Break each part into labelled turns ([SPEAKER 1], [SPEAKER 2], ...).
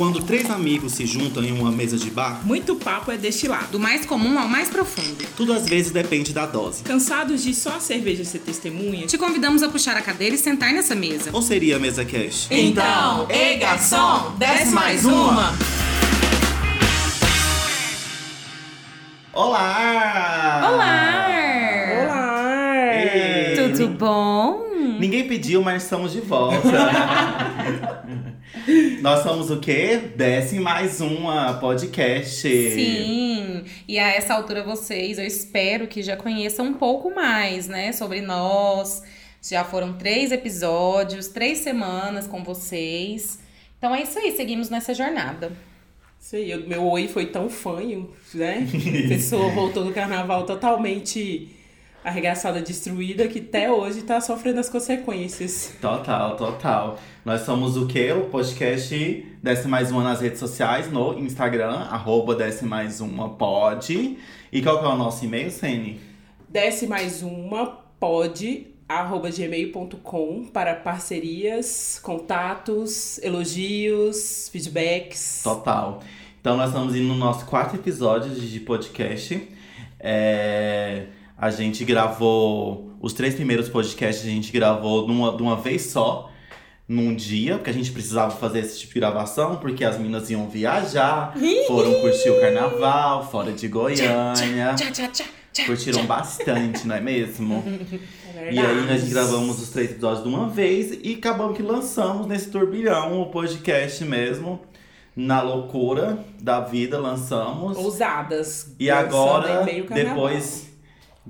[SPEAKER 1] Quando três amigos se juntam em uma mesa de bar,
[SPEAKER 2] Muito papo é destilado.
[SPEAKER 3] Do mais comum ao mais profundo.
[SPEAKER 1] tudo às vezes depende da dose.
[SPEAKER 2] Cansados de só a cerveja ser testemunha?
[SPEAKER 3] Te convidamos a puxar a cadeira e sentar nessa mesa.
[SPEAKER 1] Ou seria a mesa cash?
[SPEAKER 2] Então, ei garçom, desce mais uma.
[SPEAKER 1] Olá!
[SPEAKER 3] Olá!
[SPEAKER 2] Olá!
[SPEAKER 1] Ei!
[SPEAKER 3] Tudo bom?
[SPEAKER 1] Ninguém pediu, mas estamos de volta. Nós somos o quê? Desce mais uma podcast.
[SPEAKER 3] Sim, e a essa altura vocês, eu espero que já conheçam um pouco mais, né, sobre nós. Já foram três episódios, três semanas com vocês. Então é isso aí, seguimos nessa jornada.
[SPEAKER 2] Isso aí, o meu oi foi tão fanho, né? A pessoa voltou do carnaval totalmente arregaçada, destruída, que até hoje tá sofrendo as consequências.
[SPEAKER 1] Total, total. Nós somos o quê? O podcast Desce Mais Uma nas redes sociais, no Instagram, arroba Desce Mais Uma Pod. E qual que é o nosso e-mail, Sene?
[SPEAKER 2] Desce mais uma, pode, arroba gmail.com para parcerias, contatos, elogios, feedbacks.
[SPEAKER 1] Total. Então nós estamos indo no nosso quarto episódio de de podcast. É, A gente gravou os três primeiros podcasts, a gente gravou de uma, de uma vez só, num dia, porque a gente precisava fazer esse tipo de gravação, porque as meninas iam viajar, foram curtir o carnaval fora de Goiânia.
[SPEAKER 3] Tchá, tchá, tchá, tchá,
[SPEAKER 1] Curtiram bastante, não é mesmo?
[SPEAKER 2] É
[SPEAKER 1] E aí nós gravamos os três episódios de uma vez e acabamos que lançamos nesse turbilhão o podcast mesmo. Na loucura da vida, lançamos.
[SPEAKER 2] Ousadas.
[SPEAKER 1] E agora, depois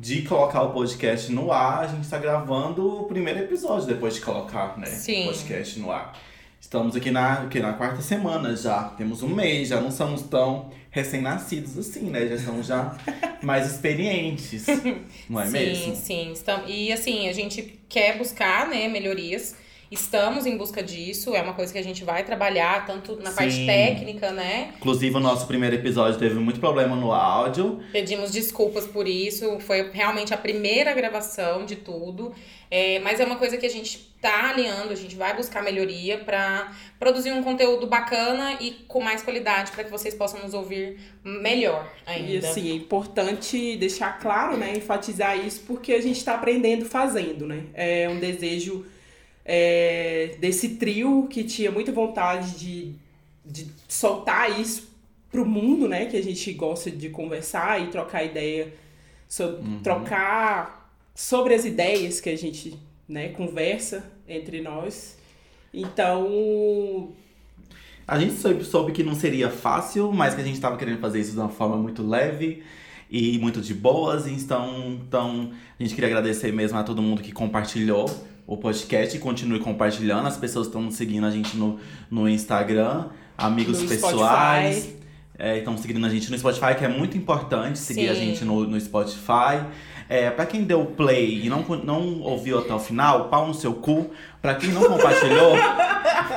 [SPEAKER 1] de colocar o podcast no ar, a gente tá gravando o primeiro episódio depois de colocar, né?
[SPEAKER 3] Sim.
[SPEAKER 1] O podcast no ar. Estamos aqui na, aqui na quarta semana já. Temos um mês, já não somos tão recém-nascidos assim, né? Já somos já mais experientes. Não é
[SPEAKER 3] sim,
[SPEAKER 1] mesmo?
[SPEAKER 3] sim. Estam- E assim, a gente quer buscar, né, melhorias. Estamos em busca disso, é uma coisa que a gente vai trabalhar, tanto na parte
[SPEAKER 1] Sim.
[SPEAKER 3] técnica, né?
[SPEAKER 1] Inclusive, o nosso primeiro episódio teve muito problema no áudio.
[SPEAKER 3] Pedimos desculpas por isso, foi realmente a primeira gravação de tudo. É, mas é uma coisa que a gente tá alinhando, a gente vai buscar melhoria pra produzir um conteúdo bacana e com mais qualidade para que vocês possam nos ouvir melhor ainda.
[SPEAKER 2] E assim, é importante deixar claro, né? Enfatizar isso, porque a gente está aprendendo fazendo, né? É um desejo é, desse trio que tinha muita vontade de, de soltar isso pro mundo, né? Que a gente gosta de conversar e trocar ideia, sobre, trocar sobre as ideias que a gente né, conversa entre nós. Então,
[SPEAKER 1] A gente soube, soube que não seria fácil, mas que a gente tava querendo fazer isso de uma forma muito leve e muito de boas. Então, então a gente queria agradecer mesmo a todo mundo que compartilhou o podcast e continue compartilhando. As pessoas estão seguindo a gente no, no Instagram, amigos
[SPEAKER 2] No
[SPEAKER 1] pessoais. É, estão seguindo a gente no Spotify, que é muito importante seguir a
[SPEAKER 3] Sim.
[SPEAKER 1] gente no, no Spotify. É, pra quem deu play e não, não ouviu até o final, pau no seu cu. Pra quem não compartilhou.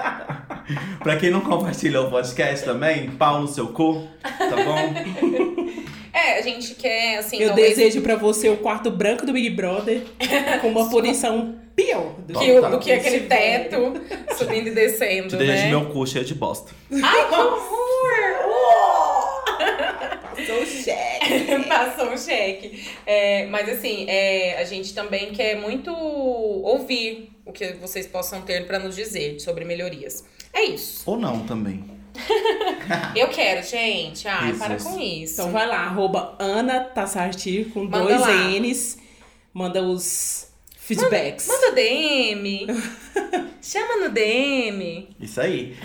[SPEAKER 1] pra quem não compartilhou o podcast também, pau no seu cu, tá bom?
[SPEAKER 3] É, a gente quer, assim,
[SPEAKER 2] eu desejo pra você o quarto branco do Big Brother com uma punição pior do
[SPEAKER 3] que, o-
[SPEAKER 1] Tá.
[SPEAKER 3] do que aquele teto subindo e descendo,
[SPEAKER 1] Te desejo
[SPEAKER 3] né?
[SPEAKER 1] meu cu cheio de bosta.
[SPEAKER 3] Ai, que horror!
[SPEAKER 2] Passou o cheque.
[SPEAKER 3] Passou um cheque. É, mas assim, é, a gente também quer muito ouvir o que vocês possam ter pra nos dizer sobre melhorias. É isso.
[SPEAKER 1] Ou não também.
[SPEAKER 3] Eu quero, gente. Ai,
[SPEAKER 1] Isso,
[SPEAKER 3] para
[SPEAKER 1] isso.
[SPEAKER 3] com isso.
[SPEAKER 2] Então vai lá, arroba Ana Tassartir com
[SPEAKER 3] Manda
[SPEAKER 2] dois
[SPEAKER 3] lá.
[SPEAKER 2] N's. Manda os feedbacks.
[SPEAKER 3] Manda DM. Chama no DM.
[SPEAKER 1] Isso aí.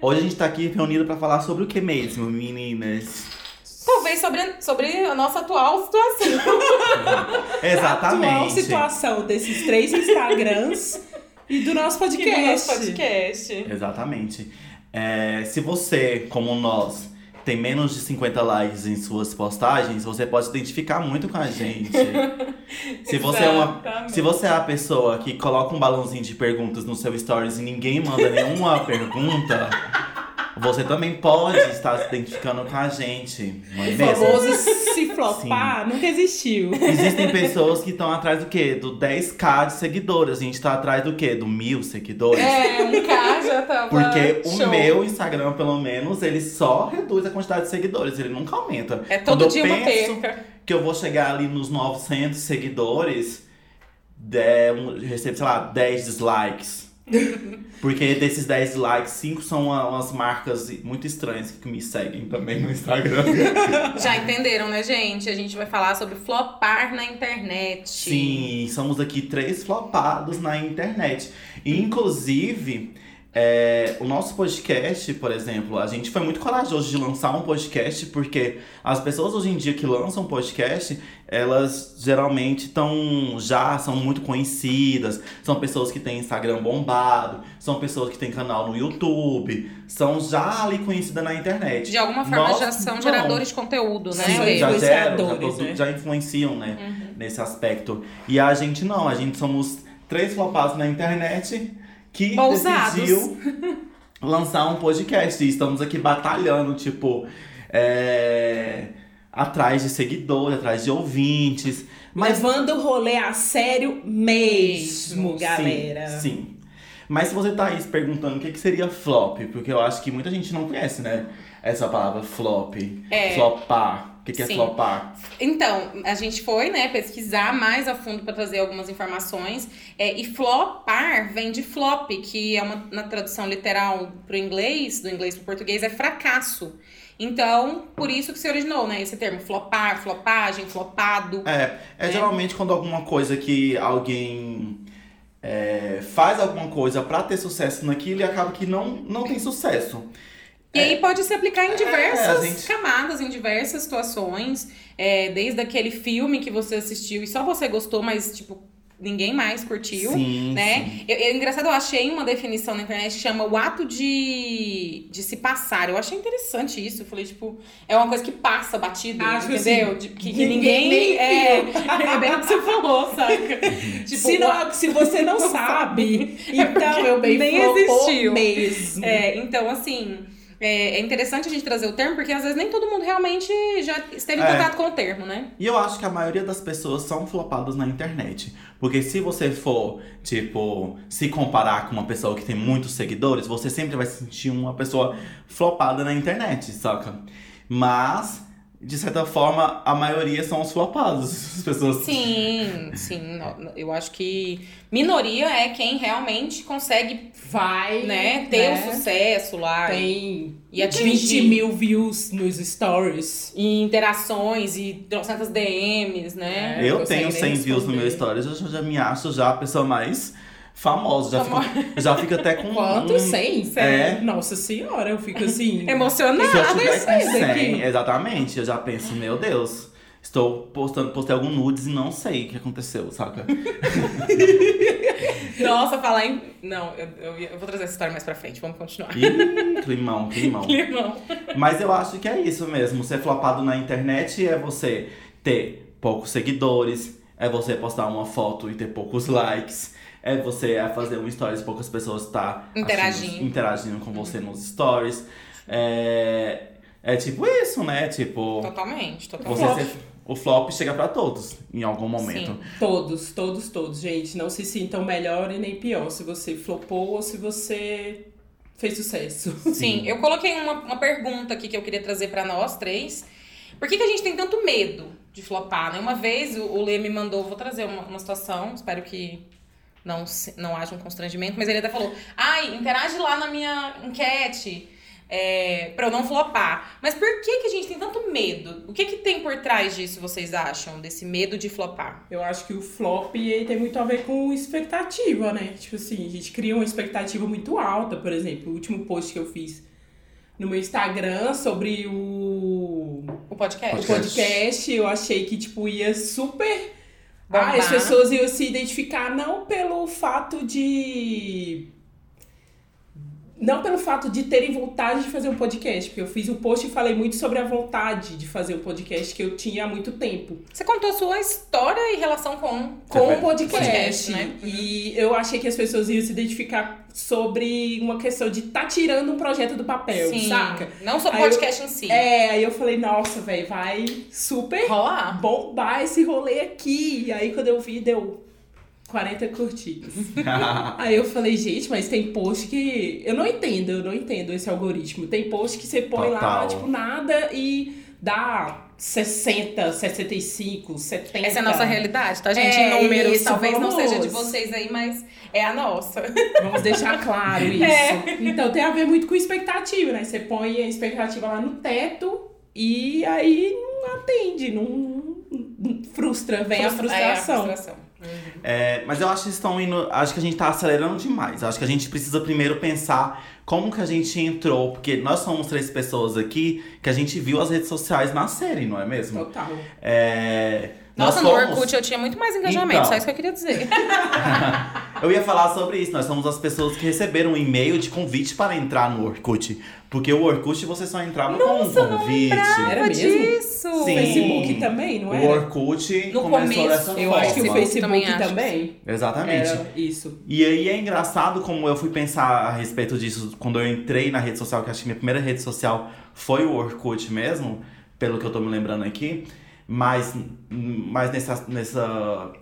[SPEAKER 1] Hoje a gente tá aqui reunido pra falar sobre o que mesmo, meninas?
[SPEAKER 3] Talvez sobre, sobre a nossa atual situação.
[SPEAKER 1] Exatamente.
[SPEAKER 2] Atual situação desses três Instagrams e do nosso podcast.
[SPEAKER 3] no nosso podcast.
[SPEAKER 1] Exatamente. É, se você, como nós, tem menos de 50 likes em suas postagens, você pode se identificar muito com a gente. se, você é uma, se você é a pessoa que coloca um balãozinho de perguntas no seu stories e ninguém manda nenhuma pergunta, você também pode estar se identificando com a gente, não é
[SPEAKER 2] O
[SPEAKER 1] mesmo?
[SPEAKER 2] famoso se flopar nunca existiu.
[SPEAKER 1] Existem pessoas que estão atrás do quê? Do 10k de seguidores. A gente tá atrás do quê? Do mil seguidores.
[SPEAKER 3] É, um K já tava.
[SPEAKER 1] Porque o
[SPEAKER 3] show.
[SPEAKER 1] meu Instagram, pelo menos, ele só reduz a quantidade de seguidores, ele nunca aumenta.
[SPEAKER 3] É todo
[SPEAKER 1] Quando eu
[SPEAKER 3] dia uma
[SPEAKER 1] penso
[SPEAKER 3] perca.
[SPEAKER 1] que eu vou chegar ali nos 900 seguidores, de, um, eu recebo, sei lá, 10 dislikes. Porque desses 10 likes, 5 são uma- umas marcas muito estranhas que me seguem também no Instagram.
[SPEAKER 3] Já entenderam, né, gente? A gente vai falar sobre flopar na internet.
[SPEAKER 1] Sim, somos aqui três flopados na internet. E, inclusive, é, o nosso podcast, por exemplo, a gente foi muito corajoso de lançar um podcast, porque as pessoas hoje em dia que lançam podcast, elas geralmente estão já são muito conhecidas, são pessoas que têm Instagram bombado, são pessoas que têm canal no YouTube, são já ali conhecidas na internet.
[SPEAKER 3] De alguma forma
[SPEAKER 1] Nós
[SPEAKER 3] já são
[SPEAKER 1] não.
[SPEAKER 3] geradores de conteúdo, né?
[SPEAKER 2] Sim,
[SPEAKER 1] já, geram, já,
[SPEAKER 2] né?
[SPEAKER 1] já influenciam, né?
[SPEAKER 3] Uhum.
[SPEAKER 1] Nesse aspecto. E a gente não, a gente somos três flopados na internet que
[SPEAKER 3] Ousados.
[SPEAKER 1] decidiu lançar um podcast. E estamos aqui batalhando, tipo, é, atrás de seguidores, atrás de ouvintes. Mas
[SPEAKER 2] Levando o rolê a sério mesmo,
[SPEAKER 3] Mesmo,
[SPEAKER 2] galera.
[SPEAKER 1] Sim, sim. Mas se você tá aí se perguntando o que, que seria flop, porque eu acho que muita gente não conhece, né? Essa palavra flop.
[SPEAKER 3] É.
[SPEAKER 1] Flopar. O que, que é
[SPEAKER 3] Sim.
[SPEAKER 1] flopar?
[SPEAKER 3] Então, a gente foi, né, pesquisar mais a fundo para trazer algumas informações. É, e flopar vem de flop, que é uma na tradução literal pro inglês, do inglês pro português, é fracasso. Então, por isso que se originou, né, esse termo flopar, flopagem, flopado.
[SPEAKER 1] É, é, geralmente quando alguma coisa que alguém é, faz alguma coisa pra ter sucesso naquilo e acaba que não, não tem sucesso.
[SPEAKER 3] E aí pode se aplicar em diversas
[SPEAKER 1] a gente-
[SPEAKER 3] camadas, em diversas situações. É, desde aquele filme que você assistiu e só você gostou, mas, tipo, ninguém mais curtiu.
[SPEAKER 1] Sim,
[SPEAKER 3] né?
[SPEAKER 1] sim.
[SPEAKER 3] Eu, eu- engraçado, eu achei uma definição na internet que chama o ato de, de se passar. Eu achei interessante isso. Eu falei, tipo, é uma coisa que passa batido,
[SPEAKER 2] Ah, tipo
[SPEAKER 3] entendeu?
[SPEAKER 2] assim,
[SPEAKER 3] De- que, que
[SPEAKER 2] ninguém
[SPEAKER 3] ninguém. é, é bem o que você falou, saca? tipo,
[SPEAKER 2] se, não- se você não sabe, então eu bem
[SPEAKER 3] nem existiu.
[SPEAKER 2] mesmo.
[SPEAKER 3] É, então, assim, é, é interessante a gente trazer o termo, porque às vezes nem todo mundo realmente já esteve em
[SPEAKER 1] É.
[SPEAKER 3] contato com o termo, né?
[SPEAKER 1] E eu acho que a maioria das pessoas são flopadas na internet. Porque se você for, tipo, se comparar com uma pessoa que tem muitos seguidores, você sempre vai se sentir uma pessoa flopada na internet, saca? Mas, de certa forma, a maioria são os flopados. As pessoas.
[SPEAKER 3] Sim, sim. Eu acho que minoria é quem realmente consegue,
[SPEAKER 2] Vai,
[SPEAKER 3] né, ter
[SPEAKER 2] né?
[SPEAKER 3] o sucesso lá.
[SPEAKER 2] Tem
[SPEAKER 3] E atingir.
[SPEAKER 2] 20 mil views nos stories.
[SPEAKER 3] E interações e trocentas DMs, né?
[SPEAKER 2] É,
[SPEAKER 1] Eu tenho
[SPEAKER 2] nem
[SPEAKER 1] 100 views no meu stories, eu já me acho já a pessoa mais famosa. Já,
[SPEAKER 3] Famo-
[SPEAKER 1] fico, já fico até com.
[SPEAKER 2] Quanto?
[SPEAKER 1] um,
[SPEAKER 2] 100?
[SPEAKER 1] É.
[SPEAKER 2] Nossa senhora, eu fico assim...
[SPEAKER 3] Emocionada.
[SPEAKER 2] aí
[SPEAKER 1] 100,
[SPEAKER 2] daqui.
[SPEAKER 1] exatamente, eu já penso, meu Deus, estou postando, postei algum nudes e não sei o que aconteceu, saca?
[SPEAKER 3] Nossa, falar em. Não, eu, eu, eu vou trazer essa história mais pra frente. Vamos continuar.
[SPEAKER 1] Ih, climão, climão.
[SPEAKER 3] Limão.
[SPEAKER 1] Mas eu acho que é isso mesmo, ser flopado na internet é você ter poucos seguidores, é você postar uma foto e ter poucos likes, é você fazer um stories e poucas pessoas tá
[SPEAKER 3] Interagindo.
[SPEAKER 1] assistindo- interagindo com você nos stories. É, é tipo isso, né? Tipo,
[SPEAKER 3] Totalmente,
[SPEAKER 1] você
[SPEAKER 3] totalmente.
[SPEAKER 1] ser, o flop chega pra todos em algum momento.
[SPEAKER 3] Sim.
[SPEAKER 2] Todos, todos, todos, gente. Não se sintam melhor e nem pior se você flopou ou se você fez sucesso.
[SPEAKER 3] Sim, eu coloquei uma, uma pergunta aqui que eu queria trazer pra nós três. Por que, que a gente tem tanto medo de flopar, né? Uma vez o, o Lê me mandou, vou trazer uma, uma situação, espero que não, não haja um constrangimento, mas ele até falou: ai, interage lá na minha enquete. É, pra eu não flopar. Mas por que, que a gente tem tanto medo? O que, que tem por trás disso, vocês acham? Desse medo de flopar?
[SPEAKER 2] Eu acho que o flop ele tem muito a ver com expectativa, né? Tipo assim, a gente cria uma expectativa muito alta. Por exemplo, o último post que eu fiz no meu Instagram sobre o,
[SPEAKER 3] O podcast?
[SPEAKER 2] o podcast, eu achei que, tipo, ia super. Ah,
[SPEAKER 3] Bombar.
[SPEAKER 2] as pessoas iam se identificar não pelo fato de. Não pelo fato de terem vontade de fazer um podcast, porque eu fiz um post e falei muito sobre a vontade de fazer um podcast que eu tinha há muito tempo.
[SPEAKER 3] Você contou sua história em relação com,
[SPEAKER 2] com o podcast,
[SPEAKER 3] podcast, né?
[SPEAKER 2] E eu achei que as pessoas iam se identificar sobre uma questão de tá tirando um projeto do papel,
[SPEAKER 3] Sim.
[SPEAKER 2] saca?
[SPEAKER 3] Não sobre
[SPEAKER 2] Aí eu-
[SPEAKER 3] podcast em si.
[SPEAKER 2] É, aí eu falei, nossa, velho, vai super
[SPEAKER 3] Rolar.
[SPEAKER 2] bombar esse rolê aqui. E aí quando eu vi, deu 40 curtidas. Aí eu falei, gente, mas tem post que. Eu não entendo, eu não entendo esse algoritmo. Tem post que você põe lá,
[SPEAKER 1] Total.
[SPEAKER 2] tipo, nada e dá 60, 65, 70.
[SPEAKER 3] Essa é a nossa realidade, tá, gente?
[SPEAKER 2] É,
[SPEAKER 3] em números,
[SPEAKER 2] isso,
[SPEAKER 3] talvez não
[SPEAKER 2] vamos.
[SPEAKER 3] seja de vocês aí, mas é a nossa.
[SPEAKER 2] Vamos deixar claro isso.
[SPEAKER 3] É.
[SPEAKER 2] Então tem a ver muito com expectativa, né? Você põe a expectativa lá no teto e aí não atende, não, não- frustra, vem a
[SPEAKER 3] Frustra- é,
[SPEAKER 2] frustração.
[SPEAKER 3] frustração.
[SPEAKER 1] É, mas eu acho que estão indo. Acho que a gente tá acelerando demais. Acho que a gente precisa primeiro pensar como que a gente entrou, porque nós somos três pessoas aqui que a gente viu as redes sociais nascerem, não é mesmo?
[SPEAKER 2] Total.
[SPEAKER 1] É, nós
[SPEAKER 3] Nossa, no
[SPEAKER 1] somos-
[SPEAKER 3] Orkut eu tinha muito mais engajamento,
[SPEAKER 1] Então.
[SPEAKER 3] só isso que eu queria dizer.
[SPEAKER 1] Eu ia falar sobre isso. Nós somos as pessoas que receberam um e-mail de convite para entrar no Orkut. Porque o Orkut você só entrava
[SPEAKER 3] Nossa,
[SPEAKER 1] com um
[SPEAKER 3] não
[SPEAKER 1] convite.
[SPEAKER 2] Era mesmo?
[SPEAKER 3] disso.
[SPEAKER 2] O
[SPEAKER 1] Sim.
[SPEAKER 2] Facebook também, não
[SPEAKER 1] O
[SPEAKER 2] era?
[SPEAKER 1] Orkut
[SPEAKER 3] No
[SPEAKER 1] começou
[SPEAKER 3] começo,
[SPEAKER 1] dessa
[SPEAKER 2] Eu
[SPEAKER 1] forma.
[SPEAKER 2] acho que o
[SPEAKER 3] Facebook também
[SPEAKER 2] também.
[SPEAKER 1] Exatamente.
[SPEAKER 2] era isso.
[SPEAKER 1] E aí é engraçado como eu fui pensar a respeito disso quando eu entrei na rede social, que acho que minha primeira rede social foi o Orkut mesmo, pelo que eu tô me lembrando aqui. Mas, mas nessa, nessa.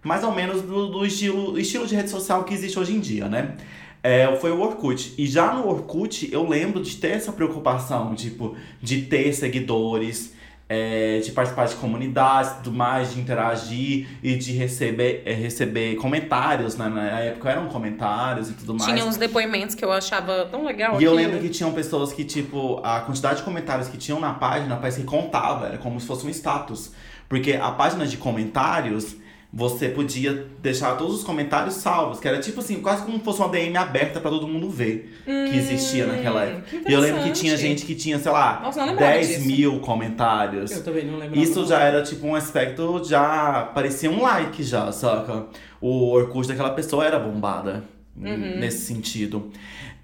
[SPEAKER 1] Mais ou menos do, do estilo, estilo de rede social que existe hoje em dia, né? É, foi o Orkut. E já no Orkut eu lembro de ter essa preocupação, tipo, de ter seguidores, é, de participar de comunidades, tudo mais, de interagir e de receber, é, receber comentários, né? Na época eram comentários e tudo mais.
[SPEAKER 3] Tinha uns depoimentos que eu achava tão legal.
[SPEAKER 1] E eu lembro que tinham pessoas que, tipo, a quantidade de comentários que tinham na página parece que contava, era como se fosse um status. Porque a página de comentários, você podia deixar todos os comentários salvos, que era tipo assim, quase como se fosse uma DM aberta pra todo mundo ver que existia naquela época.
[SPEAKER 3] Hum,
[SPEAKER 1] E eu lembro que tinha gente que tinha, sei lá,
[SPEAKER 3] Nossa, não lembrava
[SPEAKER 1] 10
[SPEAKER 3] disso.
[SPEAKER 1] mil comentários.
[SPEAKER 2] Eu também não lembro.
[SPEAKER 1] Isso já era tipo um aspecto, já parecia um like já, saca? O Orkut daquela pessoa era bombada nesse sentido.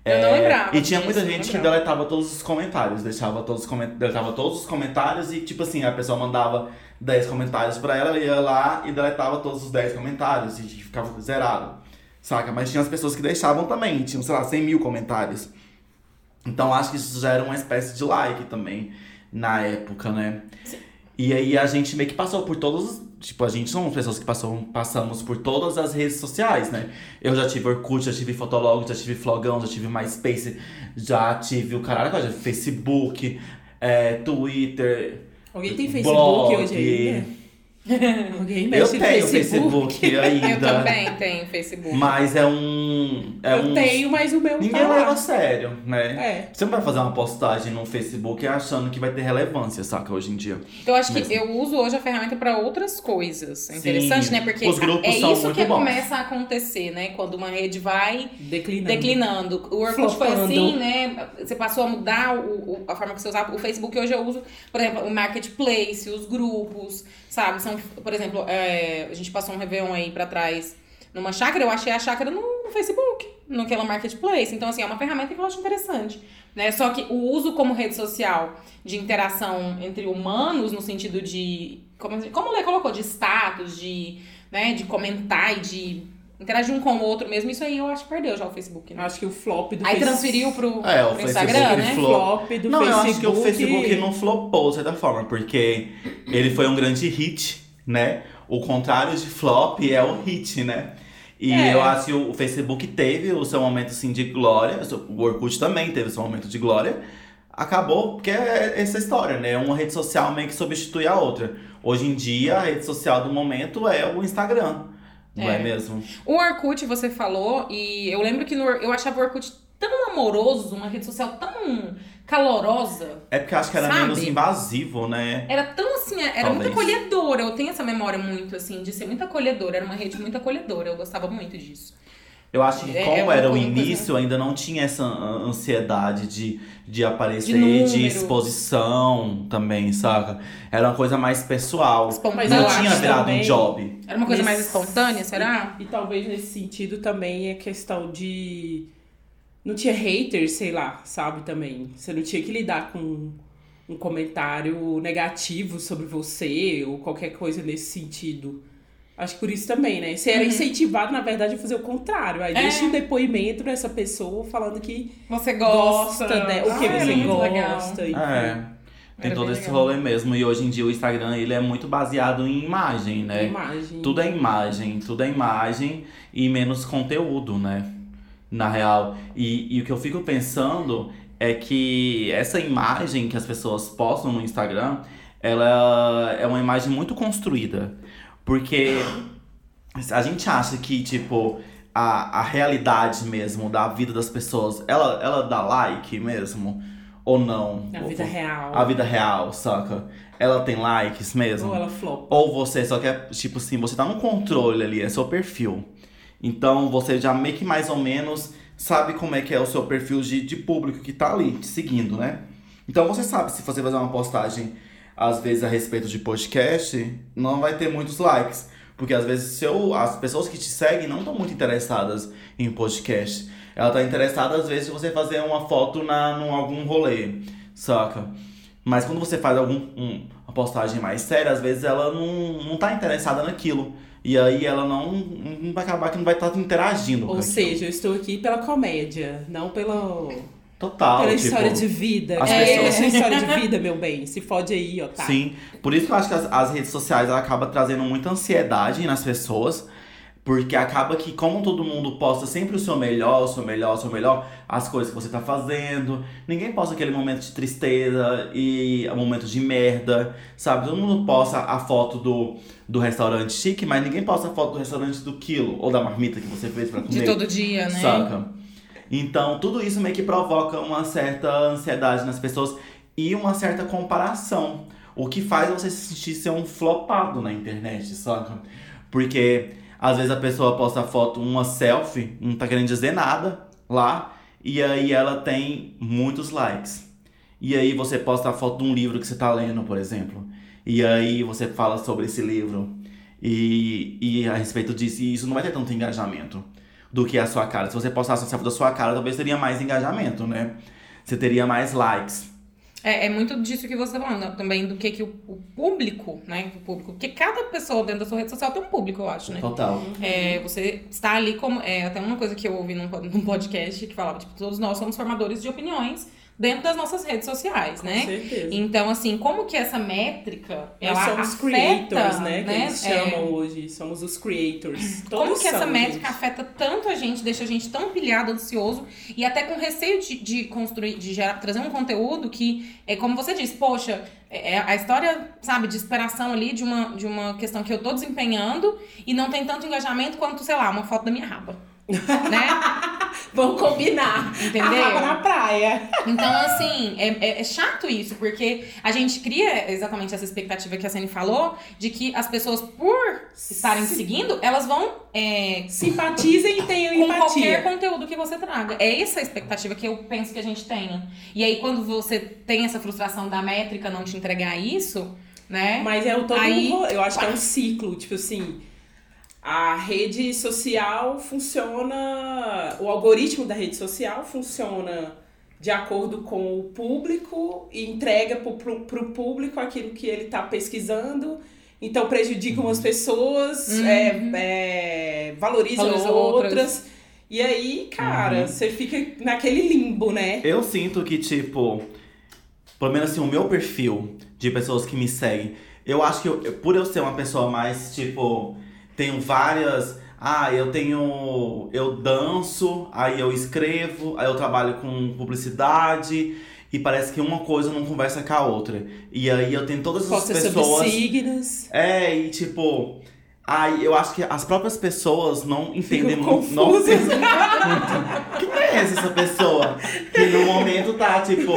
[SPEAKER 3] Eu não lembrava
[SPEAKER 1] E tinha
[SPEAKER 3] disso,
[SPEAKER 1] muita gente que deletava todos os comentários, deixava todos os, coment... deletava todos os comentários e tipo assim, a pessoa mandava 10 comentários pra ela, ela ia lá e deletava todos os 10 comentários e ficava zerado. Saca? Mas tinha as pessoas que deixavam também, tinham, sei lá, 100 mil comentários. Então acho que isso já era uma espécie de like também na época, né? E aí a gente meio que passou por todos. Tipo, a gente somos pessoas que passou, passamos por todas as redes sociais, né? Eu já tive Orkut, já tive Fotolog, já tive Flogão, já tive MySpace, já tive o caralho, já tive Facebook, é, Twitter.
[SPEAKER 2] Alguém tem Facebook
[SPEAKER 1] blog.
[SPEAKER 2] hoje aí, né? Alguém
[SPEAKER 1] Eu
[SPEAKER 2] mexe
[SPEAKER 1] tenho Facebook ainda.
[SPEAKER 3] Eu também tenho Facebook.
[SPEAKER 1] Mas é um. É
[SPEAKER 2] eu
[SPEAKER 1] um...
[SPEAKER 2] tenho, mas o meu
[SPEAKER 1] Ninguém
[SPEAKER 2] tá
[SPEAKER 1] leva a sério, né?
[SPEAKER 2] É.
[SPEAKER 1] Você não vai fazer uma postagem no Facebook achando que vai ter relevância, saca? Hoje em dia.
[SPEAKER 3] Eu acho que
[SPEAKER 1] Mesmo.
[SPEAKER 3] eu uso hoje a ferramenta para outras coisas. É interessante,
[SPEAKER 1] Sim.
[SPEAKER 3] né? Porque
[SPEAKER 1] Os grupos
[SPEAKER 3] é
[SPEAKER 1] são
[SPEAKER 3] isso
[SPEAKER 1] muito
[SPEAKER 3] que
[SPEAKER 1] bons.
[SPEAKER 3] começa a acontecer, né? Quando uma rede vai
[SPEAKER 2] Declinando.
[SPEAKER 3] declinando. O Orkut foi assim, né? Você passou a mudar o, o- a forma que você usava. O Facebook hoje eu uso, por exemplo, o Marketplace, os grupos, sabe? São, por exemplo, é, a gente passou um Réveillon aí pra trás numa chácara, eu achei a chácara no, no Facebook, naquela Marketplace. Então, assim, é uma ferramenta que eu acho interessante. Né? Só que o uso como rede social de interação entre humanos, no sentido de. Como, como o Lê colocou, de status, de, né, de comentar e de interagir um com o outro mesmo, isso aí eu acho que perdeu já o Facebook. Né?
[SPEAKER 2] Acho que o flop do
[SPEAKER 3] Aí
[SPEAKER 2] Face-
[SPEAKER 3] transferiu pro,
[SPEAKER 1] É, o
[SPEAKER 3] pro
[SPEAKER 1] Facebook
[SPEAKER 3] Instagram, né?
[SPEAKER 1] flop.
[SPEAKER 2] flop do
[SPEAKER 1] não,
[SPEAKER 2] Facebook.
[SPEAKER 1] eu acho que o Facebook não flopou, de certa forma, porque ele foi um grande hit, né? O contrário de flop é o hit, né? E
[SPEAKER 2] É.
[SPEAKER 1] eu acho que o Facebook teve o seu momento assim, de glória, o Orkut também teve o seu momento de glória. Acabou, porque é essa história, né? Uma rede social meio que substitui a outra. Hoje em dia, a rede social do momento é o Instagram. Não é,
[SPEAKER 3] É.
[SPEAKER 1] mesmo?
[SPEAKER 3] O Orkut, você falou, e eu lembro que no, eu achava o Orkut tão amoroso, uma rede social tão calorosa.
[SPEAKER 1] É porque eu acho que era
[SPEAKER 3] Sabe?
[SPEAKER 1] menos invasivo, né?
[SPEAKER 3] Era tão assim, era muito
[SPEAKER 1] Talvez.
[SPEAKER 3] acolhedora. Eu tenho essa memória muito, assim, de ser muito acolhedora. Era uma rede muito acolhedora. Eu gostava muito disso.
[SPEAKER 1] Eu acho que
[SPEAKER 3] É-
[SPEAKER 1] como
[SPEAKER 3] é
[SPEAKER 1] era o início, ainda não tinha essa an- ansiedade de, de aparecer,
[SPEAKER 3] De
[SPEAKER 1] de, exposição também, saca? Era uma coisa mais pessoal.
[SPEAKER 3] Espontânea.
[SPEAKER 1] não
[SPEAKER 2] eu
[SPEAKER 1] tinha virado
[SPEAKER 2] também-
[SPEAKER 1] um job.
[SPEAKER 3] Era uma coisa mais
[SPEAKER 2] Nesse-
[SPEAKER 3] espontânea, será?
[SPEAKER 2] E, e talvez nesse sentido também é questão de não tinha haters, sei lá, sabe, também. Você não tinha que lidar com um comentário negativo sobre você ou qualquer coisa nesse sentido. Acho que por isso também, né? Você era incentivado, na verdade, a fazer o contrário. Aí
[SPEAKER 3] É.
[SPEAKER 2] deixa um depoimento dessa pessoa falando que
[SPEAKER 3] Você
[SPEAKER 2] gosta,
[SPEAKER 3] gosta,
[SPEAKER 2] né? O que
[SPEAKER 3] Ah,
[SPEAKER 2] você
[SPEAKER 3] é muito legal.
[SPEAKER 2] gosta. enfim.
[SPEAKER 1] É. Tem
[SPEAKER 3] Era
[SPEAKER 1] todo esse
[SPEAKER 3] legal.
[SPEAKER 1] rolê mesmo. E hoje em dia o Instagram ele é muito baseado em imagem, né?
[SPEAKER 2] Imagem.
[SPEAKER 1] Tudo é imagem, tudo é imagem e menos conteúdo, né? Na real. E, e o que eu fico pensando é que essa imagem que as pessoas postam no Instagram, ela é uma imagem muito construída. Porque a gente acha que, tipo, a, a realidade mesmo da vida das pessoas, ela, ela dá like mesmo? Ou não?
[SPEAKER 2] Na vida real.
[SPEAKER 1] A vida real, saca? Ela tem likes mesmo?
[SPEAKER 2] Ou ela flopa.
[SPEAKER 1] Ou você só quer, tipo assim, você tá no controle ali, é seu perfil. Então você já meio que mais ou menos sabe como é que é o seu perfil de, de público que tá ali te seguindo, né? Então você sabe se você fazer uma postagem, às vezes, a respeito de podcast, não vai ter muitos likes. Porque às vezes seu, as pessoas que te seguem não estão muito interessadas em podcast. Ela tá interessada, às vezes, em você fazer uma foto na, num algum rolê, saca? Mas quando você faz algum, um- uma postagem mais séria, às vezes ela não, não tá interessada naquilo. E aí ela não, não vai acabar que não vai estar interagindo. com
[SPEAKER 2] Ou
[SPEAKER 1] aquilo.
[SPEAKER 2] seja, eu estou aqui pela comédia, não pela,
[SPEAKER 1] Total.
[SPEAKER 2] pela
[SPEAKER 1] tipo,
[SPEAKER 2] história de vida.
[SPEAKER 1] as
[SPEAKER 2] é,
[SPEAKER 1] pessoas-
[SPEAKER 2] a sua história de vida, meu bem. Se fode aí, ó, tá?
[SPEAKER 1] Sim, por isso que eu acho que as, as redes sociais ela acaba trazendo muita ansiedade nas pessoas, porque acaba que como todo mundo posta sempre o seu melhor, o seu melhor, o seu melhor, as coisas que você tá fazendo, ninguém posta aquele momento de tristeza e o momento de merda, sabe? Todo mundo posta a foto do, do restaurante chique, mas ninguém posta a foto do restaurante do quilo ou da marmita que você fez pra comer.
[SPEAKER 3] De todo dia, né?
[SPEAKER 1] Saca? Então, tudo isso meio que provoca uma certa ansiedade nas pessoas e uma certa comparação. O que faz você se sentir ser um flopado na internet, saca? Porque às vezes a pessoa posta foto, uma selfie, não tá querendo dizer nada lá, e aí ela tem muitos likes. E aí você posta a foto de um livro que você tá lendo, por exemplo. E aí você fala sobre esse livro. E, e a respeito disso, e isso não vai ter tanto engajamento do que a sua cara. Se você postasse uma selfie da sua cara, talvez teria mais engajamento, né? Você teria mais likes.
[SPEAKER 3] É, é muito disso que você tá falando também, do que, que o, o público, né? O público. Porque cada pessoa dentro da sua rede social tem um público, eu acho, né?
[SPEAKER 1] Total.
[SPEAKER 3] É, você está ali como. É, até uma coisa que eu ouvi num, num podcast que falava, tipo, todos nós somos formadores de opiniões dentro das nossas redes sociais,
[SPEAKER 2] Com
[SPEAKER 3] né?
[SPEAKER 2] certeza.
[SPEAKER 3] Então, assim, como que essa métrica.
[SPEAKER 2] Nós
[SPEAKER 3] ela
[SPEAKER 2] somos
[SPEAKER 3] afeta,
[SPEAKER 2] creators, né? Que eles
[SPEAKER 3] É,
[SPEAKER 2] chamam hoje. Somos os creators.
[SPEAKER 3] Como
[SPEAKER 2] Todos
[SPEAKER 3] que essa
[SPEAKER 2] são,
[SPEAKER 3] métrica
[SPEAKER 2] gente.
[SPEAKER 3] afeta tanto a gente, deixa a gente tão pilhado, ansioso e até com receio de, de construir, de gerar, trazer um conteúdo que, é como você disse, poxa, é a história, sabe, de superação ali de uma, de uma questão que eu tô desempenhando e não tem tanto engajamento quanto, sei lá, uma foto da minha raba. Né?
[SPEAKER 2] Vamos combinar.
[SPEAKER 3] Entendeu?
[SPEAKER 2] A raba na praia.
[SPEAKER 3] Então, assim, é, é- é chato isso, porque a gente cria exatamente essa expectativa que a Sene falou, de que as pessoas, por estarem te seguindo, elas vão é,
[SPEAKER 2] Simpatizem e tenham
[SPEAKER 3] com qualquer
[SPEAKER 2] empatia.
[SPEAKER 3] conteúdo que você traga. É essa a expectativa que eu penso que a gente tenha. E aí, quando você tem essa frustração da métrica não te entregar isso, né?
[SPEAKER 2] Mas é o todo
[SPEAKER 3] Aí-
[SPEAKER 2] um Eu acho que é um ciclo. Tipo assim, a rede social funciona. O algoritmo da rede social funciona de acordo com o público e entrega pro, pro, pro público aquilo que ele tá pesquisando. Então prejudica umas pessoas,
[SPEAKER 3] Uhum.
[SPEAKER 2] é, é, valoriza,
[SPEAKER 3] Valoriza
[SPEAKER 2] outras.
[SPEAKER 3] outras.
[SPEAKER 2] E aí, cara, você fica naquele limbo, né?
[SPEAKER 1] Eu sinto que, tipo, pelo menos assim, o meu perfil de pessoas que me seguem, eu acho que eu- eu- por eu ser uma pessoa mais, tipo, tenho várias. Ah, eu tenho. Eu danço, aí eu escrevo, aí eu trabalho com publicidade. E parece que uma coisa não conversa com a outra. E aí eu tenho todas essas
[SPEAKER 2] Pode sobre
[SPEAKER 1] pessoas.
[SPEAKER 2] signos.
[SPEAKER 1] É, e tipo. Ai, eu acho que as próprias pessoas não entendem muito. Não. Quem é essa pessoa? Que no momento tá, tipo,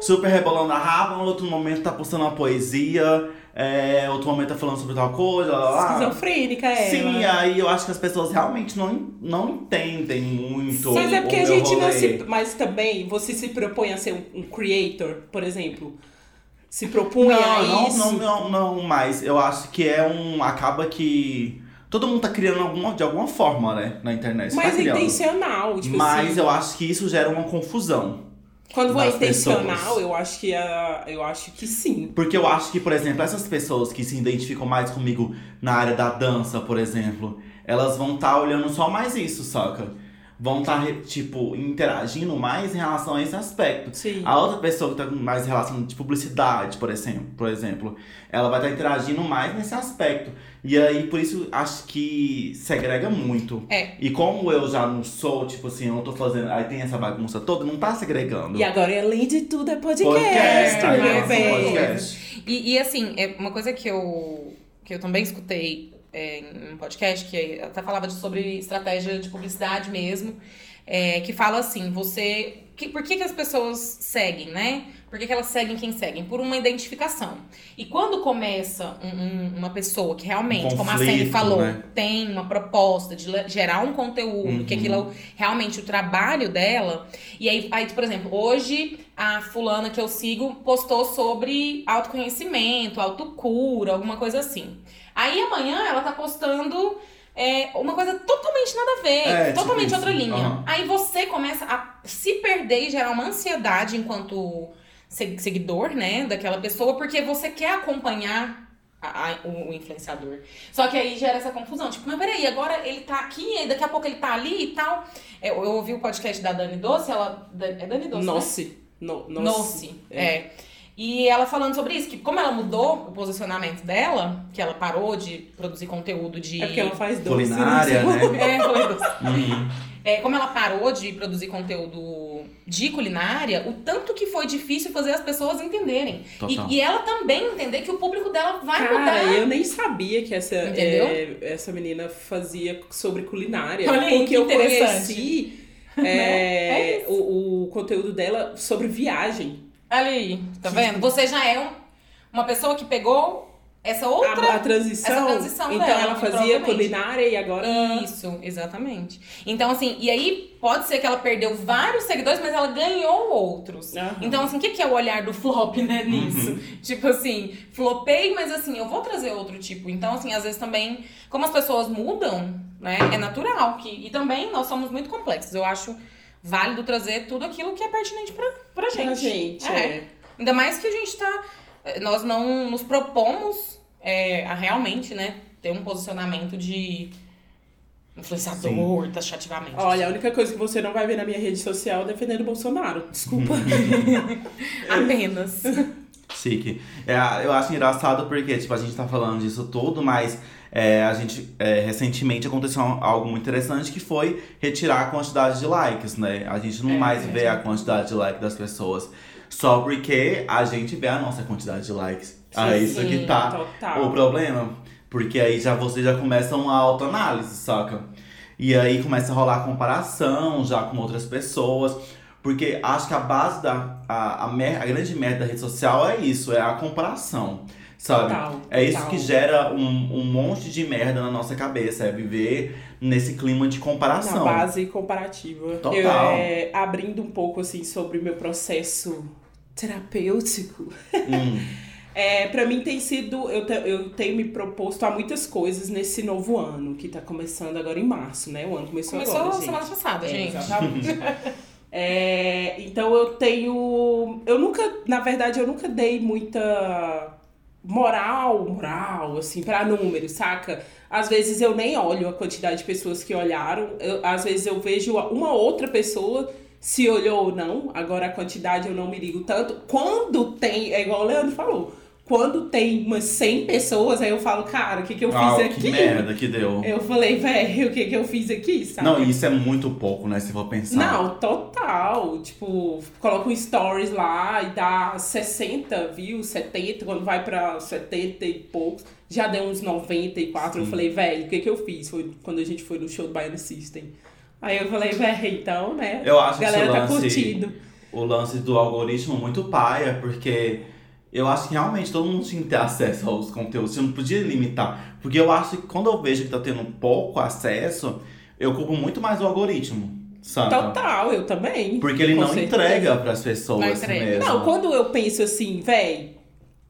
[SPEAKER 1] super rebolando a raba, no outro momento tá postando uma poesia, é, outro momento tá falando sobre tal coisa, lá, lá.
[SPEAKER 2] Esquizofrênica é.
[SPEAKER 1] Sim, aí eu acho que as pessoas realmente não, não entendem muito.
[SPEAKER 2] Mas é porque a gente não
[SPEAKER 1] rolê.
[SPEAKER 2] se. Mas também você se propõe a ser um, um creator, por exemplo. Se propunha a
[SPEAKER 1] Não, não,
[SPEAKER 2] isso.
[SPEAKER 1] não, não, não, mas eu acho que é um. Acaba que Todo mundo tá criando alguma, de alguma forma, né? Na internet.
[SPEAKER 2] Mas
[SPEAKER 1] tá
[SPEAKER 2] é
[SPEAKER 1] criando.
[SPEAKER 2] intencional, tipo
[SPEAKER 1] Mas
[SPEAKER 2] assim.
[SPEAKER 1] eu acho que isso gera uma confusão.
[SPEAKER 2] Quando
[SPEAKER 1] das
[SPEAKER 2] intencional,
[SPEAKER 1] pessoas.
[SPEAKER 2] eu acho que é, eu acho que sim.
[SPEAKER 1] Porque eu acho que, por exemplo, essas pessoas que se identificam mais comigo na área da dança, por exemplo, elas vão estar olhando só mais isso, saca? Vão estar, tipo, interagindo mais em relação a esse aspecto.
[SPEAKER 2] Sim.
[SPEAKER 1] A outra pessoa que tá com mais relação de publicidade, por exemplo, por exemplo, ela vai estar interagindo mais nesse aspecto. E aí, por isso, acho que segrega muito.
[SPEAKER 3] É.
[SPEAKER 1] E como eu já não sou, tipo assim, eu não tô fazendo. Aí tem essa bagunça toda, não tá segregando.
[SPEAKER 2] E agora, além de tudo, é podcast,
[SPEAKER 1] Podcast,
[SPEAKER 2] meu
[SPEAKER 1] né?
[SPEAKER 2] bem.
[SPEAKER 1] Podcast.
[SPEAKER 3] E, e, assim, é uma coisa que eu, que eu também escutei é, em um podcast, que até falava de- sobre estratégia de publicidade mesmo, é, que fala assim, você. Que, por que, que as pessoas seguem, né? Por que, que elas seguem quem seguem? Por uma identificação. E quando começa um- um- uma pessoa que realmente,
[SPEAKER 1] Um
[SPEAKER 3] como a Sandy
[SPEAKER 1] conflito,
[SPEAKER 3] falou,
[SPEAKER 1] né?
[SPEAKER 3] tem uma proposta de gerar um conteúdo, que
[SPEAKER 1] Uhum.
[SPEAKER 3] aquilo é o- realmente o trabalho dela. E aí, aí, por exemplo, hoje a fulana que eu sigo postou sobre autoconhecimento, autocura, alguma coisa assim. Aí amanhã ela tá postando é, uma coisa totalmente nada a ver,
[SPEAKER 1] É, tipo
[SPEAKER 3] totalmente
[SPEAKER 1] isso.
[SPEAKER 3] outra linha.
[SPEAKER 1] Aham.
[SPEAKER 3] Aí você começa a se perder e gerar uma ansiedade enquanto se- seguidor, né, daquela pessoa, porque você quer acompanhar a- a- o, influenciador. Só que aí gera essa confusão. Tipo, mas peraí, agora ele tá aqui, aí daqui a pouco ele tá ali e tal. É, Eu, eu ouvi o podcast da Dani Doce, ela. É Dani Doce? né?
[SPEAKER 2] Noce. No, noce.
[SPEAKER 3] Noce. É. E ela falando sobre isso, que como ela mudou o posicionamento dela, que ela parou de produzir conteúdo de.
[SPEAKER 2] É porque ela faz doce.
[SPEAKER 1] Culinária, né?
[SPEAKER 3] É, doce.
[SPEAKER 1] Uhum.
[SPEAKER 3] É, como ela parou de produzir conteúdo de culinária, o tanto que foi difícil fazer as pessoas entenderem.
[SPEAKER 1] Total.
[SPEAKER 3] E, e ela também entender que o público dela vai
[SPEAKER 2] Cara,
[SPEAKER 3] mudar.
[SPEAKER 2] eu nem sabia que essa, é, essa menina fazia sobre culinária.
[SPEAKER 3] Olha aí,
[SPEAKER 2] porque
[SPEAKER 3] que
[SPEAKER 2] eu
[SPEAKER 3] interessante.
[SPEAKER 2] conheci é,
[SPEAKER 3] Né? É
[SPEAKER 2] o, o conteúdo dela sobre viagem.
[SPEAKER 3] Aí, tá vendo? Você já é um- uma pessoa que pegou essa outra.
[SPEAKER 2] A, a transição.
[SPEAKER 3] essa transição
[SPEAKER 2] então
[SPEAKER 3] dela,
[SPEAKER 2] ela fazia culinária e agora.
[SPEAKER 3] Isso, exatamente. Então, assim, e aí pode ser que ela perdeu vários seguidores, mas ela ganhou outros.
[SPEAKER 2] Aham.
[SPEAKER 3] Então, assim, o que, que é o olhar do flop, né,
[SPEAKER 1] Uhum.
[SPEAKER 3] nisso? Tipo assim, flopei, mas assim, eu vou trazer outro tipo. Então, assim, às vezes também, como as pessoas mudam, né, é natural. Que, e também nós somos muito complexos. Eu acho válido trazer tudo aquilo que é pertinente pra, pra gente.
[SPEAKER 2] Pra gente,
[SPEAKER 3] É.
[SPEAKER 2] é.
[SPEAKER 3] Ainda mais que a gente tá. eh, Nós não nos propomos é, a realmente, né, ter um posicionamento de influenciador, taxativamente.
[SPEAKER 2] Olha, a única coisa que você não vai ver na minha rede social é defendendo o Bolsonaro. Desculpa.
[SPEAKER 3] Apenas.
[SPEAKER 1] Chique. É, eu acho engraçado porque, tipo, a gente tá falando disso tudo, mas é, a gente, é, recentemente aconteceu algo muito interessante que foi retirar a quantidade de likes, né? A gente não
[SPEAKER 2] É,
[SPEAKER 1] mais
[SPEAKER 2] é,
[SPEAKER 1] vê a quantidade de likes das pessoas. Só porque a gente vê a nossa quantidade de likes. aí isso que tá
[SPEAKER 2] total.
[SPEAKER 1] o problema. Porque aí já você já começa uma autoanálise, saca? E aí começa a rolar comparação já com outras pessoas. Porque acho que a base da. A, a, mer- a grande merda da rede social é isso, é a comparação. Sabe?
[SPEAKER 2] Total,
[SPEAKER 1] é isso
[SPEAKER 2] total.
[SPEAKER 1] que gera um, um monte de merda na nossa cabeça. É viver nesse clima de
[SPEAKER 2] Na
[SPEAKER 1] comparação.
[SPEAKER 2] base comparativa.
[SPEAKER 1] Total.
[SPEAKER 2] Eu, é, abrindo um pouco assim sobre o meu processo terapêutico.
[SPEAKER 1] Hum,
[SPEAKER 2] É, para mim tem sido. Eu, te- eu tenho me proposto a muitas coisas nesse novo ano, que tá começando agora em março, né? O ano começou,
[SPEAKER 3] Começou
[SPEAKER 2] agora. gente.
[SPEAKER 3] semana passada,
[SPEAKER 2] É,
[SPEAKER 3] gente.
[SPEAKER 2] exatamente. É, então eu tenho. Eu nunca, na verdade, eu nunca dei muita moral, moral, assim, pra números, saca? Às vezes eu nem olho a quantidade de pessoas que olharam. Eu- às vezes eu vejo uma outra pessoa se olhou ou não. Agora a quantidade eu não me ligo tanto. Quando tem, é igual o Leandro falou. Quando tem umas 100 pessoas, aí eu falo, cara, o que, que eu fiz
[SPEAKER 1] ah,
[SPEAKER 2] aqui?
[SPEAKER 1] que merda que deu.
[SPEAKER 2] Eu falei, velho, o que, que eu fiz aqui, sabe?
[SPEAKER 1] Não, isso é muito pouco, né? Se for pensar.
[SPEAKER 2] Não, total. Tipo, coloca um stories lá e dá 60 views, 70, quando vai pra 70 e poucos. Já deu uns 94. Eu
[SPEAKER 1] Sim.
[SPEAKER 2] falei, velho, o que que eu fiz? Foi quando a gente foi no show do Baiano System. Aí eu falei, velho, então, né?
[SPEAKER 1] Eu acho
[SPEAKER 2] a galera
[SPEAKER 1] esse
[SPEAKER 2] tá
[SPEAKER 1] lance-
[SPEAKER 2] curtindo.
[SPEAKER 1] o lance do algoritmo muito paia, porque eu acho que realmente todo mundo tinha que ter acesso aos conteúdos, você não podia limitar. Porque eu acho que quando eu vejo que tá tendo pouco acesso, eu culpo muito mais o algoritmo, sabe?
[SPEAKER 2] Total, eu também.
[SPEAKER 1] Porque ele não
[SPEAKER 2] certeza.
[SPEAKER 1] entrega pras pessoas
[SPEAKER 3] Não entrega.
[SPEAKER 1] mesmo.
[SPEAKER 2] Não, quando eu penso assim, véi,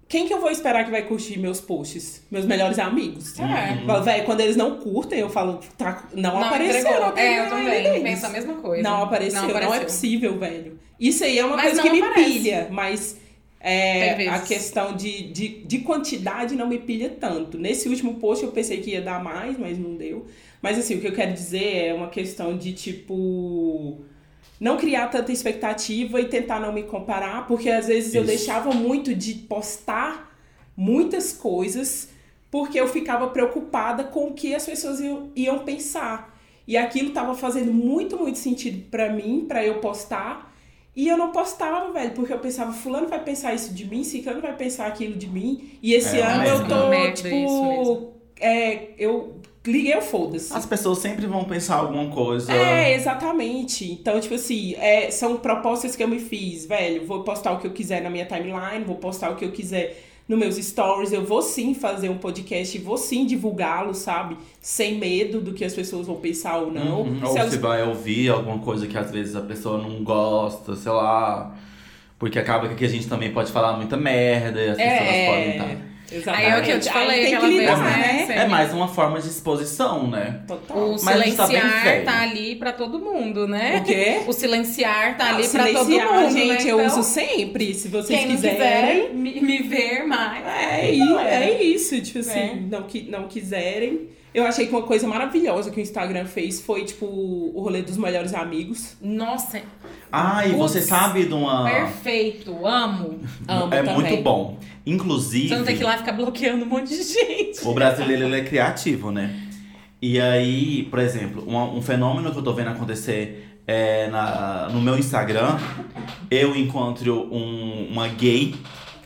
[SPEAKER 2] quem que eu vou esperar que vai curtir meus posts? Meus melhores amigos.
[SPEAKER 3] É.
[SPEAKER 2] Falo, Véi, quando eles não curtem, eu falo, tá, não, apareceu.
[SPEAKER 3] entregou.
[SPEAKER 2] Não
[SPEAKER 3] é, eu também.
[SPEAKER 2] deles.
[SPEAKER 3] Penso a mesma coisa.
[SPEAKER 2] Não apareceu, não, é possível, velho. Isso aí é uma
[SPEAKER 3] Mas
[SPEAKER 2] coisa
[SPEAKER 3] não
[SPEAKER 2] que me
[SPEAKER 3] aparece.
[SPEAKER 2] pilha, mas é, a questão de, de, de quantidade não me pilha tanto. Nesse último post eu pensei que ia dar mais, mas não deu. Mas assim, o que eu quero dizer é uma questão de tipo. Não criar tanta expectativa e tentar não me comparar, porque às vezes eu
[SPEAKER 1] Isso.
[SPEAKER 2] deixava muito de postar muitas coisas porque eu ficava preocupada com o que as pessoas iam, iam pensar. E aquilo tava fazendo muito, muito sentido pra mim, pra eu postar. E eu não postava, velho, porque eu pensava, fulano vai pensar isso de mim, ciclano vai pensar aquilo de mim. E esse
[SPEAKER 1] É,
[SPEAKER 2] ano eu tô, tipo, é, eu liguei o foda-se.
[SPEAKER 1] As pessoas sempre vão pensar alguma coisa.
[SPEAKER 2] É, exatamente. Então, tipo assim, é, são propostas que eu me fiz, velho. Vou postar o que eu quiser na minha timeline, vou postar o que eu quiser nos meus stories. Eu vou sim fazer um podcast, vou sim divulgá-lo, sabe? Sem medo do que as pessoas vão pensar ou não.
[SPEAKER 1] Uhum.
[SPEAKER 2] Se
[SPEAKER 1] Ou
[SPEAKER 2] elas-
[SPEAKER 1] você vai ouvir alguma coisa que às vezes a pessoa não gosta, sei lá. Porque acaba que a gente também pode falar muita merda e as pessoas podem estar.
[SPEAKER 2] É, exatamente.
[SPEAKER 3] Aí é o que eu te falei
[SPEAKER 2] tem
[SPEAKER 3] aquela
[SPEAKER 2] que
[SPEAKER 3] vez,
[SPEAKER 2] lidar,
[SPEAKER 3] né?
[SPEAKER 2] né?
[SPEAKER 1] É mais uma forma de exposição, né?
[SPEAKER 2] Total.
[SPEAKER 3] O
[SPEAKER 1] tá
[SPEAKER 3] silenciar
[SPEAKER 1] velho.
[SPEAKER 3] tá ali pra todo mundo, né?
[SPEAKER 2] O quê?
[SPEAKER 3] O silenciar tá
[SPEAKER 2] Ah,
[SPEAKER 3] ali pra todo mundo,
[SPEAKER 2] gente,
[SPEAKER 3] né?
[SPEAKER 2] eu
[SPEAKER 3] Então,
[SPEAKER 2] uso sempre. Se vocês quiserem.
[SPEAKER 3] quiser me, me ver mais.
[SPEAKER 2] É,
[SPEAKER 3] então
[SPEAKER 2] i- é isso, tipo assim,
[SPEAKER 3] É.
[SPEAKER 2] não, qui- não quiserem. Eu achei que uma coisa maravilhosa que o Instagram fez foi, tipo, o rolê dos melhores amigos.
[SPEAKER 3] Nossa,
[SPEAKER 1] Ah, e você sabe de uma.
[SPEAKER 3] perfeito, amo.
[SPEAKER 2] Amo
[SPEAKER 1] é
[SPEAKER 2] também.
[SPEAKER 1] muito bom. Inclusive.
[SPEAKER 3] Você não tem que ir lá ficar bloqueando um monte de gente.
[SPEAKER 1] O brasileiro ele é criativo, né? E aí, por exemplo, um, um fenômeno que eu tô vendo acontecer é na, no meu Instagram, eu encontro um, uma gay,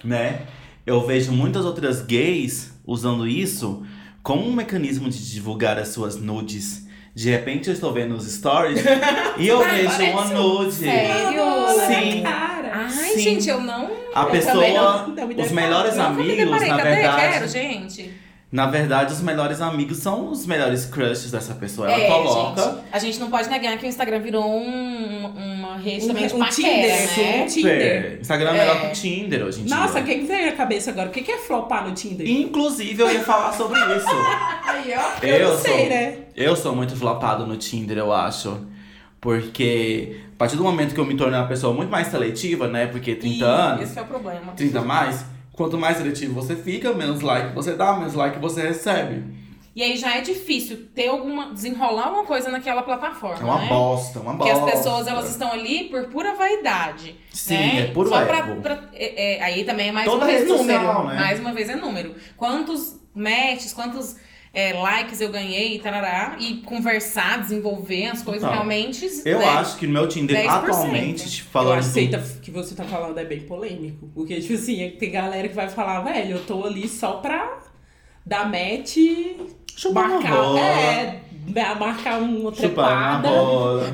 [SPEAKER 1] né? Eu vejo muitas outras gays usando isso como um mecanismo de divulgar as suas nudes. De repente eu estou vendo os stories e eu
[SPEAKER 3] Ai,
[SPEAKER 1] vejo uma nude.
[SPEAKER 3] Sério?
[SPEAKER 1] Sim.
[SPEAKER 2] Cara.
[SPEAKER 3] Ai,
[SPEAKER 1] Sim.
[SPEAKER 3] gente, eu não.
[SPEAKER 1] A
[SPEAKER 2] Eu
[SPEAKER 1] pessoa,
[SPEAKER 2] não- não me
[SPEAKER 1] os melhores
[SPEAKER 3] me
[SPEAKER 1] amigos,
[SPEAKER 3] deparei.
[SPEAKER 1] na
[SPEAKER 3] Cadê?
[SPEAKER 1] verdade,
[SPEAKER 3] Quero, gente.
[SPEAKER 1] Na verdade, os melhores amigos são os melhores crushes dessa pessoa. Ela
[SPEAKER 3] é,
[SPEAKER 1] coloca.
[SPEAKER 3] gente, a gente não pode negar que o Instagram virou um- uma rede
[SPEAKER 2] Um-
[SPEAKER 3] também de
[SPEAKER 2] um
[SPEAKER 3] paquera,
[SPEAKER 2] Tinder,
[SPEAKER 3] né?
[SPEAKER 2] Tinder.
[SPEAKER 1] Instagram é
[SPEAKER 3] É.
[SPEAKER 1] melhor que o Tinder hoje em
[SPEAKER 2] Nossa,
[SPEAKER 1] dia.
[SPEAKER 2] o que que veio na cabeça agora? O que é flopar no Tinder?
[SPEAKER 1] Inclusive, eu ia falar sobre isso.
[SPEAKER 3] Aí, ó.
[SPEAKER 2] Eu não
[SPEAKER 1] sou,
[SPEAKER 2] sei, né?
[SPEAKER 1] Eu sou muito flopado no Tinder, eu acho. Porque a partir do momento que eu me tornei uma pessoa muito mais seletiva, né? Porque 30
[SPEAKER 3] Ih,
[SPEAKER 1] anos,
[SPEAKER 3] Esse é o problema.
[SPEAKER 1] 30 a mais, quanto mais seletivo você fica, menos like você dá, menos like você recebe.
[SPEAKER 3] E aí já é difícil ter alguma. desenrolar alguma coisa naquela plataforma.
[SPEAKER 1] É uma
[SPEAKER 3] né?
[SPEAKER 1] bosta, uma
[SPEAKER 3] Porque
[SPEAKER 1] bosta.
[SPEAKER 3] as pessoas elas estão ali por pura vaidade.
[SPEAKER 1] Sim,
[SPEAKER 3] né?
[SPEAKER 1] é puro
[SPEAKER 3] Só pra,
[SPEAKER 1] ego.
[SPEAKER 3] pra- é- é, aí também é mais
[SPEAKER 1] Toda
[SPEAKER 3] uma vez número.
[SPEAKER 1] social, né?
[SPEAKER 3] Mais uma vez é número. Quantos matches, quantos é, likes eu ganhei, tarará, e conversar, desenvolver as coisas
[SPEAKER 1] Então,
[SPEAKER 3] realmente.
[SPEAKER 1] Eu
[SPEAKER 3] né?
[SPEAKER 1] acho que no meu Tinder
[SPEAKER 3] 10%.
[SPEAKER 1] atualmente, tipo,
[SPEAKER 2] Eu
[SPEAKER 1] falando.
[SPEAKER 2] acho que você tá- que você tá falando é bem polêmico. Porque, tipo assim, tem galera que vai falar, velho, eu tô ali só pra dar match,
[SPEAKER 1] Chupar uma
[SPEAKER 2] marcar,
[SPEAKER 1] rola.
[SPEAKER 2] é, marcar uma
[SPEAKER 1] Chupar
[SPEAKER 2] trepada.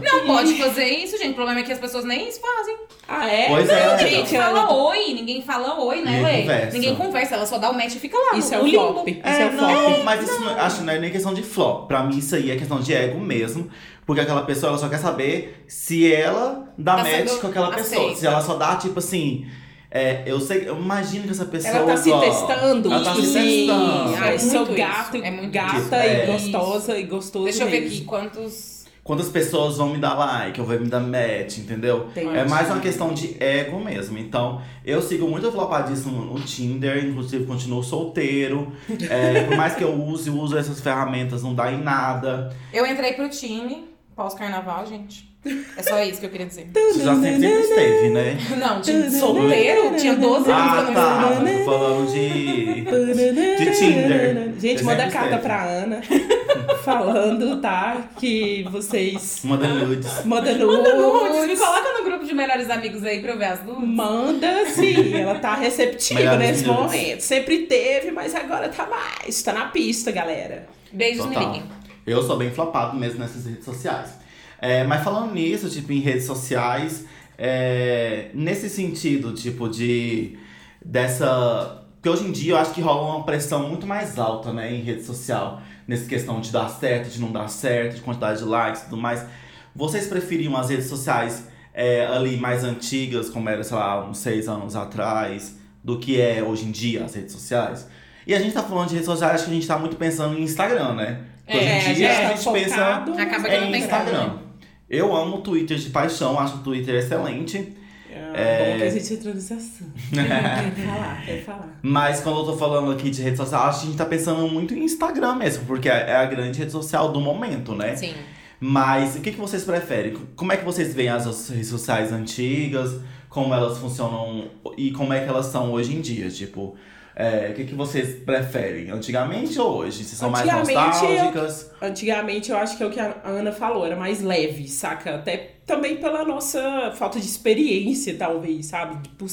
[SPEAKER 3] Não pode fazer isso, gente. O problema é que as pessoas nem isso fazem.
[SPEAKER 2] Ah, é?
[SPEAKER 1] Pois
[SPEAKER 2] não,
[SPEAKER 1] é.
[SPEAKER 3] Ninguém
[SPEAKER 2] gente,
[SPEAKER 3] fala
[SPEAKER 2] ela-
[SPEAKER 3] oi, ninguém fala oi, né,
[SPEAKER 1] Ninguém
[SPEAKER 3] Lê?
[SPEAKER 1] conversa.
[SPEAKER 3] Ninguém conversa, ela só dá o match e fica lá.
[SPEAKER 2] Isso
[SPEAKER 3] no,
[SPEAKER 2] é o
[SPEAKER 3] limbo.
[SPEAKER 2] flop. Isso
[SPEAKER 1] É,
[SPEAKER 2] é o
[SPEAKER 1] não,
[SPEAKER 2] flop.
[SPEAKER 1] mas isso não, acho que não é nem questão de flop. Pra mim, isso aí é questão de ego mesmo. Porque aquela pessoa ela só quer saber se ela dá
[SPEAKER 3] Tá
[SPEAKER 1] match com aquela pessoa.
[SPEAKER 3] aceita.
[SPEAKER 1] Se ela só dá, tipo assim. É, eu sei, eu imagino que essa pessoa.
[SPEAKER 2] Ela tá se
[SPEAKER 1] ó,
[SPEAKER 2] testando.
[SPEAKER 1] Ela tá se
[SPEAKER 2] Sim.
[SPEAKER 1] testando.
[SPEAKER 2] Ai,
[SPEAKER 3] É
[SPEAKER 2] sou
[SPEAKER 3] muito
[SPEAKER 2] gato,
[SPEAKER 3] isso, é muito
[SPEAKER 2] gata
[SPEAKER 1] isso.
[SPEAKER 2] e
[SPEAKER 1] É.
[SPEAKER 2] gostosa e gostoso
[SPEAKER 3] Deixa eu ver aqui quantos.
[SPEAKER 1] Quantas pessoas vão me dar like, ou vão me dar match, entendeu?
[SPEAKER 2] Entendi.
[SPEAKER 1] É mais uma questão de ego mesmo. Então, eu sigo muito flopadíssimo no Tinder, inclusive continuo solteiro. É, por mais que eu use, uso essas ferramentas, não dá em nada.
[SPEAKER 3] Eu entrei pro time pós-carnaval, gente. É só isso que eu queria dizer.
[SPEAKER 1] Você já sempre, sempre esteve, né?
[SPEAKER 3] Não, time solteiro, tinha 12 anos que eu
[SPEAKER 1] Ah,
[SPEAKER 3] não
[SPEAKER 1] tá. Tô falando de. de Tinder.
[SPEAKER 2] Gente, manda carta
[SPEAKER 1] esteve.
[SPEAKER 2] pra Ana falando, tá? Que vocês
[SPEAKER 1] Manda nudes.
[SPEAKER 3] Manda nudes, me
[SPEAKER 2] nudes.
[SPEAKER 3] coloca no grupo de melhores amigos aí pra eu ver as nudes.
[SPEAKER 2] Manda sim, ela tá receptiva
[SPEAKER 1] Melhores
[SPEAKER 2] nesse
[SPEAKER 1] nudes.
[SPEAKER 2] momento. Sempre teve, mas agora tá mais. Tá na pista, galera.
[SPEAKER 3] Beijos, me
[SPEAKER 1] Total.
[SPEAKER 3] liguem.
[SPEAKER 1] Eu sou bem flopado mesmo nessas redes sociais. É, mas falando nisso, tipo, em redes sociais, é, nesse sentido, tipo, de. dessa. Porque hoje em dia eu acho que rola uma pressão muito mais alta, né, em rede social. Nessa questão de dar certo, de não dar certo, de quantidade de likes e tudo mais. Vocês preferiam as redes sociais é, ali mais antigas, como era, sei lá, uns seis anos atrás? do que é hoje em dia as redes sociais. E a gente tá falando de redes sociais, acho que a gente tá muito pensando em Instagram, né? Porque
[SPEAKER 3] É,
[SPEAKER 1] hoje em dia
[SPEAKER 2] tá
[SPEAKER 1] a gente pensa
[SPEAKER 3] Acaba que
[SPEAKER 1] em
[SPEAKER 3] não tem
[SPEAKER 1] Instagram. Eu amo o Twitter de paixão, acho o Twitter excelente.
[SPEAKER 2] É... Bom que a gente entrou nesse assunto. quer falar, quer falar.
[SPEAKER 1] Mas quando eu tô falando aqui de rede social, acho que a gente tá pensando muito em Instagram mesmo, porque é a grande rede social do momento, né?
[SPEAKER 3] Sim.
[SPEAKER 1] Mas o que, que vocês preferem? Como é que vocês veem as redes sociais antigas? Como elas funcionam e como é que elas são hoje em dia? Tipo, é, o que, que vocês preferem? Antigamente ou hoje? Vocês são mais nostálgicas?
[SPEAKER 2] Antigamente eu acho que é o que a Ana falou, era mais leve, saca? Até também pela nossa falta de experiência, talvez, sabe? Por,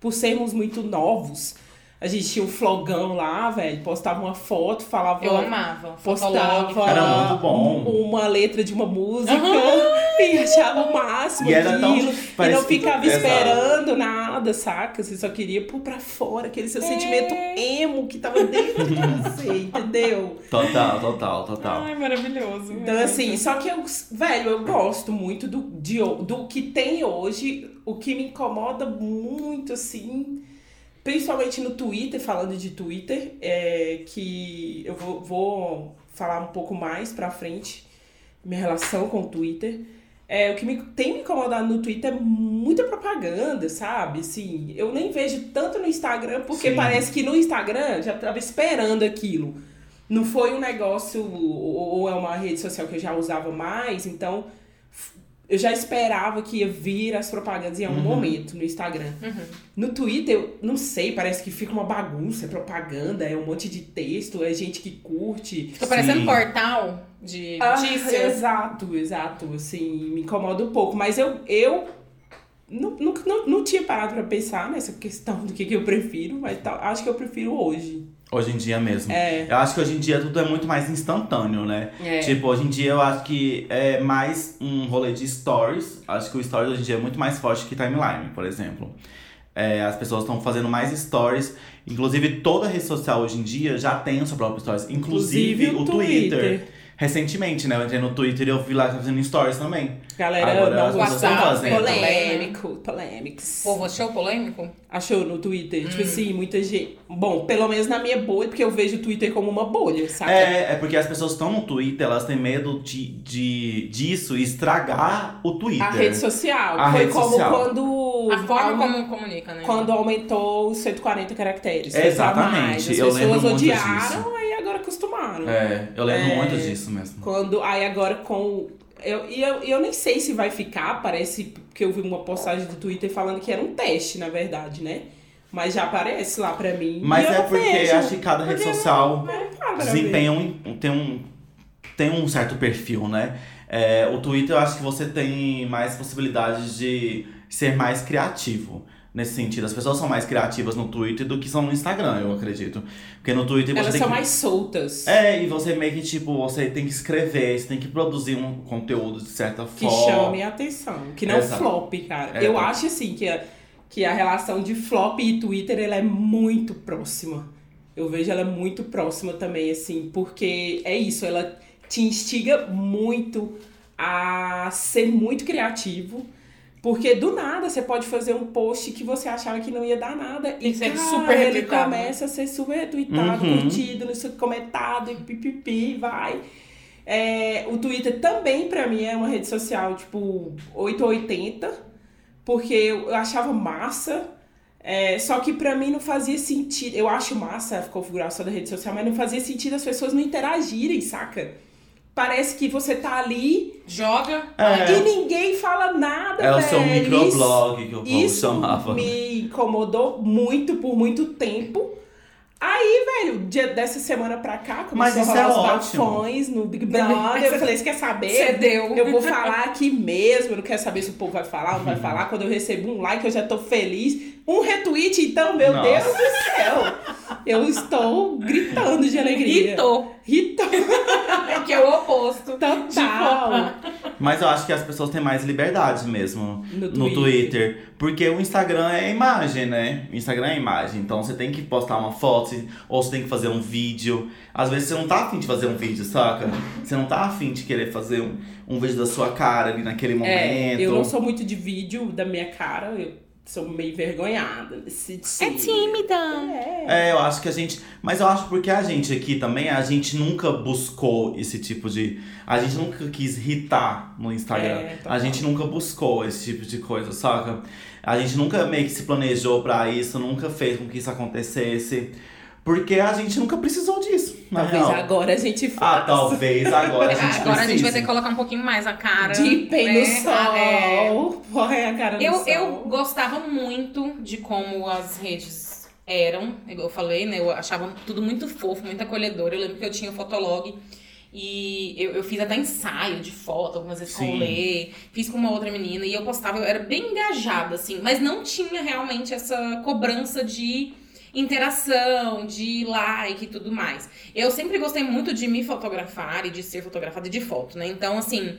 [SPEAKER 2] por sermos muito novos. A gente tinha um flogão lá, velho, postava uma foto, falava.
[SPEAKER 3] Eu amava.
[SPEAKER 2] postava.
[SPEAKER 1] Era muito bom.
[SPEAKER 2] um- uma letra de uma música e achava o máximo
[SPEAKER 1] E era tão-.
[SPEAKER 2] E não ficava esperando nada, saca? Você só queria pôr pra fora aquele seu sentimento emo que tava dentro de você, entendeu?
[SPEAKER 1] Total, total, total.
[SPEAKER 3] Ai, maravilhoso.
[SPEAKER 2] Então, assim, só que eu, velho, eu gosto muito do, de, do que tem hoje. O que me incomoda muito, assim, principalmente no Twitter, falando de Twitter, é que eu vou, vou falar um pouco mais pra frente, minha relação com o Twitter. É, o que me, tem me incomodado no Twitter é muita propaganda, sabe? Assim, eu nem vejo tanto no Instagram, porque
[SPEAKER 1] Sim.
[SPEAKER 2] parece que no Instagram já tava esperando aquilo. Não foi um negócio, ou ou é uma rede social que eu já usava mais, então eu já esperava que ia vir as propagandas em algum
[SPEAKER 1] Uhum.
[SPEAKER 2] momento no Instagram. No Twitter, eu não sei, parece que fica uma bagunça, é propaganda, é um monte de texto, é gente que curte.
[SPEAKER 3] Fica parecendo um portal de
[SPEAKER 2] Ah,
[SPEAKER 3] notícias.
[SPEAKER 2] exato, exato, assim, me incomoda um pouco, mas eu, eu não, não, não, não tinha parado pra pensar nessa questão do que, que eu prefiro, mas tal, acho que eu prefiro hoje.
[SPEAKER 1] Hoje em dia mesmo.
[SPEAKER 2] É.
[SPEAKER 1] Eu acho que hoje em dia tudo é muito mais instantâneo, né?
[SPEAKER 2] É.
[SPEAKER 1] Tipo, hoje em dia eu acho que é mais um rolê de stories. Acho que o stories hoje em dia é muito mais forte que timeline, por exemplo. É, as pessoas estão fazendo mais stories. Inclusive, toda rede social hoje em dia já tem o seu próprio stories. Inclusive,
[SPEAKER 2] Inclusive o
[SPEAKER 1] o Twitter.
[SPEAKER 2] Twitter.
[SPEAKER 1] Recentemente, né? Eu entrei no Twitter e eu vi lá que tá fazendo stories também.
[SPEAKER 2] Galera,
[SPEAKER 1] Agora
[SPEAKER 2] não
[SPEAKER 1] as pessoas estão fazendo.
[SPEAKER 2] Polêmico, polêmicos.
[SPEAKER 3] Povo, achou polêmico?
[SPEAKER 2] Achou no Twitter?
[SPEAKER 1] Hum.
[SPEAKER 2] Tipo assim, muita gente. Bom, pelo menos na minha bolha, porque eu vejo o Twitter como uma bolha, sabe?
[SPEAKER 1] É, é porque as pessoas estão no Twitter, elas têm medo de, de, disso estragar o Twitter.
[SPEAKER 2] A rede social.
[SPEAKER 1] A
[SPEAKER 2] Foi
[SPEAKER 1] rede
[SPEAKER 2] como
[SPEAKER 1] social.
[SPEAKER 2] quando.
[SPEAKER 3] A forma como comunica, né?
[SPEAKER 2] Quando aumentou os 140 caracteres. pra
[SPEAKER 1] Exatamente,
[SPEAKER 2] mais. As
[SPEAKER 1] eu lembro
[SPEAKER 2] pessoas
[SPEAKER 1] muito
[SPEAKER 2] odiaram,
[SPEAKER 1] disso.
[SPEAKER 2] aí agora acostumaram.
[SPEAKER 1] É, eu lembro
[SPEAKER 2] É.
[SPEAKER 1] muito disso mesmo.
[SPEAKER 2] Quando. Aí agora com. Eu, e eu, eu nem sei se vai ficar, parece que eu vi uma postagem do Twitter falando que era um teste, na verdade, né? Mas já aparece lá pra mim.
[SPEAKER 1] Mas é porque
[SPEAKER 2] vejo.
[SPEAKER 1] acho que cada rede social
[SPEAKER 2] pra
[SPEAKER 1] desempenha um, tem, um, tem um certo perfil, né? É, o Twitter eu acho que você tem mais possibilidades de ser mais criativo. Nesse sentido, as pessoas são mais criativas no Twitter do que são no Instagram, eu acredito. Porque no Twitter você
[SPEAKER 2] Elas
[SPEAKER 1] tem
[SPEAKER 2] são
[SPEAKER 1] que...
[SPEAKER 2] mais soltas.
[SPEAKER 1] É, e você meio que, tipo, você tem que escrever, você tem que produzir um conteúdo de certa
[SPEAKER 2] que
[SPEAKER 1] forma.
[SPEAKER 2] chame a atenção, que não
[SPEAKER 1] Exato.
[SPEAKER 2] flop, cara.
[SPEAKER 1] É,
[SPEAKER 2] eu
[SPEAKER 1] tá.
[SPEAKER 2] acho assim que a, que a relação de flop e Twitter ela é muito próxima. Eu vejo ela muito próxima também, assim, porque é isso, ela te instiga muito a ser muito criativo. Porque do nada você pode fazer um post que você achava que não ia dar nada.
[SPEAKER 3] E
[SPEAKER 2] E cara,
[SPEAKER 3] super
[SPEAKER 2] ele
[SPEAKER 3] retweetado.
[SPEAKER 2] começa a ser super retweetado,
[SPEAKER 1] Uhum.
[SPEAKER 2] curtido, comentado, e pipipi, vai. É, o Twitter também, pra mim, é uma rede social, tipo, 880, porque eu achava massa. é, só que pra mim não fazia sentido. Eu acho massa a configuração da rede social, mas não fazia sentido as pessoas não interagirem, saca? Parece que você tá ali
[SPEAKER 3] Joga.
[SPEAKER 1] É.
[SPEAKER 2] e ninguém fala nada,
[SPEAKER 1] É o seu microblog que o povo
[SPEAKER 2] isso
[SPEAKER 1] chamava.
[SPEAKER 2] me incomodou muito por muito tempo. Aí, velho, dia dessa semana pra cá, começou a
[SPEAKER 1] é
[SPEAKER 2] rolar os
[SPEAKER 1] ótimo.
[SPEAKER 2] bafões no Big Brother. Eu falei, você quer saber?
[SPEAKER 3] Cedeu.
[SPEAKER 2] Eu vou falar aqui mesmo, eu não quero saber se o povo vai falar ou não vai falar. Quando eu recebo um like, eu já tô feliz. Um retweet, então, meu
[SPEAKER 1] Nossa.
[SPEAKER 2] Deus do céu. Eu estou gritando de alegria.
[SPEAKER 3] Ritou.
[SPEAKER 2] Ritou.
[SPEAKER 3] Que é o oposto.
[SPEAKER 2] Total.
[SPEAKER 1] Mas eu acho que as pessoas têm mais liberdade mesmo
[SPEAKER 2] No
[SPEAKER 1] no,
[SPEAKER 2] Twitter.
[SPEAKER 1] Twitter. Porque o Instagram é imagem, né? O Instagram é imagem. Então você tem que postar uma foto, ou você tem que fazer um vídeo. Às vezes você não tá afim de fazer um vídeo, saca? Você não tá afim de querer fazer um, um vídeo da sua cara ali naquele momento.
[SPEAKER 2] É, eu não sou muito de vídeo da minha cara. Eu sou meio envergonhada nesse
[SPEAKER 3] É tímida.
[SPEAKER 2] É.
[SPEAKER 1] É, eu acho que a gente. Mas eu acho porque a gente aqui também, a gente nunca buscou esse tipo de. A gente nunca quis irritar no Instagram.
[SPEAKER 2] É,
[SPEAKER 1] a gente nunca buscou esse tipo de coisa, saca? A gente nunca meio que se planejou pra isso, nunca fez com que isso acontecesse. Porque a gente nunca precisou disso. Na
[SPEAKER 2] Talvez
[SPEAKER 1] real.
[SPEAKER 2] agora a gente
[SPEAKER 1] Ah,
[SPEAKER 2] faça.
[SPEAKER 1] talvez agora a gente
[SPEAKER 3] Agora a gente vai ter
[SPEAKER 1] precise.
[SPEAKER 3] que colocar um pouquinho mais a cara.
[SPEAKER 2] De pé
[SPEAKER 3] né?
[SPEAKER 2] no sol.
[SPEAKER 3] É.
[SPEAKER 2] Põe a cara no
[SPEAKER 3] Eu,
[SPEAKER 2] sol.
[SPEAKER 3] eu gostava muito de como as redes eram, igual eu falei, né? Eu achava tudo muito fofo, muito acolhedor. Eu lembro que eu tinha o Fotolog e eu, eu fiz até ensaio de foto, algumas vezes com
[SPEAKER 1] Sim.
[SPEAKER 3] o Lê, fiz com uma outra menina e eu postava, eu era bem engajada, assim, mas não tinha realmente essa cobrança de interação, de like e tudo mais. Eu sempre gostei muito de me fotografar e de ser fotografada de foto, né? Então, assim,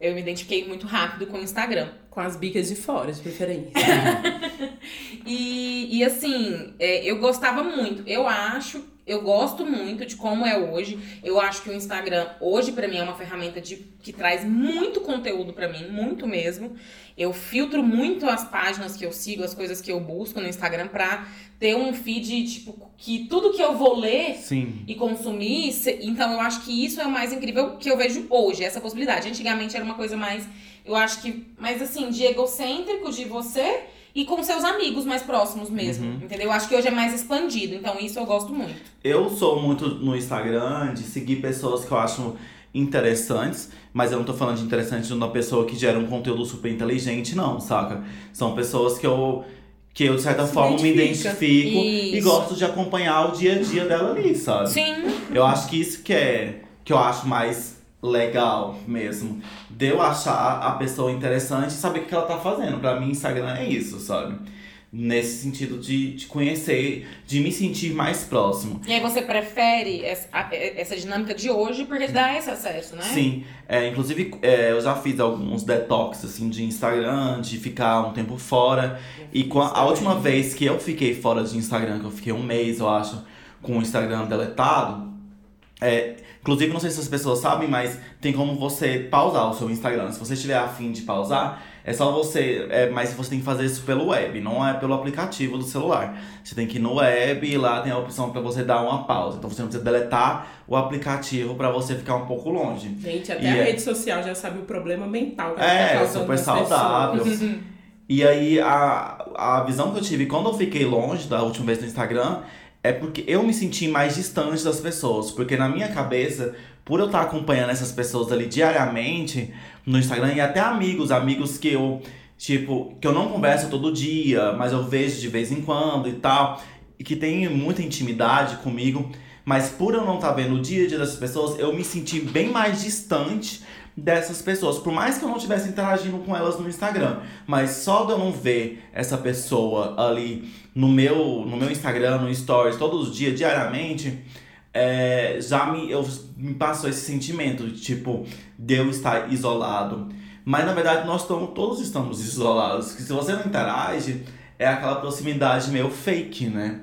[SPEAKER 3] eu me identifiquei muito rápido com o Instagram.
[SPEAKER 2] Com as bicas de fora, de preferência.
[SPEAKER 3] E, e assim, é, eu gostava muito. Eu acho, eu gosto muito de como é hoje. Eu acho que o Instagram hoje pra mim é uma ferramenta de, que traz muito conteúdo pra mim, muito mesmo. Eu filtro muito as páginas que eu sigo, as coisas que eu busco no Instagram pra ter um feed tipo que tudo que eu vou ler
[SPEAKER 1] Sim.
[SPEAKER 3] e consumir. se- Então eu acho que isso é o mais incrível que eu vejo hoje, essa possibilidade. Antigamente era uma coisa mais, eu acho que, mais assim, de egocêntrico de você e com seus amigos mais próximos mesmo,
[SPEAKER 1] Uhum.
[SPEAKER 3] entendeu? Eu acho que hoje é mais expandido, então isso eu gosto muito.
[SPEAKER 1] Eu sou muito no Instagram de seguir pessoas que eu acho interessantes, mas eu não tô falando de interessante de uma pessoa que gera um conteúdo super inteligente, não, saca? São pessoas que eu, que eu de certa
[SPEAKER 2] Se
[SPEAKER 1] forma, me
[SPEAKER 2] identifica.
[SPEAKER 1] identifico e
[SPEAKER 3] Isso.
[SPEAKER 1] gosto de acompanhar o dia a dia dela ali, sabe?
[SPEAKER 3] Sim.
[SPEAKER 1] Eu acho que isso que é que eu acho mais legal mesmo. De eu achar a pessoa interessante e saber o que ela tá fazendo. Pra mim, Instagram é isso, sabe? Nesse sentido de, de conhecer, de me sentir mais próximo.
[SPEAKER 3] E aí você prefere essa, essa dinâmica de hoje porque dá esse acesso, né?
[SPEAKER 1] Sim, é, inclusive é, eu já fiz alguns detox assim de Instagram, de ficar um tempo fora. E com a, a última vez que eu fiquei fora de Instagram, que eu fiquei um mês, eu acho, com o Instagram deletado, é, inclusive não sei se as pessoas sabem, mas tem como você pausar o seu Instagram. Se você estiver afim de pausar, é só você. É, mas você tem que fazer isso pelo web, não é pelo aplicativo do celular. Você tem que ir no web e lá tem a opção para você dar uma pausa. Então você não precisa deletar o aplicativo para você ficar um pouco longe.
[SPEAKER 2] Gente, até
[SPEAKER 1] E
[SPEAKER 2] a
[SPEAKER 1] é-
[SPEAKER 2] rede social já sabe o problema mental que
[SPEAKER 1] É,
[SPEAKER 2] tá causando
[SPEAKER 1] super
[SPEAKER 2] nas
[SPEAKER 1] saudável. E aí, a, a visão que eu tive quando eu fiquei longe da última vez no Instagram é porque eu me senti mais distante das pessoas. Porque na minha cabeça, por eu estar acompanhando essas pessoas ali diariamente no Instagram, e até amigos, amigos que eu, tipo, que eu não converso todo dia, mas eu vejo de vez em quando e tal, e que tem muita intimidade comigo. Mas por eu não estar vendo o dia a dia dessas pessoas, eu me senti bem mais distante dessas pessoas. Por mais que eu não estivesse interagindo com elas no Instagram. Mas só de eu não ver essa pessoa ali no meu, no meu Instagram, no Stories, todos os dias, diariamente, é, já me, eu, me passou esse sentimento de tipo, de eu estar isolado. Mas na verdade nós estamos, todos estamos isolados. Que se você não interage, é aquela proximidade meio fake, né?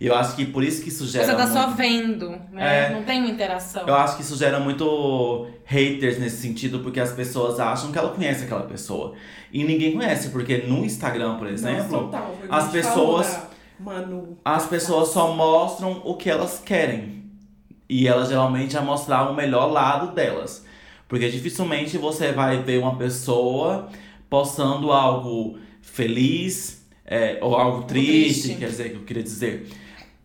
[SPEAKER 1] E eu acho que por isso que isso gera.
[SPEAKER 3] Você tá
[SPEAKER 1] muito-
[SPEAKER 3] só vendo, né?
[SPEAKER 1] É.
[SPEAKER 3] Não tem uma interação.
[SPEAKER 1] eu acho que isso gera muito haters nesse sentido, porque as pessoas acham que ela conhece aquela pessoa. E ninguém conhece, porque no Instagram, por
[SPEAKER 2] Nossa,
[SPEAKER 1] exemplo,
[SPEAKER 2] que
[SPEAKER 1] as pessoas-
[SPEAKER 2] Manu.
[SPEAKER 1] as pessoas só mostram o que elas querem. E elas geralmente vão mostrar o melhor lado delas. Porque dificilmente você vai ver uma pessoa postando algo feliz é, ou algo triste,
[SPEAKER 3] triste.
[SPEAKER 1] quer dizer, que eu queria dizer.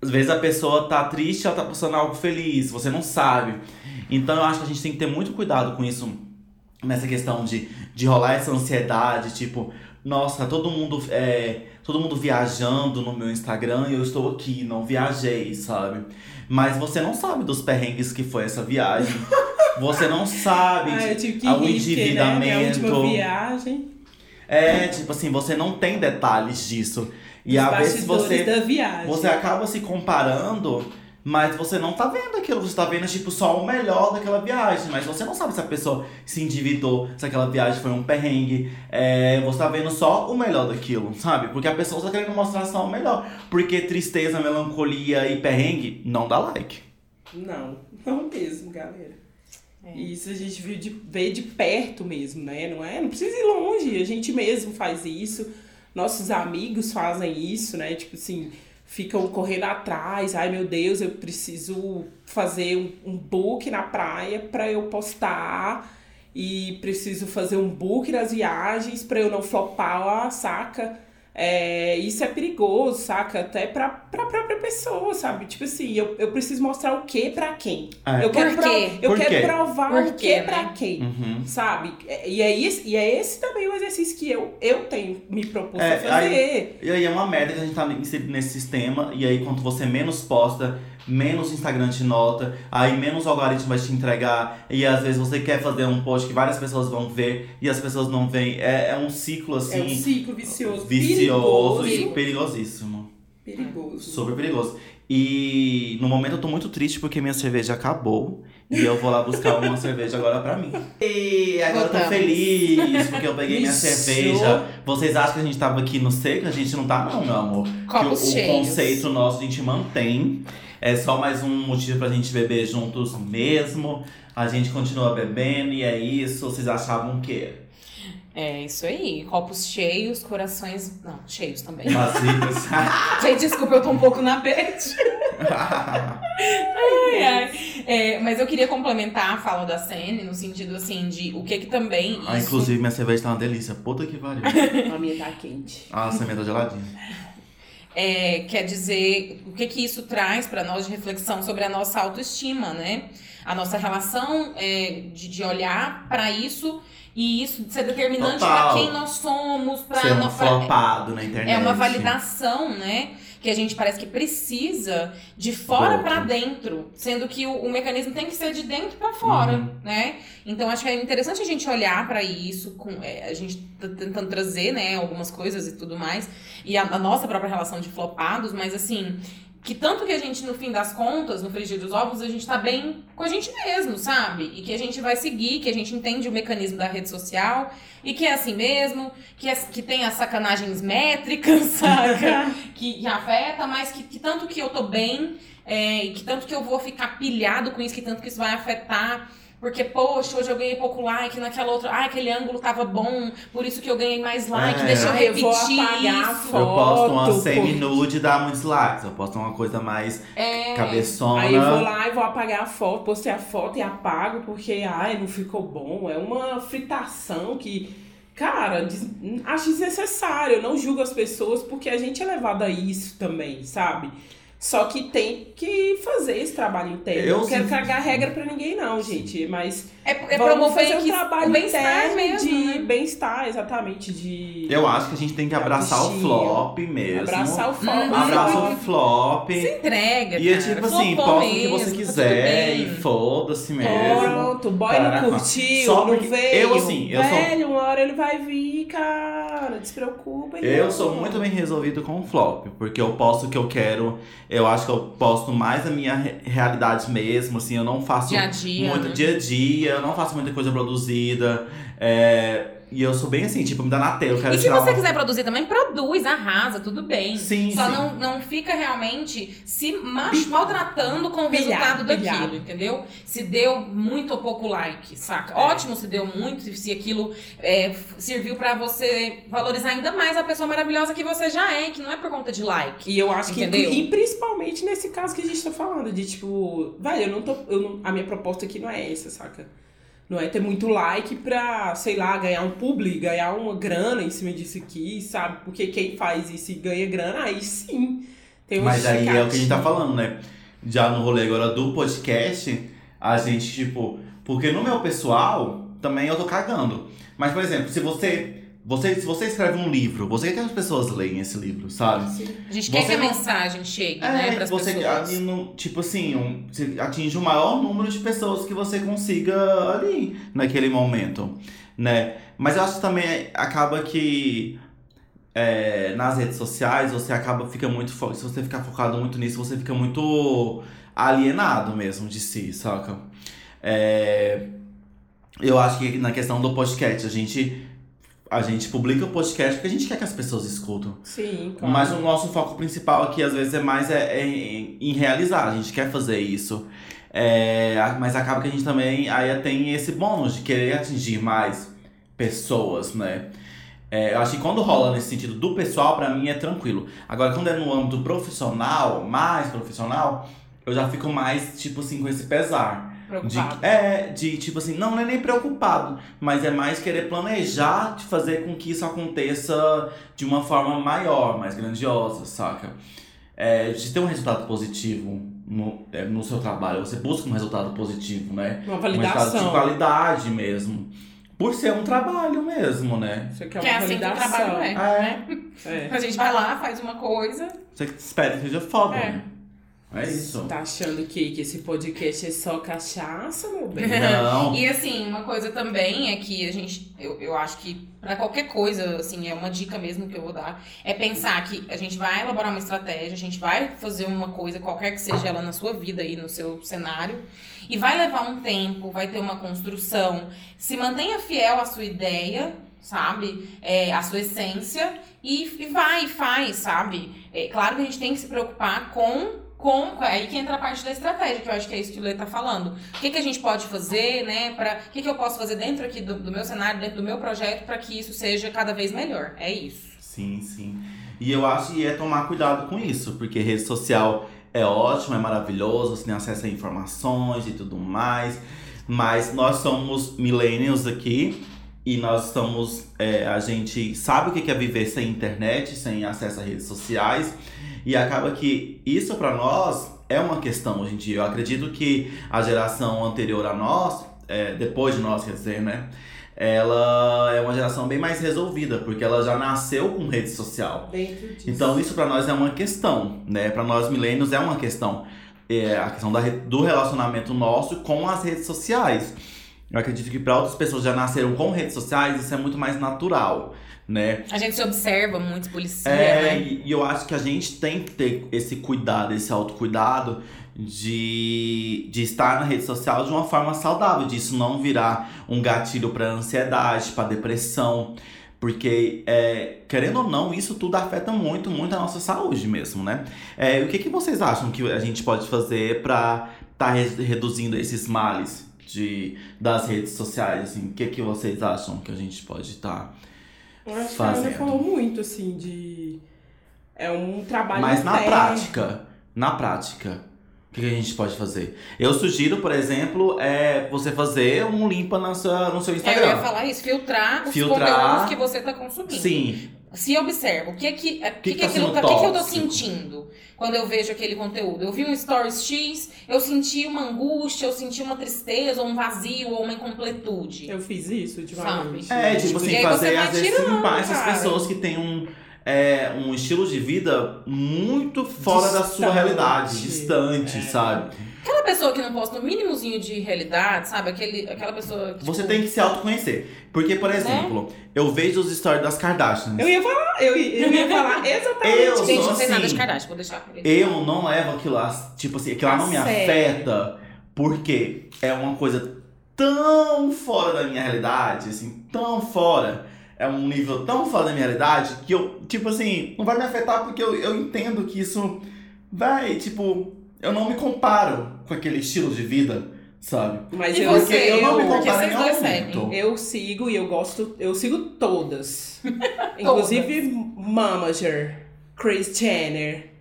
[SPEAKER 1] Às vezes a pessoa tá triste, ela tá postando algo feliz, você não sabe. Então eu acho que a gente tem que ter muito cuidado com isso, nessa questão de, de rolar essa ansiedade, tipo, nossa, todo mundo é, todo mundo viajando no meu Instagram e eu estou aqui, não viajei, sabe? Mas você não sabe dos perrengues que foi essa viagem. Você não sabe
[SPEAKER 2] Ah, porque, né, minha
[SPEAKER 1] endividamento.
[SPEAKER 2] última viagem.
[SPEAKER 1] É, tipo assim, você não tem detalhes disso. E às vezes você você acaba se comparando, mas você não tá vendo aquilo, você tá vendo tipo só o melhor daquela viagem, mas você não sabe se a pessoa se endividou, se aquela viagem foi um perrengue, é, você tá vendo só o melhor daquilo, sabe? Porque a pessoa tá querendo mostrar só o melhor, porque tristeza, melancolia e perrengue não dá like.
[SPEAKER 2] Não, não mesmo, galera.
[SPEAKER 3] É.
[SPEAKER 2] Isso a gente viu de, vê de perto mesmo, né? Não é? Não precisa ir longe, a gente mesmo faz isso. nossos amigos fazem isso, né? Tipo assim, ficam correndo atrás. Ai meu Deus, eu preciso fazer um, um book na praia para eu postar e preciso fazer um book das viagens para eu não flopar, saca? É, isso é perigoso, saca? Até pra, pra própria pessoa, sabe? Tipo assim, eu, eu preciso mostrar o que pra quem.
[SPEAKER 1] É.
[SPEAKER 2] Eu quero,
[SPEAKER 3] Por
[SPEAKER 2] pro-
[SPEAKER 3] quê?
[SPEAKER 2] eu
[SPEAKER 1] Por
[SPEAKER 2] quero
[SPEAKER 1] quê?
[SPEAKER 2] provar
[SPEAKER 3] Por
[SPEAKER 2] o que
[SPEAKER 3] né?
[SPEAKER 2] pra quem,
[SPEAKER 1] Uhum.
[SPEAKER 2] sabe? E é, esse, e é esse também o exercício que eu, eu tenho me proposto
[SPEAKER 1] É,
[SPEAKER 2] a fazer.
[SPEAKER 1] E aí é uma merda que a gente tá inserido nesse sistema, e aí quanto você menos posta, menos o Instagram te nota, aí menos o algoritmo vai te entregar, e às vezes você quer fazer um post que várias pessoas vão ver, e as pessoas não veem. É, é um ciclo assim.
[SPEAKER 2] É um ciclo vicioso.
[SPEAKER 1] vicioso
[SPEAKER 2] perigoso.
[SPEAKER 1] e perigosíssimo.
[SPEAKER 2] Perigoso.
[SPEAKER 1] Super perigoso. E no momento eu tô muito triste porque minha cerveja acabou. E eu vou lá buscar uma cerveja agora pra mim. E agora eu tô
[SPEAKER 3] Voltamos.
[SPEAKER 1] feliz porque eu peguei minha cerveja. Vocês acham que a gente tava aqui no seco? A gente não tá, não, meu amor.
[SPEAKER 3] Copos
[SPEAKER 1] que o, o conceito nosso a gente mantém. É só mais um motivo pra gente beber juntos mesmo. A gente continua bebendo e é isso. Vocês achavam o quê?
[SPEAKER 3] É isso aí. Copos cheios, corações. Não, cheios também.
[SPEAKER 1] Vazios.
[SPEAKER 3] Gente, desculpa, eu tô um pouco na bed. Ai, ai. É, mas eu queria complementar a fala da Sene no sentido assim de o que que também.
[SPEAKER 1] ah,
[SPEAKER 3] isso-
[SPEAKER 1] inclusive, minha cerveja tá uma delícia. Puta que pariu.
[SPEAKER 2] A minha tá quente.
[SPEAKER 1] Ah, a semente tá geladinha.
[SPEAKER 3] É, quer dizer o que que isso traz para nós de reflexão sobre a nossa autoestima, né? A nossa relação é, de, de olhar para isso e isso ser determinante para quem nós somos, para
[SPEAKER 1] Ser um flopado na internet.
[SPEAKER 3] é uma validação, né? Que a gente parece que precisa de fora para dentro, sendo que o, o mecanismo tem que ser de dentro para fora,
[SPEAKER 1] Uhum.
[SPEAKER 3] né? Então acho que é interessante a gente olhar para isso, com, é, a gente tá tentando trazer, né, algumas coisas e tudo mais, e a, a nossa própria relação de flopados, mas assim, que tanto que a gente, no fim das contas, no frigir dos ovos, a gente tá bem com a gente mesmo, sabe? E que a gente vai seguir, que a gente entende o mecanismo da rede social e que é assim mesmo, que, é, que tem as sacanagens métricas, saca? que, que afeta, mas que, que tanto que eu tô bem, é, que tanto que eu vou ficar pilhado com isso, que tanto que isso vai afetar. Porque, poxa, hoje eu ganhei pouco like, naquela outra. Ah, aquele ângulo tava bom, por isso que eu ganhei mais like.
[SPEAKER 1] É.
[SPEAKER 3] Deixa eu
[SPEAKER 2] Ah, eu vou
[SPEAKER 3] repetir
[SPEAKER 2] apagar a
[SPEAKER 3] isso.
[SPEAKER 1] Eu posto uma
[SPEAKER 2] Foto,
[SPEAKER 1] semi-nude e dá muitos likes. Eu posto uma coisa mais
[SPEAKER 3] É,
[SPEAKER 1] cabeçona.
[SPEAKER 2] Aí eu vou lá e vou apagar a foto, postei a foto e apago porque, ai, não ficou bom. É uma fritação que, cara, des- acho desnecessário. Eu não julgo as pessoas porque a gente é levado a isso também, sabe? Só que tem que fazer esse trabalho interno.
[SPEAKER 1] Eu
[SPEAKER 2] não quero cagar regra pra ninguém, não, gente. Mas
[SPEAKER 3] é, é
[SPEAKER 2] vamos
[SPEAKER 3] promover
[SPEAKER 2] fazer um
[SPEAKER 3] que
[SPEAKER 2] trabalho
[SPEAKER 3] bem-estar
[SPEAKER 2] interno
[SPEAKER 3] mesmo,
[SPEAKER 2] de
[SPEAKER 3] né?
[SPEAKER 2] bem-estar, exatamente. De
[SPEAKER 1] Eu acho que a gente tem que abraçar o flop mesmo.
[SPEAKER 2] abraçar o foco.
[SPEAKER 3] Uhum.
[SPEAKER 1] Abraça o
[SPEAKER 2] sabe?
[SPEAKER 1] flop.
[SPEAKER 3] Se entrega,
[SPEAKER 1] E é
[SPEAKER 3] cara.
[SPEAKER 1] tipo assim,
[SPEAKER 3] Flopou
[SPEAKER 1] posta o que você
[SPEAKER 3] tá
[SPEAKER 1] quiser
[SPEAKER 3] tudo
[SPEAKER 1] e
[SPEAKER 3] bem.
[SPEAKER 1] foda-se mesmo.
[SPEAKER 2] Pronto, boy
[SPEAKER 1] Caraca.
[SPEAKER 2] não curtiu,
[SPEAKER 1] Só
[SPEAKER 2] não veio.
[SPEAKER 1] eu, assim, eu sou-
[SPEAKER 2] Velho, uma hora ele vai vir, cara. Despreocupa.
[SPEAKER 1] Eu
[SPEAKER 2] irmão.
[SPEAKER 1] sou muito bem resolvido com o flop, porque eu posto o que eu quero. Eu acho que eu posto mais a minha re- realidade mesmo, assim, eu não faço
[SPEAKER 3] Dia a dia,
[SPEAKER 1] muito
[SPEAKER 3] né?
[SPEAKER 1] dia a dia, eu não faço muita coisa produzida. é, e eu sou bem assim, tipo, me dá na tela, eu quero
[SPEAKER 3] E se
[SPEAKER 1] tirar
[SPEAKER 3] você
[SPEAKER 1] uma-
[SPEAKER 3] quiser produzir também, produz, arrasa, tudo bem.
[SPEAKER 1] Sim,
[SPEAKER 3] Só
[SPEAKER 1] sim.
[SPEAKER 3] não, não fica realmente se maltratando com o resultado daquilo, entendeu? Se deu muito ou pouco like, saca? Ótimo se deu muito, se aquilo é, f- serviu pra você valorizar ainda mais a pessoa maravilhosa que você já é, que não é por conta de like.
[SPEAKER 2] E eu acho que.
[SPEAKER 3] Entendeu?
[SPEAKER 2] E principalmente nesse caso que a gente tá falando, de tipo, velho, eu não tô. Eu não, a minha proposta aqui não é essa, saca? Não é ter muito like pra, sei lá, ganhar um publi, ganhar uma grana em cima disso aqui, sabe? Porque quem faz isso e ganha grana, aí sim. Tem uma
[SPEAKER 1] Mas aí é o que a gente tá falando, né? Já no rolê agora do podcast, a gente, tipo. Porque no meu pessoal, também eu tô cagando. Mas, por exemplo, se você. Você, se você escreve um livro, você quer que as pessoas leiam esse livro, sabe?
[SPEAKER 3] A gente
[SPEAKER 1] Você
[SPEAKER 3] quer que a
[SPEAKER 1] não-
[SPEAKER 3] mensagem chegue, né,
[SPEAKER 1] É,
[SPEAKER 3] pras
[SPEAKER 1] você
[SPEAKER 3] pessoas.
[SPEAKER 1] ali no- tipo assim, um, você atinge o maior número de pessoas que você consiga ali naquele momento, né? Mas eu acho que também acaba que é, nas redes sociais você acaba fica muito fo- se você ficar focado muito nisso você fica muito alienado mesmo de si, saca? É, eu acho que na questão do podcast a gente a gente publica o podcast porque a gente quer que as pessoas escutam.
[SPEAKER 2] Sim, claro.
[SPEAKER 1] Mas o nosso foco principal aqui, às vezes, é mais é, é em, em realizar. A gente quer fazer isso. É, mas acaba que a gente também aí tem esse bônus de querer atingir mais pessoas, né? É, eu acho que quando rola nesse sentido do pessoal, pra mim é tranquilo. Agora, quando é no âmbito profissional, mais profissional, eu já fico mais, tipo assim, com esse pesar. De,
[SPEAKER 3] Preocupado.
[SPEAKER 1] é, de tipo assim, não, não é nem preocupado, mas é mais querer planejar de fazer com que isso aconteça de uma forma maior, mais grandiosa, saca? É, de ter um resultado positivo no, é, no seu trabalho. Você busca um resultado positivo, né?
[SPEAKER 2] Uma
[SPEAKER 1] Um resultado de
[SPEAKER 2] validação.
[SPEAKER 1] qualidade mesmo. Por ser um trabalho mesmo, né?
[SPEAKER 2] Isso aqui é
[SPEAKER 3] Que
[SPEAKER 2] uma
[SPEAKER 3] é assim que o
[SPEAKER 2] validação.
[SPEAKER 3] trabalho é.
[SPEAKER 1] É.
[SPEAKER 3] né?
[SPEAKER 2] É.
[SPEAKER 3] A gente vai lá, faz uma coisa.
[SPEAKER 1] Você espera que seja foda,
[SPEAKER 3] É.
[SPEAKER 1] né? É isso.
[SPEAKER 2] Tá achando que, que esse podcast é só cachaça, meu bem?
[SPEAKER 1] Não.
[SPEAKER 3] E assim, uma coisa também é que a gente, eu, eu acho que pra qualquer coisa, assim, é uma dica mesmo que eu vou dar, é pensar que a gente vai elaborar uma estratégia, a gente vai fazer uma coisa, qualquer que seja ela na sua vida aí, no seu cenário, e vai levar um tempo, vai ter uma construção. Se mantenha fiel à sua ideia, sabe? É, à sua essência, e, e vai, faz, sabe? É, claro que a gente tem que se preocupar com. Com, aí que entra a parte da estratégia, que eu acho que é isso que o Lê tá falando. O que, que a gente pode fazer, né? Pra, o que, que eu posso fazer dentro aqui do, do meu cenário, dentro do meu projeto, para que isso seja cada vez melhor. É isso.
[SPEAKER 1] Sim, sim. E eu acho que é tomar cuidado com isso, porque rede social é ótimo, é maravilhoso, você tem acesso a informações e tudo mais. Mas nós somos millennials aqui e nós estamos. é, a gente sabe o que é viver sem internet, sem acesso a redes sociais. E acaba que isso pra nós é uma questão hoje em dia. Eu acredito que a geração anterior a nós, é, depois de nós, quer dizer, né? Ela é uma geração bem mais resolvida, porque ela já nasceu com rede social. Então isso pra nós é uma questão, né? Pra nós milênios é uma questão. É a questão da do relacionamento nosso com as redes sociais. Eu acredito que pra outras pessoas que já nasceram com redes sociais, isso é muito mais natural, né?
[SPEAKER 3] A gente se observa muito, se policia,
[SPEAKER 1] É,
[SPEAKER 3] né?
[SPEAKER 1] e eu acho que a gente tem que ter esse cuidado, esse autocuidado de, de estar na rede social de uma forma saudável, disso não virar um gatilho para ansiedade, para depressão. Porque, é, querendo ou não, isso tudo afeta muito, muito a nossa saúde mesmo, né? É, o que, que vocês acham que a gente pode fazer para estar reduzindo esses males de, das redes sociais? Assim? O que, que vocês acham que a gente pode estar
[SPEAKER 2] Eu acho que a Ana
[SPEAKER 1] fazendo.
[SPEAKER 2] falou muito, assim, de. É um trabalho.
[SPEAKER 1] Mas na
[SPEAKER 2] interno.
[SPEAKER 1] prática, na prática, o que que a gente pode fazer? Eu sugiro, por exemplo, é você fazer um limpa na sua, no seu
[SPEAKER 3] É, eu
[SPEAKER 1] Instagram.
[SPEAKER 3] ia falar isso, filtrar os
[SPEAKER 1] Filtrar.
[SPEAKER 3] conteúdos que você tá consumindo.
[SPEAKER 1] Sim,
[SPEAKER 3] Se observa, o que é que, o que,
[SPEAKER 1] que
[SPEAKER 3] que,
[SPEAKER 1] tá
[SPEAKER 3] aquilo
[SPEAKER 1] sendo
[SPEAKER 3] tá- o que, que eu tô sentindo quando eu vejo aquele conteúdo? Eu vi um stories X, eu senti uma angústia, eu senti uma tristeza, ou um vazio, ou uma incompletude.
[SPEAKER 2] Eu fiz isso ultimamente.
[SPEAKER 3] Sabe?
[SPEAKER 1] é tipo assim, fazer às vezes limpar essas pessoas que têm um, é, um estilo de vida muito fora da sua
[SPEAKER 2] Distante.
[SPEAKER 1] realidade, distante,
[SPEAKER 2] É.
[SPEAKER 1] sabe?
[SPEAKER 3] Aquela pessoa que não posta no mínimozinho de realidade, sabe? Aquele, aquela pessoa que,
[SPEAKER 1] Você
[SPEAKER 3] tipo,
[SPEAKER 1] tem que se autoconhecer. Porque, por exemplo, eu vejo os stories das Kardashians.
[SPEAKER 2] Eu ia falar, eu, ia- eu ia falar exatamente
[SPEAKER 1] Eu.
[SPEAKER 3] Gente, não tem nada de
[SPEAKER 1] assim.
[SPEAKER 3] Kardashian, vou deixar.
[SPEAKER 1] Eu não levo aquilo lá, tipo assim, aquilo lá não me
[SPEAKER 2] sério.
[SPEAKER 1] afeta, porque é uma coisa tão fora da minha realidade, assim, tão fora. É um nível tão fora da minha realidade que eu, tipo assim, não vai me afetar porque eu, eu entendo que isso vai, tipo, eu não me comparo com aquele estilo de vida, sabe?
[SPEAKER 2] Mas
[SPEAKER 3] E
[SPEAKER 2] eu,
[SPEAKER 3] você?
[SPEAKER 1] Porque eu não me comparo em momento.
[SPEAKER 3] seguem.
[SPEAKER 2] eu sigo e eu gosto, eu sigo todas. Inclusive Mamager, Chris Jenner.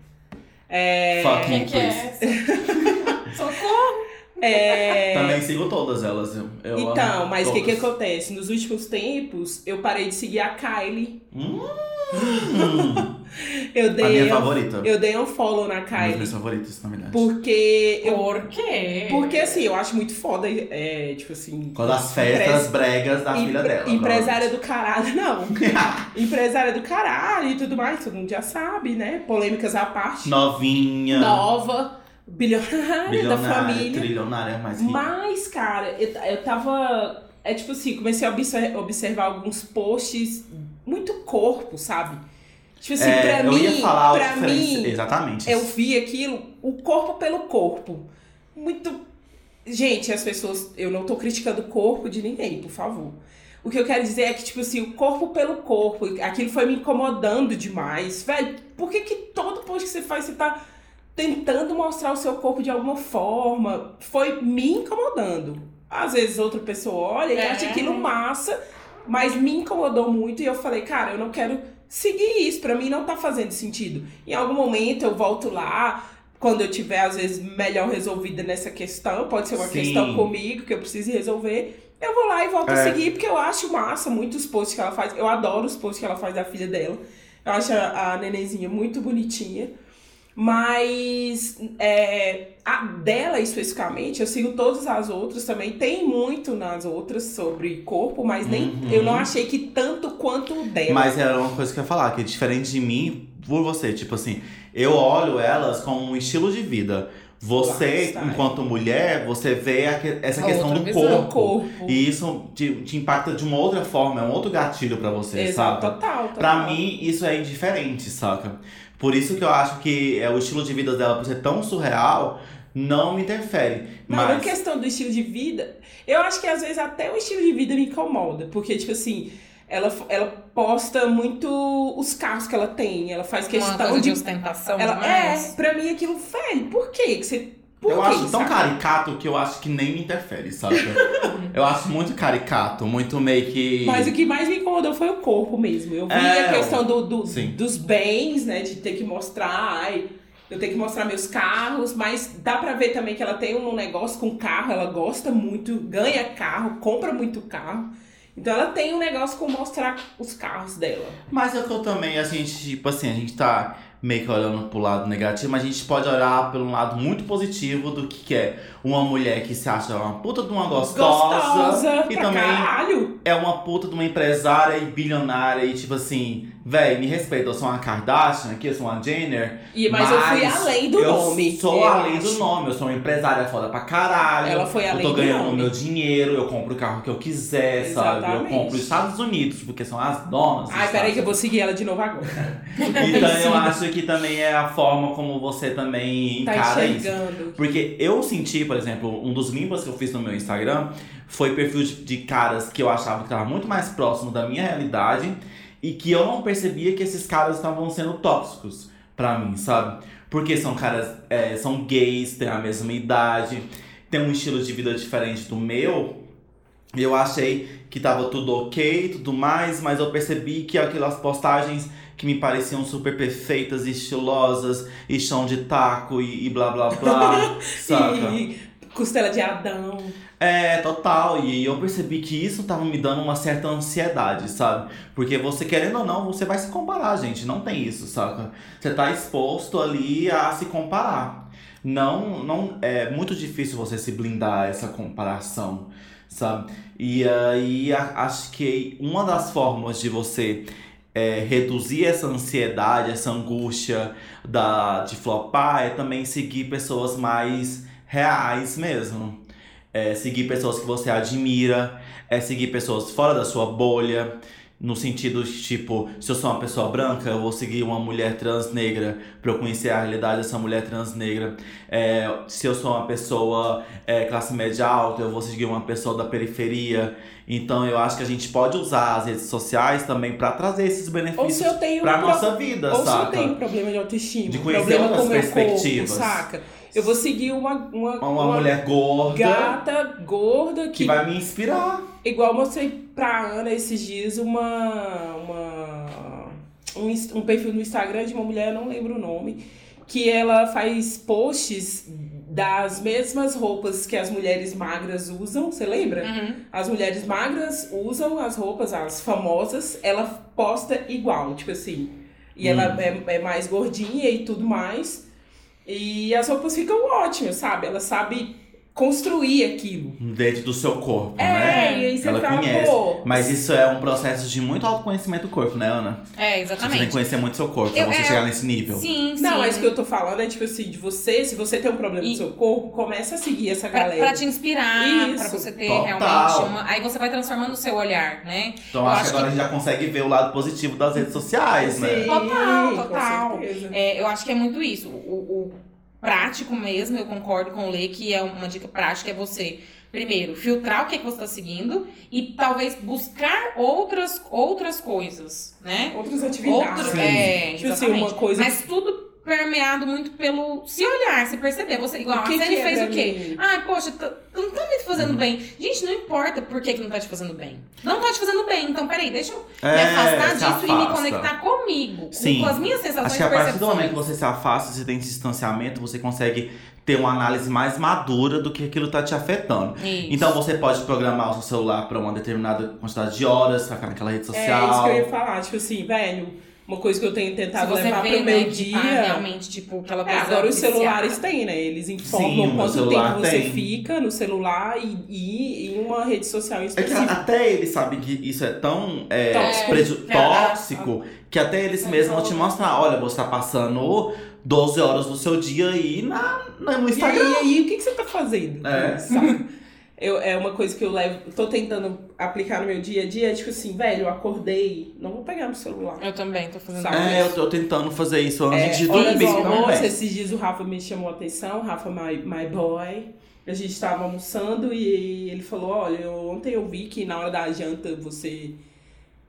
[SPEAKER 2] É,
[SPEAKER 1] Fuck
[SPEAKER 3] Quem que é? Socorro!
[SPEAKER 2] É,
[SPEAKER 1] Também sigo todas elas. Eu, eu
[SPEAKER 2] Então, mas o que, que acontece? Nos últimos tempos, eu parei de seguir a Kylie.
[SPEAKER 1] Hum,
[SPEAKER 2] Eu
[SPEAKER 1] a
[SPEAKER 2] dei,
[SPEAKER 1] minha
[SPEAKER 2] um,
[SPEAKER 1] favorita.
[SPEAKER 2] eu dei um follow na
[SPEAKER 1] Uma das
[SPEAKER 2] Kylie.
[SPEAKER 1] minhas favoritas, na verdade.
[SPEAKER 2] Porque eu.
[SPEAKER 3] Por quê?
[SPEAKER 2] Porque assim, eu acho muito foda, é, tipo assim.
[SPEAKER 1] Quando as festas
[SPEAKER 2] empre-
[SPEAKER 1] bregas da filha dela.
[SPEAKER 2] Empresária do caralho, não. empresária do caralho e tudo mais, todo mundo já sabe, né? Polêmicas à parte.
[SPEAKER 1] Novinha.
[SPEAKER 2] Nova, bilionária, da
[SPEAKER 1] Bilionária,
[SPEAKER 2] família.
[SPEAKER 1] trilionária mais rica.
[SPEAKER 2] Mas, cara, eu, eu tava. É tipo assim, comecei a obser- observar alguns posts muito corpo, sabe? Tipo assim,
[SPEAKER 1] É,
[SPEAKER 2] pra
[SPEAKER 1] eu
[SPEAKER 2] mim,
[SPEAKER 1] ia falar
[SPEAKER 2] pra mim,
[SPEAKER 1] Exatamente.
[SPEAKER 2] eu vi aquilo, o corpo pelo corpo. Muito. Gente, as pessoas. Eu não tô criticando o corpo de ninguém, por favor. O que eu quero dizer é que, tipo assim, o corpo pelo corpo, aquilo foi me incomodando demais. Velho, por que, que todo post que você faz, você tá tentando mostrar o seu corpo de alguma forma? Foi me incomodando. Às vezes outra pessoa olha e
[SPEAKER 3] É.
[SPEAKER 2] acha aquilo massa, mas me incomodou muito e eu falei, cara, eu não quero seguir isso, pra mim não tá fazendo sentido. Em algum momento eu volto lá, quando eu tiver, às vezes, melhor resolvida nessa questão, pode ser uma
[SPEAKER 1] Sim.
[SPEAKER 2] questão comigo que eu preciso resolver. Eu vou lá e volto a
[SPEAKER 1] É.
[SPEAKER 2] seguir, porque eu acho massa muitos posts que ela faz. Eu adoro os posts que ela faz da filha dela. Eu acho a, a nenenzinha muito bonitinha. Mas é, a dela especificamente, eu sigo todas as outras também. Tem muito nas outras sobre corpo, mas nem
[SPEAKER 1] Uhum.
[SPEAKER 2] eu não achei que tanto quanto o dela.
[SPEAKER 1] Mas era uma coisa que eu ia falar, que é diferente de mim, por você, tipo assim, eu olho elas como um estilo de vida. Você, enquanto mulher, você vê a que- essa
[SPEAKER 3] A
[SPEAKER 1] questão do corpo.
[SPEAKER 2] Corpo.
[SPEAKER 1] E isso te, te impacta de uma outra forma, é um outro gatilho pra você,
[SPEAKER 2] Exato,
[SPEAKER 1] sabe?
[SPEAKER 2] total, total.
[SPEAKER 1] Pra mim, isso é indiferente, saca? Por isso que eu acho que é, o estilo de vida dela, por ser tão surreal, não me interfere.
[SPEAKER 2] Não, na
[SPEAKER 1] Mas.
[SPEAKER 2] questão do estilo de vida, eu acho que às vezes até o estilo de vida me incomoda. Porque, tipo assim, ela, ela posta muito os carros que ela tem. Ela faz
[SPEAKER 3] Uma
[SPEAKER 2] questão
[SPEAKER 3] coisa de
[SPEAKER 2] de.
[SPEAKER 3] ostentação
[SPEAKER 2] ela,
[SPEAKER 3] demais.
[SPEAKER 2] é, pra mim aquilo, velho, por quê? que você. Por
[SPEAKER 1] eu
[SPEAKER 2] quê,
[SPEAKER 1] acho tão
[SPEAKER 2] sabe?
[SPEAKER 1] caricato que eu acho que nem me interfere, saca? eu acho muito caricato, muito meio que.
[SPEAKER 2] Mas o que mais me incomodou foi o corpo mesmo. Eu vi
[SPEAKER 1] É,
[SPEAKER 2] a questão do, do- dos bens, né? De ter que mostrar, ai, eu tenho que mostrar meus carros, mas dá pra ver também que ela tem um negócio com carro, ela gosta muito, ganha carro, compra muito carro. Então ela tem um negócio com mostrar os carros dela.
[SPEAKER 1] Mas é que eu também, a gente, tipo assim, a gente tá meio que olhando pro lado negativo, mas a gente pode olhar pelo lado muito positivo do que, que é uma mulher que se acha uma puta de uma gostosa,
[SPEAKER 2] Gostosa
[SPEAKER 1] e também
[SPEAKER 2] caralho.
[SPEAKER 1] é uma puta de uma empresária e bilionária e tipo assim, véi, me respeita, eu sou uma Kardashian aqui, eu sou uma Jenner.
[SPEAKER 2] E, mas, eu fui além do
[SPEAKER 1] eu
[SPEAKER 2] nome.
[SPEAKER 1] sou
[SPEAKER 2] eu
[SPEAKER 1] além
[SPEAKER 2] acho.
[SPEAKER 1] do nome, eu sou uma empresária foda pra caralho.
[SPEAKER 2] Ela foi além
[SPEAKER 1] Eu tô
[SPEAKER 2] do
[SPEAKER 1] ganhando o
[SPEAKER 2] nome.
[SPEAKER 1] meu dinheiro, eu compro o carro que eu quiser, sabe? Eu
[SPEAKER 2] Exatamente.
[SPEAKER 1] compro os Estados Unidos, porque são as donas.
[SPEAKER 2] Ai, peraí que eu vou seguir ela de novo agora.
[SPEAKER 1] Então eu acho que também é a forma como você também
[SPEAKER 2] Tá
[SPEAKER 1] encara isso. Porque eu senti, por exemplo, um dos limbas que eu fiz no meu Instagram foi perfil de, de caras que eu achava que tava muito mais próximo da minha realidade e que eu não percebia que esses caras estavam sendo tóxicos pra mim, sabe? Porque são caras, é, são gays, têm a mesma idade, têm um estilo de vida diferente do meu. Eu achei que tava tudo ok e tudo mais, mas eu percebi que aquelas postagens que me pareciam super perfeitas, estilosas, e chão de taco e, e blá blá blá, saca?
[SPEAKER 2] E costela de Adão.
[SPEAKER 1] É, total. E eu percebi que isso tava me dando uma certa ansiedade, sabe? Porque você, querendo ou não, você vai se comparar, gente. Não tem isso, saca? Você tá exposto ali a se comparar. Não, não é muito difícil você se blindar essa comparação, sabe? E aí acho que uma das formas de você é, reduzir essa ansiedade, essa angústia da, de flopar é também seguir pessoas mais reais mesmo. É seguir pessoas que você admira, é seguir pessoas fora da sua bolha. No sentido de, tipo, se eu sou uma pessoa branca, eu vou seguir uma mulher trans negra pra eu conhecer a realidade dessa mulher trans negra. É, se eu sou uma pessoa é, classe média alta, eu vou seguir uma pessoa da periferia. Então eu acho que a gente pode usar as redes sociais também pra trazer esses
[SPEAKER 2] Ou se
[SPEAKER 1] benefícios pra
[SPEAKER 2] um pro-
[SPEAKER 1] nossa vida,
[SPEAKER 2] Ou se eu
[SPEAKER 1] saca?
[SPEAKER 2] tenho problema de autoestima,
[SPEAKER 1] De conhecer
[SPEAKER 2] problema
[SPEAKER 1] outras
[SPEAKER 2] com
[SPEAKER 1] perspectivas.
[SPEAKER 2] corpo, saca? Eu vou seguir uma, uma,
[SPEAKER 1] Uma, mulher gorda
[SPEAKER 2] gata gorda
[SPEAKER 1] que
[SPEAKER 2] que,
[SPEAKER 1] vai me inspirar.
[SPEAKER 2] igual eu mostrei pra Ana esses dias uma, uma um, um perfil no Instagram de uma mulher, eu não lembro o nome, que ela faz posts das mesmas roupas que as mulheres magras usam, você lembra?
[SPEAKER 3] Uhum.
[SPEAKER 2] As mulheres magras usam as roupas, as famosas, ela posta igual, tipo assim. E ela é, é mais gordinha e tudo mais. E as roupas ficam ótimas, sabe? Ela sabe construir aquilo.
[SPEAKER 1] Dentro do seu corpo,
[SPEAKER 2] É,
[SPEAKER 1] né?
[SPEAKER 2] e aí você
[SPEAKER 1] Ela
[SPEAKER 2] fala,
[SPEAKER 1] conhece.
[SPEAKER 2] pô.
[SPEAKER 1] Mas isso é um processo de muito autoconhecimento do corpo, né, Ana?
[SPEAKER 3] É,
[SPEAKER 1] Você tem que
[SPEAKER 3] exatamente.
[SPEAKER 1] conhecer muito seu corpo pra
[SPEAKER 3] Eu-
[SPEAKER 1] você
[SPEAKER 3] é,
[SPEAKER 1] chegar nesse nível.
[SPEAKER 3] Sim, sim.
[SPEAKER 2] Não, mas o que eu tô falando é tipo assim, de você, se você tem um problema
[SPEAKER 3] E-
[SPEAKER 2] no seu corpo, começa a seguir essa
[SPEAKER 3] Pra,
[SPEAKER 2] galera.
[SPEAKER 3] pra te inspirar,
[SPEAKER 2] Isso.
[SPEAKER 3] pra você ter
[SPEAKER 1] Total.
[SPEAKER 3] realmente uma. Aí você vai transformando o seu olhar, né?
[SPEAKER 1] Então
[SPEAKER 3] Eu
[SPEAKER 1] acho que
[SPEAKER 3] acho
[SPEAKER 1] agora a gente já consegue ver o lado positivo das redes sociais, né?
[SPEAKER 2] Sim,
[SPEAKER 3] Total,
[SPEAKER 2] com
[SPEAKER 3] total.
[SPEAKER 2] certeza.
[SPEAKER 3] É, eu acho que é muito isso. O, o prático mesmo, eu concordo com o Lê, que é uma dica prática, é você, primeiro, filtrar o que, é que você está seguindo e talvez buscar outras, outras coisas, né?
[SPEAKER 2] Outras atividades.
[SPEAKER 3] Outro, é,
[SPEAKER 2] Tipo assim, uma coisa-
[SPEAKER 3] Mas tudo permeado muito pelo se olhar, se perceber. Você, igual,
[SPEAKER 2] O que
[SPEAKER 3] a série
[SPEAKER 2] é
[SPEAKER 3] fez o quê?
[SPEAKER 2] mim?
[SPEAKER 3] Ai, poxa, tá- não tá me fazendo bem. Gente, não importa por que, que não tá te fazendo bem. Não tá te fazendo bem. Então, peraí, deixa eu me
[SPEAKER 1] É,
[SPEAKER 3] afastar
[SPEAKER 1] se
[SPEAKER 3] disso e me
[SPEAKER 1] afasta.
[SPEAKER 3] conectar comigo. com-
[SPEAKER 1] Sim.
[SPEAKER 3] Com as minhas sensações
[SPEAKER 1] Acho que a partir do momento que você se afasta, você tem esse distanciamento, você consegue ter uma análise mais madura do que aquilo tá te afetando.
[SPEAKER 3] Isso.
[SPEAKER 1] Então você pode programar o seu celular para uma determinada quantidade de horas, pra ficar naquela rede
[SPEAKER 2] É
[SPEAKER 1] social.
[SPEAKER 2] isso que eu ia falar, tipo assim, velho, uma coisa que eu tenho tentado levar
[SPEAKER 3] vê,
[SPEAKER 2] pro
[SPEAKER 3] né,
[SPEAKER 2] meu
[SPEAKER 3] que
[SPEAKER 2] dia.
[SPEAKER 3] tá realmente, tipo, aquela
[SPEAKER 2] É,
[SPEAKER 3] coisa
[SPEAKER 2] agora os celulares têm, né? Eles
[SPEAKER 1] Sim,
[SPEAKER 2] informam
[SPEAKER 1] o
[SPEAKER 2] quanto tempo você
[SPEAKER 1] tem.
[SPEAKER 2] fica no celular e, e em uma rede social em
[SPEAKER 1] É que até eles sabem que isso é tão é,
[SPEAKER 2] Tóxico.
[SPEAKER 3] É, a-
[SPEAKER 1] tóxico que até eles
[SPEAKER 3] É,
[SPEAKER 1] mesmos vão te mostrar: olha, você tá passando 12 horas do seu dia aí na, na- no
[SPEAKER 2] E
[SPEAKER 1] Instagram.
[SPEAKER 2] aí, e aí, o que, que você tá fazendo?
[SPEAKER 1] É.
[SPEAKER 2] Sabe? Eu, é uma coisa que eu levo, tô tentando aplicar no meu dia a dia, é tipo assim, velho, eu acordei, não vou pegar no celular.
[SPEAKER 3] Eu também tô fazendo
[SPEAKER 2] Sabe?
[SPEAKER 1] É, eu tô tentando fazer isso antes
[SPEAKER 2] É,
[SPEAKER 1] de dormir também.
[SPEAKER 2] esses dias o Rafa me chamou a atenção, o Rafa, my, my boy. A gente tava almoçando e ele falou, olha, eu- ontem eu vi que na hora da janta você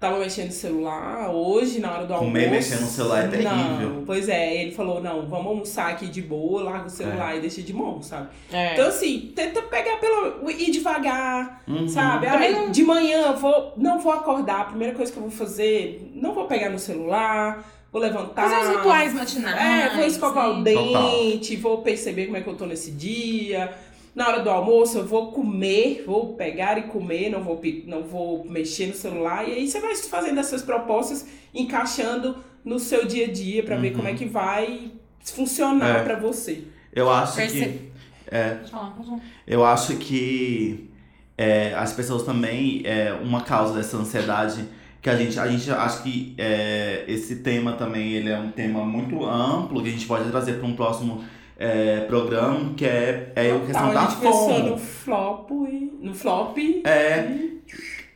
[SPEAKER 2] tava mexendo no celular, hoje na hora do almoço.
[SPEAKER 1] Comer mexendo no celular é terrível.
[SPEAKER 2] Não, pois é, ele falou, não, vamos almoçar aqui de boa, larga o celular
[SPEAKER 1] É.
[SPEAKER 2] e deixa de mão, sabe?
[SPEAKER 3] É.
[SPEAKER 2] Então assim, tenta pegar pelo. ir devagar,
[SPEAKER 1] Uhum.
[SPEAKER 2] sabe?
[SPEAKER 3] Também
[SPEAKER 2] Ai, de manhã eu vou, não vou acordar, a primeira coisa que eu vou fazer, não vou pegar no celular, vou levantar.
[SPEAKER 3] Fazer os rituais matinais.
[SPEAKER 2] É, vou escovar o
[SPEAKER 3] né?
[SPEAKER 2] dente, vou perceber como é que eu tô nesse dia. Na hora do almoço eu vou comer, vou pegar e comer, não vou, não vou mexer no celular. E aí você vai fazendo essas propostas, encaixando no seu dia a dia pra ver
[SPEAKER 1] Uhum.
[SPEAKER 2] como é que vai funcionar
[SPEAKER 1] É.
[SPEAKER 2] pra você.
[SPEAKER 1] Eu acho que. É, eu acho que é, as pessoas também, é, uma causa dessa ansiedade, que a gente, a gente acha que é, esse tema também ele é um tema muito amplo, que a gente pode trazer para um próximo é, programa, que é, é a questão
[SPEAKER 2] Tá,
[SPEAKER 1] da
[SPEAKER 2] a gente
[SPEAKER 1] fome.
[SPEAKER 2] no flop e. No flop.
[SPEAKER 1] É,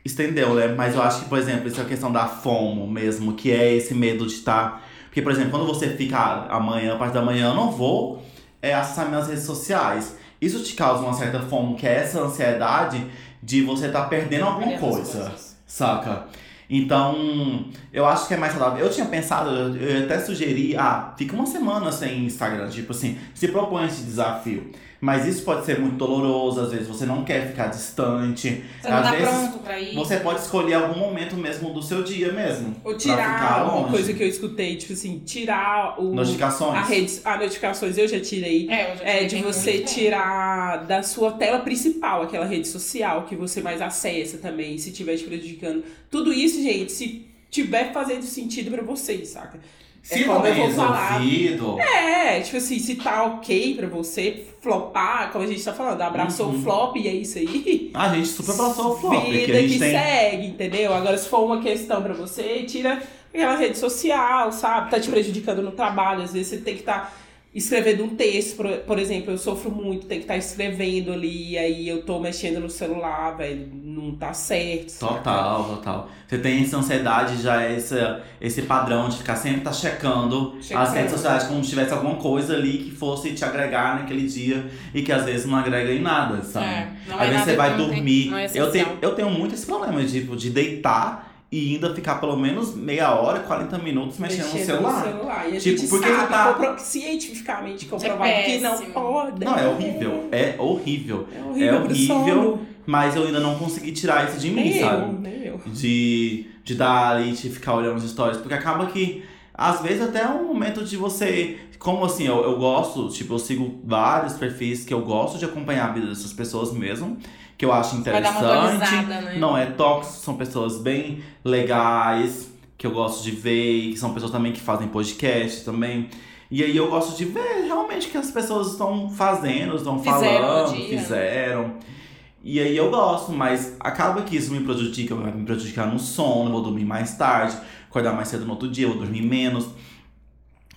[SPEAKER 1] estendeu, né? Mas eu acho que, por exemplo, essa questão da FOMO mesmo, que é esse medo de estar. Porque, por exemplo, quando você fica amanhã, a parte da manhã, eu não vou é, acessar minhas redes sociais. Isso te causa uma certa FOMO, que é essa ansiedade de você estar perdendo alguma
[SPEAKER 3] Perdendo as
[SPEAKER 1] coisa. Saca? Então, eu acho que é mais saudável. Eu tinha pensado, eu, até sugeri, ah, fica uma semana sem Instagram, tipo assim, se propõe esse desafio. Mas isso pode ser muito doloroso, às vezes você não quer ficar distante.
[SPEAKER 3] Você não
[SPEAKER 1] às
[SPEAKER 3] tá
[SPEAKER 1] vezes
[SPEAKER 3] pronto pra ir.
[SPEAKER 1] você pode escolher algum momento mesmo do seu dia mesmo.
[SPEAKER 2] Ou
[SPEAKER 1] pra ficar
[SPEAKER 2] tirar uma
[SPEAKER 1] longe.
[SPEAKER 2] coisa que eu escutei, tipo assim, tirar o.
[SPEAKER 1] Notificações.
[SPEAKER 2] A rede, a notificações eu já tirei.
[SPEAKER 3] É, eu já
[SPEAKER 2] É
[SPEAKER 3] tirei,
[SPEAKER 2] de
[SPEAKER 3] tem
[SPEAKER 2] você
[SPEAKER 3] muito tempo.
[SPEAKER 2] tirar da sua tela principal, aquela rede social que você mais acessa também, se estiver te prejudicando. Tudo isso, gente, se tiver fazendo sentido pra vocês, saca?
[SPEAKER 1] Se
[SPEAKER 2] É vou falar.
[SPEAKER 1] resolvido,
[SPEAKER 2] É, tipo assim, se tá ok pra você flopar, como a gente tá falando, abraçou
[SPEAKER 1] Uhum.
[SPEAKER 2] o flop e é isso aí.
[SPEAKER 1] a gente super passou o flop.
[SPEAKER 2] Vida
[SPEAKER 1] Que a gente
[SPEAKER 2] que
[SPEAKER 1] tem.
[SPEAKER 2] segue, entendeu? Agora, se for uma questão pra você, tira aquela rede social, sabe? Tá te prejudicando no trabalho. Às vezes você tem que estar escrevendo um texto, por, por exemplo, eu sofro muito, tem que estar escrevendo ali, aí eu tô mexendo no celular, velho, não tá certo.
[SPEAKER 1] Total, total. Você tem essa ansiedade, já é esse, esse padrão de ficar sempre tá checando
[SPEAKER 2] Checando.
[SPEAKER 1] as redes sociais como se tivesse alguma coisa ali que fosse te agregar naquele dia e que às vezes não agrega em nada, sabe?
[SPEAKER 3] É, não
[SPEAKER 1] Às
[SPEAKER 3] é
[SPEAKER 1] vezes você vai
[SPEAKER 3] tem-
[SPEAKER 1] dormir.
[SPEAKER 3] não é
[SPEAKER 1] eu, tenho, eu tenho muito esse problema, tipo, de deitar e ainda ficar pelo menos meia hora, 40 minutos mexendo, no celular.
[SPEAKER 2] E a
[SPEAKER 1] Tipo,
[SPEAKER 2] gente
[SPEAKER 1] porque
[SPEAKER 2] sabe,
[SPEAKER 1] tá-
[SPEAKER 2] compro- cientificamente comprovado que não pode.
[SPEAKER 1] Não, é horrível. É horrível.
[SPEAKER 2] É horrível.
[SPEAKER 1] É horrível. Mas eu ainda não consegui tirar isso de mim,
[SPEAKER 2] Nem eu,
[SPEAKER 1] sabe?
[SPEAKER 2] nem eu.
[SPEAKER 1] de, de dar ali, de ficar olhando as histórias. Porque acaba que, às vezes, até é um momento de você. Como assim, eu, eu gosto, tipo, eu sigo vários perfis que eu gosto de acompanhar a vida dessas pessoas mesmo, que eu acho interessante.
[SPEAKER 3] né?
[SPEAKER 1] Não é tóxico, são pessoas bem legais, que eu gosto de ver, que são pessoas também que fazem podcast também. E aí eu gosto de ver realmente o que as pessoas estão fazendo, estão falando,
[SPEAKER 3] dia.
[SPEAKER 1] fizeram. E aí eu gosto, mas acaba que isso me prejudica, vai me prejudicar no sono, vou dormir mais tarde, acordar mais cedo no outro dia, vou dormir menos.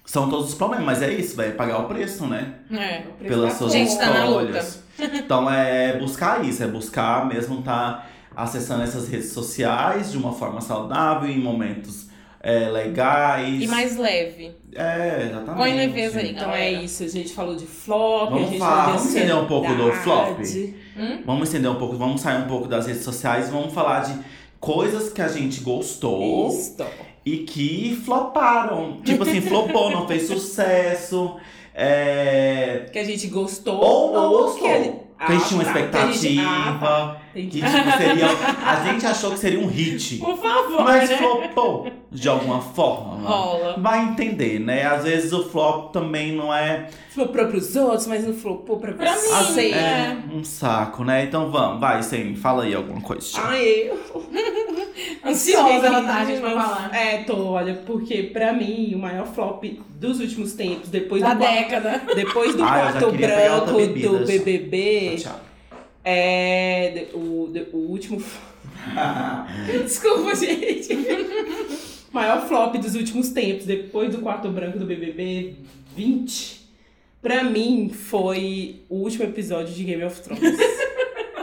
[SPEAKER 1] São todos os problemas, mas é isso, vai pagar o preço, né?
[SPEAKER 3] É.
[SPEAKER 1] Pelas suas
[SPEAKER 3] Gente, tá na
[SPEAKER 1] escolhas. Então é buscar isso, é buscar mesmo estar acessando essas redes sociais de uma forma saudável, em momentos é, legais.
[SPEAKER 3] E mais leve.
[SPEAKER 1] É, exatamente.
[SPEAKER 3] Põe leveza aí.
[SPEAKER 2] Então
[SPEAKER 3] galera.
[SPEAKER 2] é isso, a gente falou de flop,
[SPEAKER 1] Vamos
[SPEAKER 2] a gente
[SPEAKER 1] falar,
[SPEAKER 2] falou de
[SPEAKER 1] vamos entender um pouco do flop?
[SPEAKER 2] ansiedade.
[SPEAKER 1] Vamos estender um pouco, vamos sair um pouco das redes sociais, vamos falar de coisas que a gente gostou. E que floparam. Tipo assim, flopou, não fez sucesso. É...
[SPEAKER 2] Que a gente gostou.
[SPEAKER 1] Ou não
[SPEAKER 2] ou
[SPEAKER 1] gostou.
[SPEAKER 2] Que a gente,
[SPEAKER 1] Que a gente tinha uma
[SPEAKER 2] tá, que a
[SPEAKER 1] expectativa.
[SPEAKER 2] gente- ah, tá,
[SPEAKER 1] Que tipo, seria. A gente achou que seria um hit.
[SPEAKER 3] Por favor,
[SPEAKER 1] Mas
[SPEAKER 3] né?
[SPEAKER 1] flopou de alguma forma.
[SPEAKER 3] Rola.
[SPEAKER 1] Vai entender, né? Às vezes o flop também não é,
[SPEAKER 2] Flopou pros outros, mas não flopou pra,
[SPEAKER 3] Pra
[SPEAKER 2] você.
[SPEAKER 3] mim,
[SPEAKER 2] Sei.
[SPEAKER 3] é.
[SPEAKER 1] um saco, né? Então vamos, vai, Sem, fala aí alguma coisa.
[SPEAKER 2] Ai, eu.
[SPEAKER 3] Ansiosa ela tá, gente, pra falar.
[SPEAKER 2] É, tô, olha, porque pra mim o maior flop dos últimos tempos, depois
[SPEAKER 3] Da
[SPEAKER 2] do,
[SPEAKER 3] década.
[SPEAKER 2] depois do
[SPEAKER 1] Ah,
[SPEAKER 2] quarto branco do. BBB,
[SPEAKER 1] Tchau.
[SPEAKER 2] é o, o último. Desculpa, gente. maior flop dos últimos tempos, depois do quarto branco do BBB 20, pra mim foi o último episódio de Game of Thrones.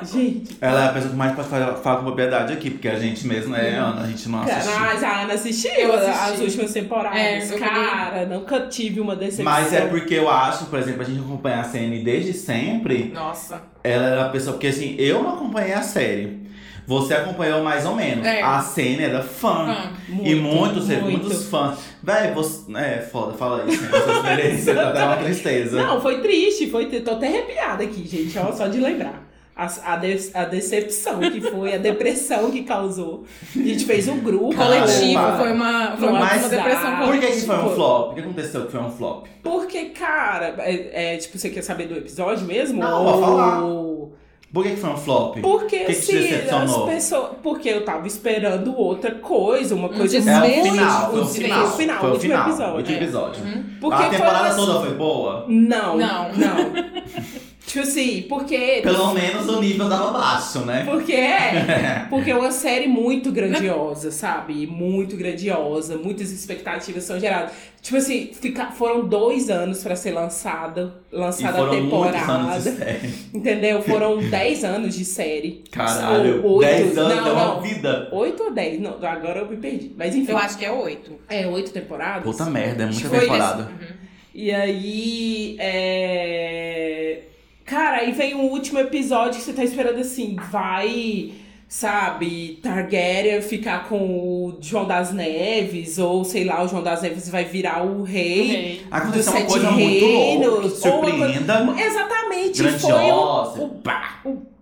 [SPEAKER 2] Gente.
[SPEAKER 1] Ela é a pessoa que mais pode falar, falar com propriedade aqui, porque a gente mesmo é Ana, a gente não assistiu.
[SPEAKER 2] Mas a Ana assistiu as últimas temporadas.
[SPEAKER 3] É, eu
[SPEAKER 2] Cara, nunca tive uma decepção.
[SPEAKER 1] Mas é porque eu acho, por exemplo, a gente acompanha a CN desde sempre.
[SPEAKER 3] Nossa.
[SPEAKER 1] Ela era a pessoa. Porque assim, eu não acompanhei a série. Você acompanhou mais ou menos.
[SPEAKER 3] É.
[SPEAKER 1] A CN era fã.
[SPEAKER 3] Ah,
[SPEAKER 1] e muitos,
[SPEAKER 2] muito.
[SPEAKER 1] muitos fãs. Véi, você. É, foda, fala Senna, sua experiência. Tá até uma tristeza.
[SPEAKER 2] Não, foi triste, foi. Tô até arrepiada aqui, gente. Ó, só de lembrar. A, a, de- a decepção que foi, a depressão que causou. A gente fez um grupo.
[SPEAKER 3] coletivo, foi uma, foi uma,
[SPEAKER 1] Mas-
[SPEAKER 3] uma depressão
[SPEAKER 2] Ah,
[SPEAKER 1] Por que,
[SPEAKER 3] coletiva.
[SPEAKER 1] que foi um
[SPEAKER 2] Foi.
[SPEAKER 1] flop? O que aconteceu que foi um flop?
[SPEAKER 2] Porque, cara, é, é, tipo, você quer saber do episódio mesmo?
[SPEAKER 1] Não,
[SPEAKER 2] Ou-
[SPEAKER 1] falar. Por que, que foi um flop?
[SPEAKER 2] Porque
[SPEAKER 1] Que que te
[SPEAKER 2] assim, as pessoas. Porque eu tava esperando outra coisa, uma coisa
[SPEAKER 3] desfecho,
[SPEAKER 1] É o
[SPEAKER 2] muito-
[SPEAKER 1] final, foi o
[SPEAKER 2] um
[SPEAKER 1] final.
[SPEAKER 2] desfecho final,
[SPEAKER 1] Foi o
[SPEAKER 2] último
[SPEAKER 1] final.
[SPEAKER 2] episódio.
[SPEAKER 1] último
[SPEAKER 2] é.
[SPEAKER 1] episódio.
[SPEAKER 2] Porque
[SPEAKER 1] a temporada
[SPEAKER 2] foi-
[SPEAKER 1] toda foi boa?
[SPEAKER 2] Não,
[SPEAKER 3] Não.
[SPEAKER 2] não. tipo assim, porque.
[SPEAKER 1] Pelo menos o nível tava baixo, né?
[SPEAKER 2] Porque é. Porque é uma série muito grandiosa, sabe? Muito grandiosa, muitas expectativas são geradas. Tipo assim, fica, foram dois anos pra ser lançada,
[SPEAKER 1] E
[SPEAKER 2] lançada a
[SPEAKER 1] muitos anos de
[SPEAKER 2] temporada.
[SPEAKER 1] série.
[SPEAKER 2] Entendeu? Foram dez anos de série.
[SPEAKER 1] Caralho,
[SPEAKER 2] Ou oito.
[SPEAKER 1] 10 anos
[SPEAKER 2] não,
[SPEAKER 1] é uma
[SPEAKER 2] não.
[SPEAKER 1] vida.
[SPEAKER 2] Oito ou dez? Não, agora eu me perdi. Mas enfim.
[SPEAKER 3] Eu acho que é oito.
[SPEAKER 2] É, oito temporadas.
[SPEAKER 1] Puta merda, é muita
[SPEAKER 3] Foi
[SPEAKER 1] temporada.
[SPEAKER 3] Uhum.
[SPEAKER 2] E aí, é... Cara, aí vem o último episódio que você tá esperando assim, vai, sabe, Targaryen ficar com o João das Neves, ou sei lá, o João das Neves vai virar o rei.
[SPEAKER 1] Aconteceu
[SPEAKER 2] dos
[SPEAKER 1] uma
[SPEAKER 2] Sete
[SPEAKER 1] coisa muito louca,
[SPEAKER 2] Reinos, ou uma
[SPEAKER 1] surpreenda.
[SPEAKER 2] Exatamente, foi
[SPEAKER 1] Grandiosa.
[SPEAKER 2] o, o, pá, o-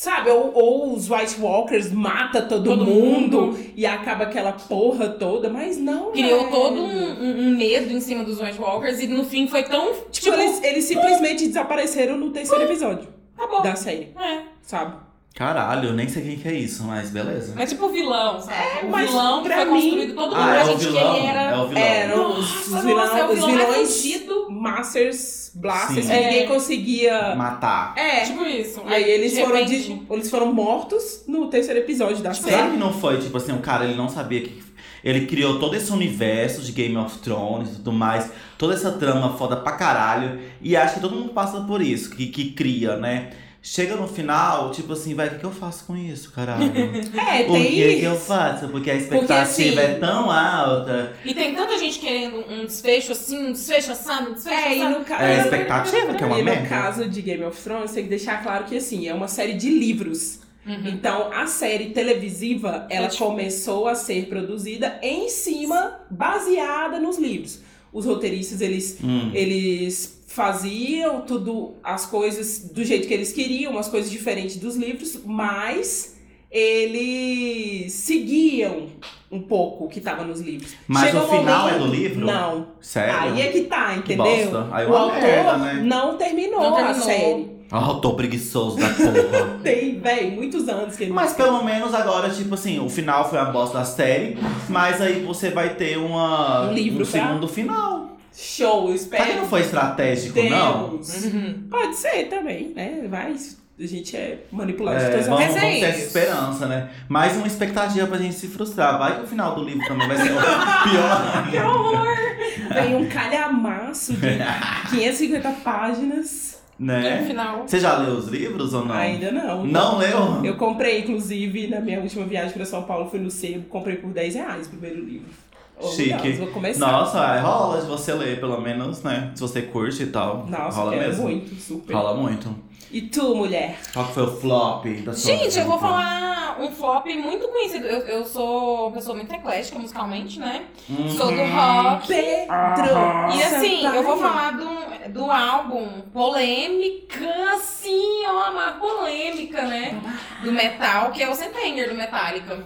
[SPEAKER 2] Sabe, ou, ou os White Walkers mata todo,
[SPEAKER 3] Todo
[SPEAKER 2] mundo,
[SPEAKER 3] mundo.
[SPEAKER 2] e acaba aquela porra toda, mas não.
[SPEAKER 3] Criou
[SPEAKER 2] velho.
[SPEAKER 3] todo um, um- medo em cima dos White Walkers e no fim foi tão.
[SPEAKER 2] Tipo,
[SPEAKER 3] Tipo,
[SPEAKER 2] eles, eles simplesmente desapareceram no terceiro episódio
[SPEAKER 3] tá bom.
[SPEAKER 2] da série,
[SPEAKER 3] É.
[SPEAKER 2] sabe?
[SPEAKER 1] Caralho, eu nem sei quem que é isso, mas beleza.
[SPEAKER 3] É tipo o vilão, sabe?
[SPEAKER 2] É,
[SPEAKER 3] o vilão que foi
[SPEAKER 2] mim-
[SPEAKER 3] construído todo mundo
[SPEAKER 1] Ah,
[SPEAKER 3] pra
[SPEAKER 1] é o
[SPEAKER 3] gente que
[SPEAKER 1] vilão.
[SPEAKER 3] ele era.
[SPEAKER 1] É o vilão.
[SPEAKER 2] Eram os,
[SPEAKER 3] Nossa,
[SPEAKER 2] os
[SPEAKER 3] nossa,
[SPEAKER 2] vilão-
[SPEAKER 3] é o
[SPEAKER 2] os
[SPEAKER 3] vilão mais
[SPEAKER 2] vilões. Masters Blasters
[SPEAKER 1] Sim.
[SPEAKER 2] que ninguém
[SPEAKER 3] É.
[SPEAKER 2] conseguia.
[SPEAKER 1] Matar.
[SPEAKER 2] É.
[SPEAKER 3] Tipo isso.
[SPEAKER 2] e aí eles
[SPEAKER 3] de
[SPEAKER 2] foram, de- eles foram mortos no terceiro episódio da
[SPEAKER 1] Será
[SPEAKER 2] série.
[SPEAKER 1] que não foi, tipo assim, o cara ele não sabia que. Ele criou todo esse universo de Game of Thrones e tudo mais, toda essa trama foda pra caralho. E acho que todo mundo passa por isso, que, que cria, né? Chega no final, tipo assim, vai, o que, que eu faço com isso, caralho?
[SPEAKER 2] É,
[SPEAKER 1] o
[SPEAKER 2] tem
[SPEAKER 1] que, que
[SPEAKER 2] isso.
[SPEAKER 1] eu faço? Porque a expectativa
[SPEAKER 2] assim-
[SPEAKER 1] é tão alta.
[SPEAKER 3] E tem tanta gente querendo um desfecho assim, um desfecho assado, um desfecho
[SPEAKER 2] É, e
[SPEAKER 3] assado.
[SPEAKER 2] no, ca...
[SPEAKER 1] É a expectativa, que é uma
[SPEAKER 2] e no
[SPEAKER 1] merda.
[SPEAKER 2] caso de Game of Thrones, tem que deixar claro que assim, é uma série de livros.
[SPEAKER 3] Uhum.
[SPEAKER 2] Então, a série televisiva, ela
[SPEAKER 3] É tipo-
[SPEAKER 2] começou a ser produzida em cima, baseada nos livros. Os roteiristas, eles,
[SPEAKER 1] Hum.
[SPEAKER 2] eles faziam tudo, as coisas do jeito que eles queriam, umas coisas diferentes dos livros, mas eles seguiam um pouco o que estava nos livros.
[SPEAKER 1] Mas
[SPEAKER 2] Chegou
[SPEAKER 1] o
[SPEAKER 2] um
[SPEAKER 1] final
[SPEAKER 2] momento-
[SPEAKER 1] é do livro?
[SPEAKER 2] Não.
[SPEAKER 1] Sério?
[SPEAKER 2] Aí é que tá,
[SPEAKER 1] Que
[SPEAKER 2] entendeu?
[SPEAKER 1] bosta. Aí é
[SPEAKER 2] o autor
[SPEAKER 1] merda, né?
[SPEAKER 2] não terminou,
[SPEAKER 3] Não
[SPEAKER 2] a
[SPEAKER 3] terminou.
[SPEAKER 2] série.
[SPEAKER 1] Ah, eu tô preguiçoso da porra.
[SPEAKER 2] Tem, véi, muitos anos que ele
[SPEAKER 1] Mas pelo menos agora, tipo assim, o final foi a bosta da série, mas aí você vai ter uma,
[SPEAKER 2] Um livro pra-
[SPEAKER 1] segundo final.
[SPEAKER 2] Show, eu
[SPEAKER 1] Será que
[SPEAKER 2] espero.
[SPEAKER 1] não foi estratégico, não?
[SPEAKER 2] Deus.
[SPEAKER 3] Uhum.
[SPEAKER 2] Pode ser também, né? Vai, a gente é manipulado de
[SPEAKER 1] É,
[SPEAKER 2] todas as
[SPEAKER 1] vamos,
[SPEAKER 3] é
[SPEAKER 1] vamos ter essa
[SPEAKER 3] isso.
[SPEAKER 1] esperança, né? Mais uma expectativa pra gente se frustrar. Vai que o final do livro também vai ser pior.
[SPEAKER 2] Que horror! Vem um calhamaço de 550 páginas.
[SPEAKER 3] No
[SPEAKER 1] né?
[SPEAKER 3] final.
[SPEAKER 1] Você já leu os livros ou não?
[SPEAKER 2] Ainda não.
[SPEAKER 1] Não leu?
[SPEAKER 2] Eu comprei, inclusive, na minha última viagem pra São Paulo, fui no sebo, comprei por 10 reais o primeiro livro.
[SPEAKER 1] Chique.
[SPEAKER 2] Vou começar.
[SPEAKER 1] Nossa, é, rola de você ler, pelo menos, né? Se você curte e tal.
[SPEAKER 2] Nossa,
[SPEAKER 1] rola
[SPEAKER 2] quero
[SPEAKER 1] mesmo.
[SPEAKER 2] muito, super.
[SPEAKER 1] Rola muito.
[SPEAKER 2] E tu, mulher?
[SPEAKER 1] Qual que foi o flop da sua
[SPEAKER 3] Gente, eu vou falar um flop muito conhecido. Eu, eu sou uma pessoa muito eclética musicalmente, né?
[SPEAKER 1] Uhum.
[SPEAKER 3] Sou do rock.
[SPEAKER 2] Pedro!
[SPEAKER 3] E assim, eu vou falar do, do álbum polêmica, assim, ó, uma polêmica, né? Do metal, que é o September do Metallica.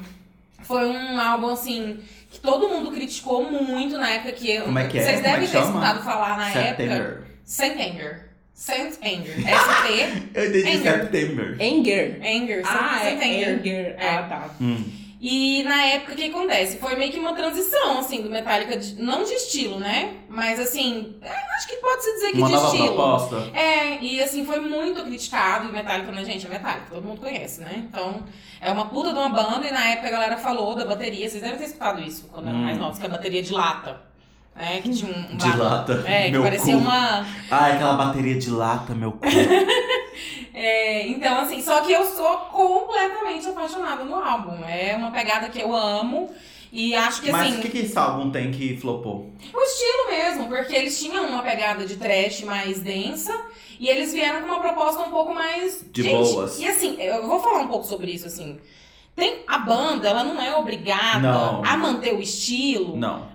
[SPEAKER 3] Foi um álbum, assim, todo mundo criticou muito na época que eu.
[SPEAKER 1] Como é que é?
[SPEAKER 3] Vocês
[SPEAKER 1] Como é
[SPEAKER 3] devem
[SPEAKER 1] que
[SPEAKER 3] ter
[SPEAKER 1] chama?
[SPEAKER 3] escutado falar na época.
[SPEAKER 1] September.
[SPEAKER 3] September. September. S-T.
[SPEAKER 1] Eu entendi
[SPEAKER 3] Anger.
[SPEAKER 1] September.
[SPEAKER 2] Anger.
[SPEAKER 3] Anger.
[SPEAKER 2] Ah, é
[SPEAKER 3] September.
[SPEAKER 2] Anger.
[SPEAKER 3] É.
[SPEAKER 2] Ah, tá.
[SPEAKER 1] Hum.
[SPEAKER 3] E na época, o que acontece? Foi meio que uma transição, assim, do Metallica, de- não de estilo, né? Mas, assim, é, acho que pode-se dizer que
[SPEAKER 1] Uma
[SPEAKER 3] de
[SPEAKER 1] nova
[SPEAKER 3] estilo.
[SPEAKER 1] proposta.
[SPEAKER 3] É, e assim, foi muito criticado. E Metallica, né, gente? É Metallica, todo mundo conhece, né? Então, é uma puta de uma banda. E na época a galera falou da bateria. Vocês devem ter escutado isso quando eram
[SPEAKER 1] Hum.
[SPEAKER 3] mais novos, que é a bateria de lata. É, que tinha um. um
[SPEAKER 1] De
[SPEAKER 3] ba-
[SPEAKER 1] lata.
[SPEAKER 3] É, que
[SPEAKER 1] meu
[SPEAKER 3] parecia
[SPEAKER 1] cu.
[SPEAKER 3] uma.
[SPEAKER 1] Ai, aquela bateria de lata, meu cu.
[SPEAKER 3] É, então, assim, só que eu sou completamente apaixonada no álbum. É uma pegada que eu amo. E acho que
[SPEAKER 1] Mas
[SPEAKER 3] assim.
[SPEAKER 1] o que, que esse álbum tem que flopou?
[SPEAKER 3] O estilo mesmo, porque eles tinham uma pegada de trash mais densa e eles vieram com uma proposta um pouco mais.
[SPEAKER 1] De boas.
[SPEAKER 3] E assim, eu vou falar um pouco sobre isso, assim. Tem, a banda, ela não é obrigada
[SPEAKER 1] Não.
[SPEAKER 3] a manter o estilo.
[SPEAKER 1] Não.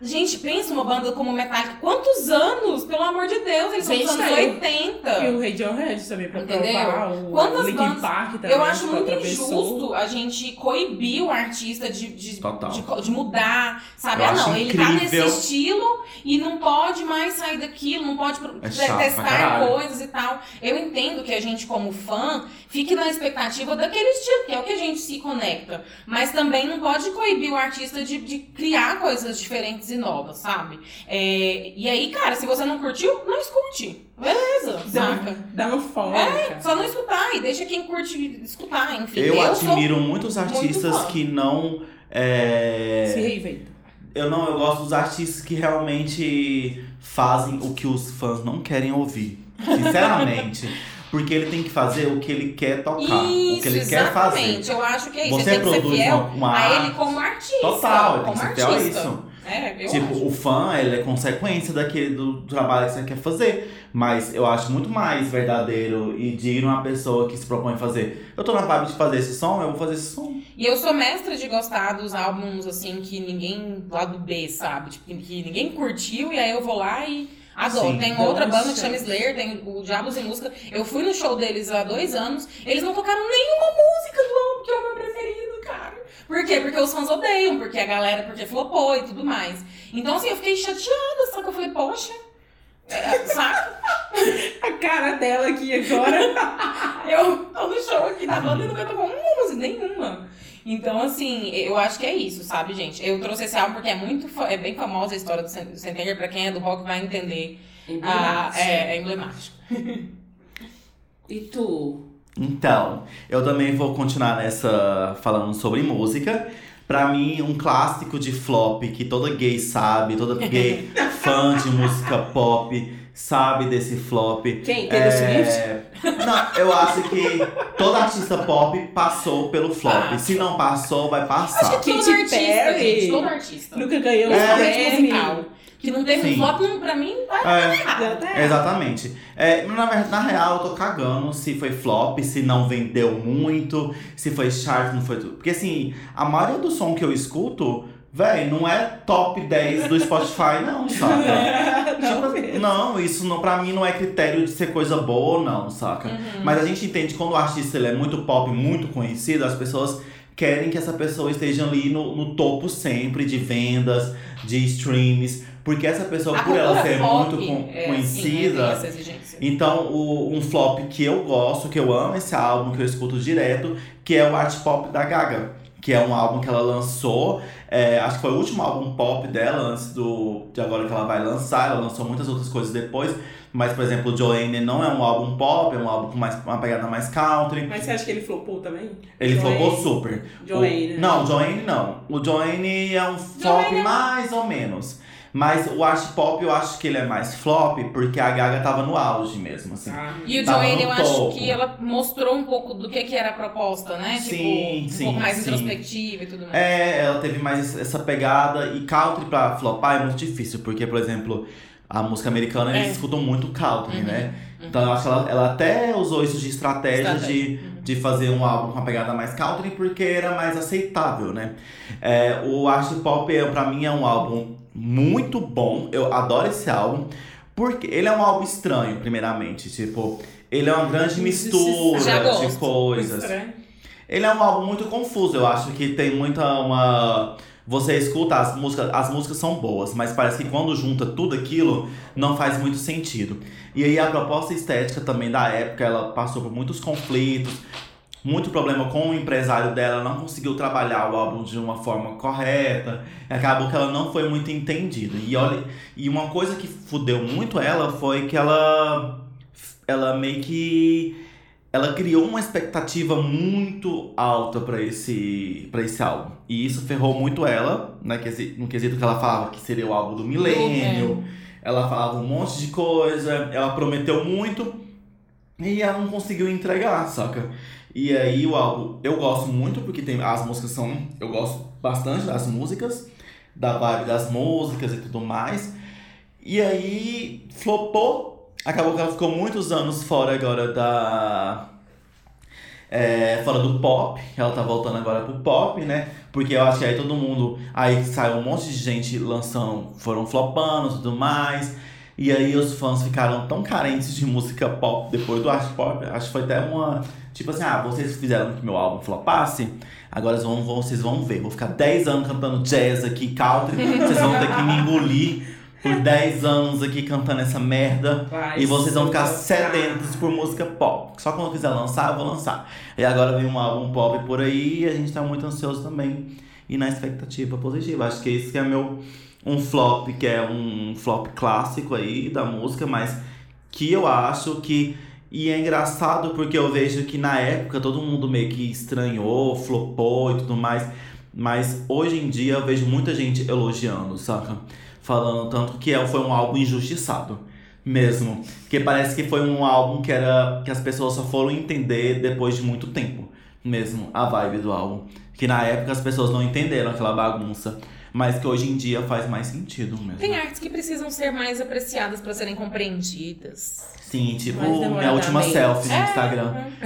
[SPEAKER 3] Gente, pensa uma banda como Metallica. Quantos anos? Pelo amor de Deus, eles são dos anos
[SPEAKER 2] tem.
[SPEAKER 3] 80.
[SPEAKER 2] E o Radiohead também, pra
[SPEAKER 3] Entendeu?
[SPEAKER 2] provar. O
[SPEAKER 3] Quantas
[SPEAKER 2] Linkin
[SPEAKER 3] bandas-
[SPEAKER 2] Park também.
[SPEAKER 3] Eu acho muito injusto a gente coibir o artista de, de, de, de mudar, sabe?
[SPEAKER 1] Eu
[SPEAKER 3] ah, não, ele tá nesse estilo e não pode mais sair daquilo, não pode
[SPEAKER 1] É
[SPEAKER 3] testar coisas e tal. Eu entendo que a gente, como fã, fique na expectativa daquele estilo, que é o que a gente se conecta. Mas também não pode coibir o artista de, de criar coisas diferentes e novas, sabe? É, e aí, cara, se você não curtiu, não escute. Beleza, saca?
[SPEAKER 2] Dá um fome, cara.
[SPEAKER 3] Só não escutar e deixa quem curte escutar, enfim.
[SPEAKER 1] Eu,
[SPEAKER 3] sou-
[SPEAKER 1] admiro muitos artistas
[SPEAKER 3] fã.
[SPEAKER 1] que não. é,
[SPEAKER 2] Se reinventa.
[SPEAKER 1] Eu não, eu gosto dos artistas que realmente fazem o que os fãs não querem ouvir. Sinceramente. Porque ele tem que fazer o que ele quer tocar. o que ele
[SPEAKER 3] Isso,
[SPEAKER 1] quer fazer.
[SPEAKER 3] exatamente. Eu acho que é isso.
[SPEAKER 1] Você
[SPEAKER 3] Você que ser
[SPEAKER 1] produz
[SPEAKER 3] fiel
[SPEAKER 1] uma, uma
[SPEAKER 3] a ele como artista.
[SPEAKER 1] Total, ele tem
[SPEAKER 3] como
[SPEAKER 1] que ser fiel a
[SPEAKER 3] artista.
[SPEAKER 1] isso.
[SPEAKER 3] É, eu
[SPEAKER 1] tipo,
[SPEAKER 3] acho.
[SPEAKER 1] o fã, ele é consequência daquele do trabalho que você quer fazer. Mas eu acho muito mais verdadeiro e digno uma pessoa que se propõe a fazer. Eu tô na vibe de fazer esse som, eu vou fazer esse som.
[SPEAKER 3] E eu sou mestra de gostar dos álbuns, assim, que ninguém lá do B, sabe? Tipo, que ninguém curtiu e aí eu vou lá e adoro.
[SPEAKER 1] Sim.
[SPEAKER 3] Tem outra banda que chama Slayer, tem o Diabos em Música. Eu fui no show deles há dois anos, eles não tocaram nenhuma música do álbum, que é o meu preferido, cara. Por quê? Porque os fãs odeiam, porque a galera, porque flopou e tudo mais. Então, assim, eu fiquei chateada, só que eu falei, poxa, é, saca?
[SPEAKER 2] A cara dela aqui agora.
[SPEAKER 3] Eu tô no show aqui da banda e nunca tocou uma música, nenhuma. Então, assim, eu acho que é isso, sabe, gente? Eu trouxe esse álbum porque é muito é bem famosa a história do Cen- do Centenaire, pra quem é do rock vai entender. Ah, é, é emblemático.
[SPEAKER 2] E tu?
[SPEAKER 1] Então, eu também vou continuar nessa falando sobre música. Pra mim, um clássico de flop que toda gay sabe, toda gay fã de música pop sabe desse flop.
[SPEAKER 2] Quem? Taylor Swift?
[SPEAKER 1] É... Não, eu acho que toda artista pop passou pelo flop.
[SPEAKER 3] Ah.
[SPEAKER 1] Se não passou, vai passar.
[SPEAKER 3] Acho que todo
[SPEAKER 2] Katy
[SPEAKER 3] artista,
[SPEAKER 2] Perry.
[SPEAKER 3] gente, todo artista.
[SPEAKER 2] Nunca ganhou um Grammy.
[SPEAKER 3] musical. Que não teve
[SPEAKER 1] Sim.
[SPEAKER 3] um flop, não, pra mim, tá
[SPEAKER 1] É,
[SPEAKER 3] errado.
[SPEAKER 2] Tá
[SPEAKER 1] Exatamente. É, na, na real, eu tô cagando se foi flop, se não vendeu muito, se foi chart, não foi tudo. Porque assim, a maioria do som que eu escuto, véi, não é top 10 do Spotify, não, saca?
[SPEAKER 2] Não,
[SPEAKER 1] Tipo,
[SPEAKER 2] mesmo.
[SPEAKER 1] não, isso não, pra mim não é critério de ser coisa boa ou não, saca? Mas a gente entende que quando o artista ele é muito pop, muito conhecido, as pessoas querem que essa pessoa esteja ali no, no topo sempre de vendas, de streams. Porque essa pessoa,
[SPEAKER 3] A
[SPEAKER 1] por ela ser muito con-
[SPEAKER 3] é, sim,
[SPEAKER 1] conhecida,
[SPEAKER 3] exigência.
[SPEAKER 1] então, o- um flop que eu gosto, que eu amo esse álbum, que eu escuto direto, que é o Art Pop da Gaga. Que é um álbum que ela lançou, é, acho que foi o último álbum pop dela, antes do, de agora que ela vai lançar. Ela lançou muitas outras coisas depois. Mas, por exemplo, o Joanne não é um álbum pop, é um álbum com mais, uma pegada mais country.
[SPEAKER 2] Mas você acha que ele flopou também?
[SPEAKER 1] Ele
[SPEAKER 2] Joanne.
[SPEAKER 1] flopou super.
[SPEAKER 2] Joanne,
[SPEAKER 1] O-
[SPEAKER 2] né?
[SPEAKER 1] Não, Joanne não. O Joanne é um flop
[SPEAKER 3] é-
[SPEAKER 1] mais ou menos. Mas o art pop eu acho que ele é mais flop porque a Gaga tava no auge mesmo, assim.
[SPEAKER 2] Ah,
[SPEAKER 3] E o Joanne, eu acho
[SPEAKER 1] topo.
[SPEAKER 3] que ela mostrou um pouco do que, que era a proposta, né?
[SPEAKER 1] Sim,
[SPEAKER 3] tipo, um
[SPEAKER 1] sim,
[SPEAKER 3] pouco mais
[SPEAKER 1] sim.
[SPEAKER 3] introspectiva e tudo mais.
[SPEAKER 1] É, ela teve mais essa pegada e country pra flopar é muito difícil, porque, por exemplo, a música americana eles
[SPEAKER 3] É.
[SPEAKER 1] escutam muito country,
[SPEAKER 3] Uhum,
[SPEAKER 1] né? Então eu acho que ela, ela até usou isso de estratégia,
[SPEAKER 3] Estratégia,
[SPEAKER 1] De, de fazer um álbum com uma pegada mais country, porque era mais aceitável, né? É, o Art Pop, é, pra mim, é um álbum muito bom. Eu adoro esse álbum. Porque ele é um álbum estranho, primeiramente. Tipo, ele é uma grande mistura de coisas. Ele é um álbum muito confuso, eu acho que tem muita uma. Você escuta as músicas, as músicas são boas, mas parece que quando junta tudo aquilo, não faz muito sentido. E aí a proposta estética também da época, ela passou por muitos conflitos, muito problema com o empresário dela, não conseguiu trabalhar o álbum de uma forma correta, acabou que ela não foi muito entendida. E olha, e uma coisa que fudeu muito ela foi que ela ela meio que ela criou uma expectativa muito alta pra esse, pra esse álbum. E isso ferrou muito ela, né, no quesito que ela falava que seria o álbum do milênio. Ela falava um monte de coisa, ela prometeu muito e ela não conseguiu entregar, saca? E aí o álbum, eu gosto muito porque tem as músicas são, eu gosto bastante das músicas, da vibe das músicas e tudo mais. E aí flopou, acabou que ela ficou muitos anos fora agora da é, fora do pop, ela tá voltando agora pro pop, né? Porque eu acho que aí todo mundo. Aí saiu um monte de gente lançando, foram flopando e tudo mais. E aí os fãs ficaram tão carentes de música pop depois do art pop. Acho que foi até uma. Tipo assim, ah, vocês fizeram que meu álbum flopasse, agora vocês vão, vocês vão ver. Vou ficar 10 anos cantando jazz aqui, country, vocês vão ter que me engolir por 10 anos aqui cantando essa merda.
[SPEAKER 2] Vai
[SPEAKER 1] E vocês vão ficar sedentos por música pop. Só quando eu quiser lançar, eu vou lançar. E agora vem um álbum pop por aí e a gente tá muito ansioso também. E na expectativa positiva. Acho que esse que é meu um flop, que é um flop clássico aí da música, mas que eu acho que. E é engraçado porque eu vejo que na época todo mundo meio que estranhou, flopou e tudo mais. Mas hoje em dia eu vejo muita gente elogiando, saca? Falando tanto que é- foi um álbum injustiçado. Mesmo. Porque parece que foi um álbum que era. que as pessoas só foram entender depois de muito tempo. Mesmo, a vibe do álbum. Que na época as pessoas não entenderam aquela bagunça. Mas que hoje em dia faz mais sentido mesmo.
[SPEAKER 3] Tem artes que precisam ser mais apreciadas pra serem compreendidas.
[SPEAKER 1] Sim, tipo minha última
[SPEAKER 2] demoradamente.
[SPEAKER 1] selfie no
[SPEAKER 3] É.
[SPEAKER 1] Instagram.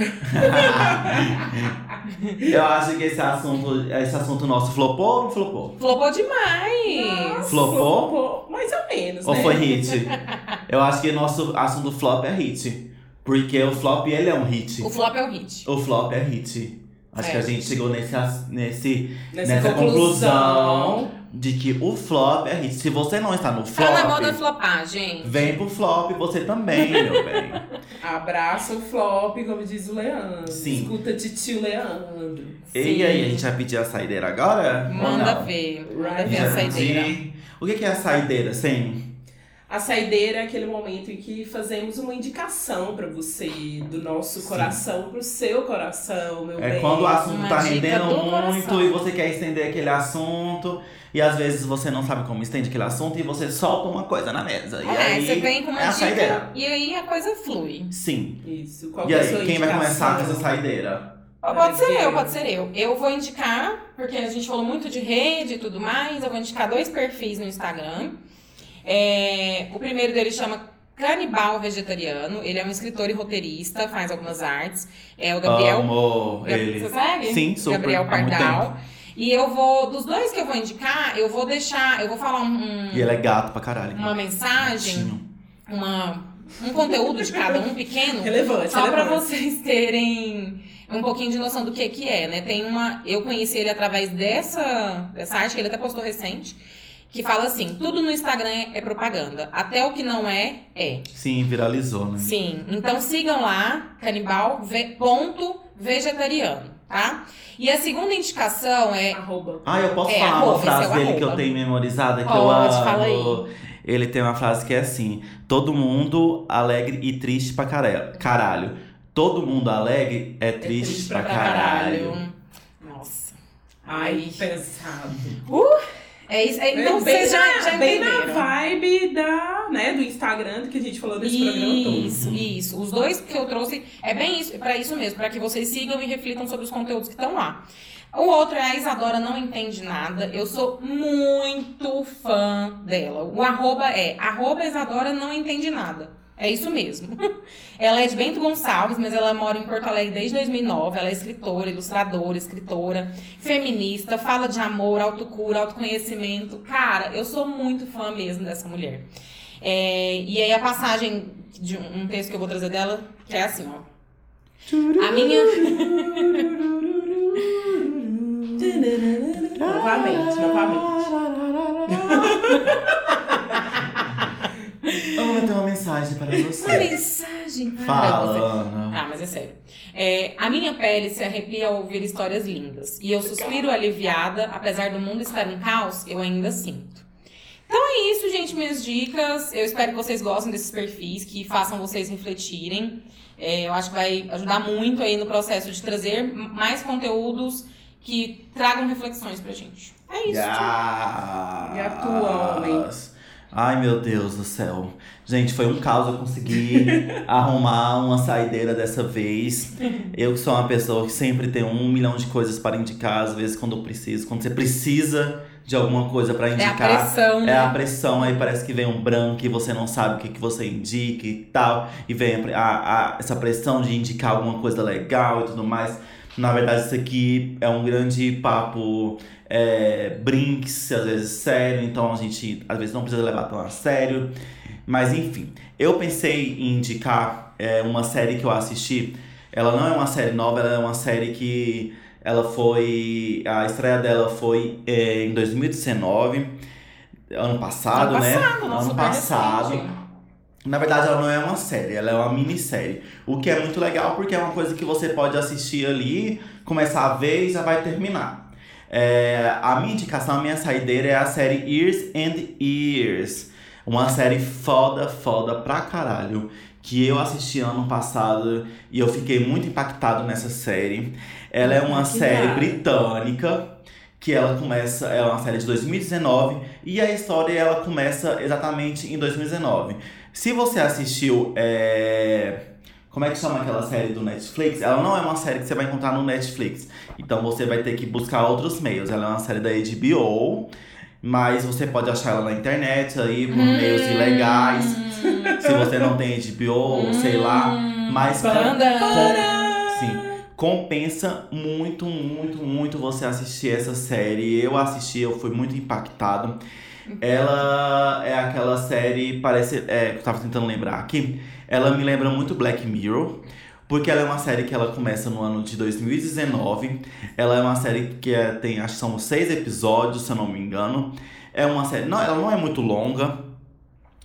[SPEAKER 1] Eu acho que esse assunto, esse assunto nosso flopou ou não flopou?
[SPEAKER 3] Flopou demais!
[SPEAKER 1] Flopou?
[SPEAKER 2] Flopou, mais ou menos,
[SPEAKER 1] Ou
[SPEAKER 2] né?
[SPEAKER 1] foi hit? Eu acho que nosso assunto flop é hit. Porque o flop, ele é um hit.
[SPEAKER 3] O flop é o hit.
[SPEAKER 1] O flop é hit. Acho
[SPEAKER 3] É.
[SPEAKER 1] que a gente chegou nesse, nesse,
[SPEAKER 2] Nessa,
[SPEAKER 1] nessa
[SPEAKER 2] conclusão.
[SPEAKER 1] conclusão de que o flop é hit. Se você não está no
[SPEAKER 3] Tá
[SPEAKER 1] flop,
[SPEAKER 3] na moda flopar, gente.
[SPEAKER 1] vem pro flop você também, meu bem.
[SPEAKER 2] Abraça o flop, como diz o Leandro.
[SPEAKER 1] Sim.
[SPEAKER 2] Escuta titio Leandro.
[SPEAKER 1] E aí, a gente vai pedir a saideira agora?
[SPEAKER 3] Manda ver. Manda ver a saideira.
[SPEAKER 1] O que é a saideira, Sem?
[SPEAKER 2] A saideira é aquele momento em que fazemos uma indicação pra você, do nosso
[SPEAKER 1] Sim.
[SPEAKER 2] coração pro seu coração, meu
[SPEAKER 1] É
[SPEAKER 2] bem.
[SPEAKER 1] quando o assunto
[SPEAKER 3] Uma
[SPEAKER 1] tá
[SPEAKER 3] dica
[SPEAKER 1] rendendo
[SPEAKER 3] do
[SPEAKER 1] muito
[SPEAKER 3] coração.
[SPEAKER 1] e você quer estender aquele assunto. E às vezes você não sabe como estende aquele assunto e você solta uma coisa na mesa. E
[SPEAKER 3] É,
[SPEAKER 1] aí,
[SPEAKER 3] você vem com uma
[SPEAKER 1] é a
[SPEAKER 3] dica
[SPEAKER 1] saideira.
[SPEAKER 3] e aí a coisa flui.
[SPEAKER 1] Sim.
[SPEAKER 2] Isso. Qual
[SPEAKER 1] E
[SPEAKER 2] que é a
[SPEAKER 1] aí,
[SPEAKER 2] sua
[SPEAKER 1] quem vai começar com essa saideira?
[SPEAKER 3] Pode ser eu, pode ser eu. Eu vou indicar, porque a gente falou muito de rede e tudo mais, eu vou indicar dois perfis no Instagram. É, o primeiro dele chama Canibal Vegetariano. Ele é um escritor e roteirista, faz algumas artes. É o Gabriel.
[SPEAKER 1] Amo ele.
[SPEAKER 3] Você segue?
[SPEAKER 1] Sim, super.
[SPEAKER 3] Gabriel Pardal. E eu vou, dos dois que eu vou indicar, eu vou deixar, eu vou falar um- um-
[SPEAKER 1] E ele é gato pra caralho.
[SPEAKER 3] uma mensagem,
[SPEAKER 1] Gatinho.
[SPEAKER 3] uma, um conteúdo de cada um pequeno.
[SPEAKER 2] Relevante,
[SPEAKER 3] Só pra
[SPEAKER 2] relevante.
[SPEAKER 3] vocês terem um pouquinho de noção do que que é, né? Tem uma, eu conheci ele através dessa dessa arte que ele até postou recente, que fala assim: tudo no Instagram é, é propaganda, até o que não é é.
[SPEAKER 1] Sim, viralizou, né?
[SPEAKER 3] Sim. Então sigam lá, canibal ve- ponto vegetariano, tá? E a segunda indicação é
[SPEAKER 2] Arroba.
[SPEAKER 1] Ah, eu posso
[SPEAKER 3] É,
[SPEAKER 1] falar
[SPEAKER 3] arroba,
[SPEAKER 1] uma frase
[SPEAKER 3] esse é
[SPEAKER 1] dele que eu
[SPEAKER 3] arroba.
[SPEAKER 1] tenho memorizada que
[SPEAKER 3] Pode,
[SPEAKER 1] eu amo.
[SPEAKER 3] fala aí.
[SPEAKER 1] Ele tem uma frase que é assim: todo mundo alegre e triste pra cara- caralho. Todo mundo alegre é triste,
[SPEAKER 2] triste
[SPEAKER 1] pra,
[SPEAKER 2] pra
[SPEAKER 1] caralho.
[SPEAKER 3] Nossa.
[SPEAKER 2] Ai,
[SPEAKER 3] Ai.
[SPEAKER 2] pesado.
[SPEAKER 3] Uh, É isso. É, então
[SPEAKER 2] É bem
[SPEAKER 3] vocês já, já
[SPEAKER 2] bem na vibe da, né, do Instagram que a gente falou desse programa todo.
[SPEAKER 3] Isso, isso. Os dois que eu trouxe é bem isso, para isso mesmo, para que vocês sigam e reflitam sobre os conteúdos que estão lá. O outro é a Isadora não entende nada. Eu sou muito fã dela. O arroba é arroba Isadora não entende nada. É isso mesmo. Ela é de Bento Gonçalves, mas ela mora em Porto Alegre desde 2009. Ela é escritora, ilustradora, escritora, feminista, fala de amor, autocura, autoconhecimento. Cara, eu sou muito fã mesmo dessa mulher. É, e aí a passagem de um texto que eu vou trazer dela, que é assim, ó. A minha.
[SPEAKER 2] Novamente, novamente.
[SPEAKER 1] Ana tem uma mensagem para
[SPEAKER 3] Uma
[SPEAKER 1] você.
[SPEAKER 3] mensagem para
[SPEAKER 1] Fala,
[SPEAKER 3] você.
[SPEAKER 1] Ana.
[SPEAKER 3] Ah, mas é sério. É, a minha pele se arrepia ao ouvir histórias lindas. E eu suspiro aliviada, apesar do mundo estar em caos, eu ainda sinto. Então é isso, gente, minhas dicas. Eu espero que vocês gostem desses perfis, que façam vocês refletirem. É, eu acho que vai ajudar muito aí no processo de trazer mais conteúdos que tragam reflexões pra gente. É isso.
[SPEAKER 1] Yes.
[SPEAKER 2] E a tua, homem?
[SPEAKER 1] Ai, meu Deus do céu. Gente, foi um caos eu conseguir arrumar uma saideira dessa vez. Eu que sou uma pessoa que sempre tem um milhão de coisas para indicar, às vezes quando eu preciso. Quando você precisa de alguma coisa para
[SPEAKER 3] É a
[SPEAKER 1] indicar.
[SPEAKER 3] pressão,
[SPEAKER 1] É
[SPEAKER 3] né?
[SPEAKER 1] a pressão, aí parece que vem um branco e você não sabe o que, que você indica e tal. E vem a, a- a- essa pressão de indicar alguma coisa legal e tudo mais. Na verdade, isso aqui é um grande papo é, brinks, às vezes sério. Então a gente às vezes não precisa levar tão a sério. Mas enfim, eu pensei em indicar é, uma série que eu assisti. Ela não é uma série nova, ela é uma série que ela foi. A estreia dela foi é, em 2019, ano passado,
[SPEAKER 3] Ano
[SPEAKER 1] né?
[SPEAKER 3] passado,
[SPEAKER 1] ano passado.
[SPEAKER 3] recente.
[SPEAKER 1] Na verdade, ela não é uma série, ela é uma minissérie. O que é muito legal porque é uma coisa que você pode assistir ali, começar a ver e já vai terminar. É, a minha indicação, a minha saideira é a série Years and Years. Uma série foda, foda pra caralho. Que eu assisti ano passado e eu fiquei muito impactado nessa série. Ela é uma
[SPEAKER 2] Que
[SPEAKER 1] série
[SPEAKER 2] nada.
[SPEAKER 1] britânica que ela começa, ela é uma série de 2019 e a história ela começa exatamente em 2019. Se você assistiu, é... como é que chama aquela série do Netflix? Ela não é uma série que você vai encontrar no Netflix. Então você vai ter que buscar outros meios. Ela é uma série da HBO, mas você pode achar ela na internet aí por meios ilegais. Se você não tem HBO, sei lá. Mas
[SPEAKER 3] Banda.
[SPEAKER 1] com- sim, compensa muito, muito, muito você assistir essa série. Eu assisti, eu fui muito impactado. Ela é aquela série, parece. É, eu tava tentando lembrar aqui. Ela me lembra muito Black Mirror. Porque ela é uma série que ela começa no ano de 2019. Ela é uma série que é- tem, acho que são seis episódios, se eu não me engano. É uma série. Não, ela não é muito longa.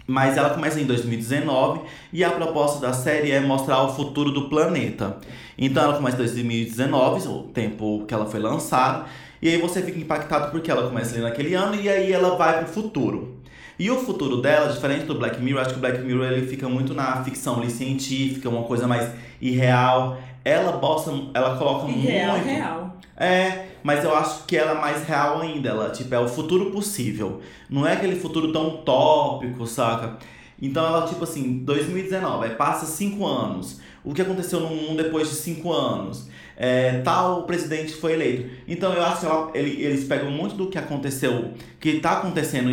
[SPEAKER 1] Mas ela começa em 2019 e a proposta da série é mostrar o futuro do planeta. Então ela começa em 2019, o tempo que ela foi lançada, e aí você fica impactado porque ela começa ali naquele ano e aí ela vai pro futuro. E o futuro dela, diferente do Black Mirror, acho que o Black Mirror ele fica muito na ficção ali, científica, uma coisa mais irreal. Ela bosta, ela coloca
[SPEAKER 2] Real,
[SPEAKER 1] muito
[SPEAKER 2] real.
[SPEAKER 1] é, mas eu acho que ela é mais real ainda. Ela, tipo, é o futuro possível. Não é aquele futuro tão utópico, saca? Então ela, tipo assim, 2019, aí passa cinco anos. O que aconteceu no mundo depois de cinco anos? É, tal presidente foi eleito. Então eu acho que ela- ele- eles pegam muito do que aconteceu, que tá acontecendo,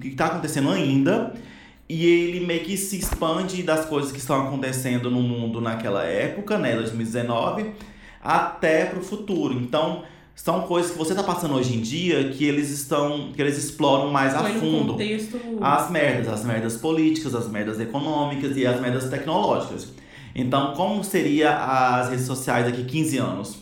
[SPEAKER 1] que tá acontecendo ainda, e ele meio que se expande das coisas que estão acontecendo no mundo naquela época, né, 2019, até pro futuro. Então, são coisas que você tá passando hoje em dia que eles estão, que eles exploram mais a
[SPEAKER 2] Foi num
[SPEAKER 1] fundo.
[SPEAKER 2] contexto.
[SPEAKER 1] As merdas, as merdas políticas, as merdas econômicas e as merdas tecnológicas. Então, como seria as redes sociais daqui 15 anos?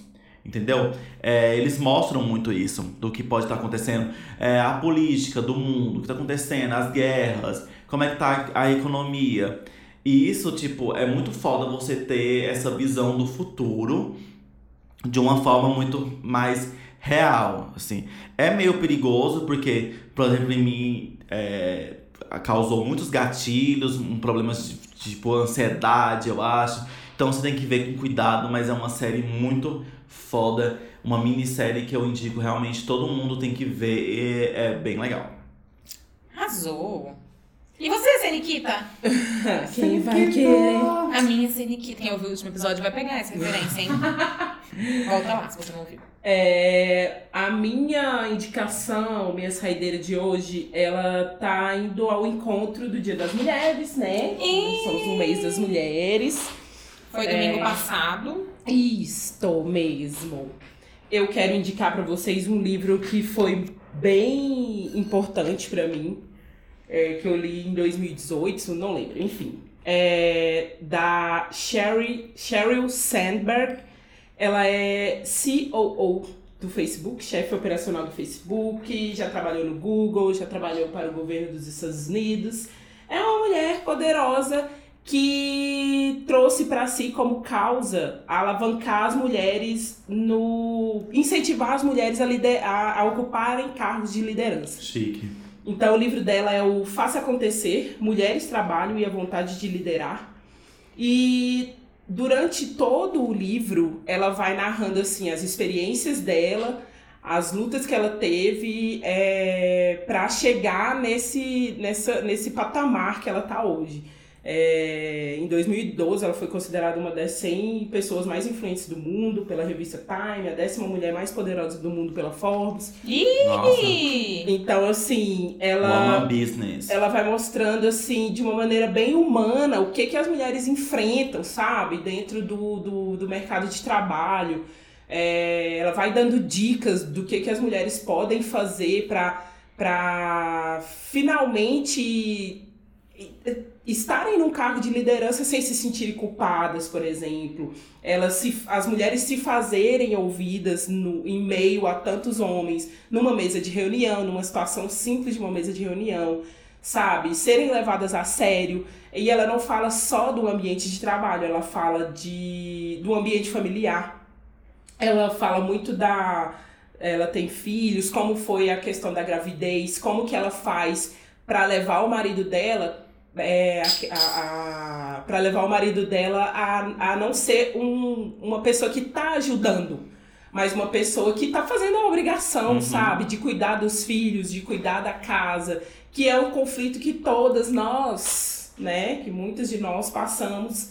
[SPEAKER 1] Entendeu? É, eles mostram muito isso, do que pode estar acontecendo. É, a política do mundo, o que está acontecendo, as guerras, como é que tá a economia. E isso, tipo, é muito foda você ter essa visão do futuro de uma forma muito mais real, assim. É meio perigoso porque, por exemplo, em mim é, causou muitos gatilhos, um problemas de tipo ansiedade, eu acho. Então você tem que ver com cuidado, mas é uma série muito foda, uma minissérie que eu indico realmente todo mundo tem que ver e é bem legal.
[SPEAKER 3] Arrasou. E você, Senikita?
[SPEAKER 2] Quem vai querer?
[SPEAKER 3] A minha Senikita. Quem ouviu o último episódio vai pegar essa referência, hein? Volta lá, se você não ouviu.
[SPEAKER 2] É, a minha indicação, minha saideira de hoje, ela tá indo ao encontro do Dia das Mulheres, né?
[SPEAKER 3] Ih!
[SPEAKER 2] Somos no mês das mulheres.
[SPEAKER 3] Foi domingo passado.
[SPEAKER 2] Isto mesmo. Eu quero indicar para vocês um livro que foi bem importante para mim, é, que eu li em 2018, não lembro, enfim. É, da Sherry, Sheryl Sandberg. Ela é COO do Facebook, chefe operacional do Facebook, já trabalhou no Google, já trabalhou para o governo dos Estados Unidos. É uma mulher poderosa que trouxe para si como causa alavancar as mulheres no incentivar as mulheres a, lider, a, a ocuparem cargos de liderança.
[SPEAKER 1] Chique.
[SPEAKER 2] Então o livro dela é o Faça Acontecer, Mulheres, Trabalho e a Vontade de Liderar. E durante todo o livro, ela vai narrando assim as experiências dela, as lutas que ela teve é, para chegar nesse, nessa, nesse patamar que ela tá hoje. É, em 2012, ela foi considerada uma das 100 pessoas mais influentes do mundo pela revista Time, a décima mulher mais poderosa do mundo pela Forbes.
[SPEAKER 3] Ih!
[SPEAKER 2] Então, assim, ela ela vai mostrando assim de uma maneira bem humana o que que as mulheres enfrentam, sabe, dentro do, do, do mercado de trabalho. É, ela vai dando dicas do que que as mulheres podem fazer para para finalmente estarem num cargo de liderança sem se sentirem culpadas, por exemplo. Elas se, as mulheres se fazerem ouvidas no, em meio a tantos homens, numa mesa de reunião, numa situação simples de uma mesa de reunião, sabe? Serem levadas a sério. E ela não fala só do ambiente de trabalho, ela fala de, do ambiente familiar. Ela fala muito da. Ela tem filhos, como foi a questão da gravidez, como que ela faz para levar o marido dela é, para levar o marido dela a, a não ser um, uma pessoa que tá ajudando, mas uma pessoa que tá fazendo a obrigação,
[SPEAKER 1] Uhum.
[SPEAKER 2] sabe? De cuidar dos filhos, de cuidar da casa, que é o conflito que todas nós, né? Que muitas de nós passamos.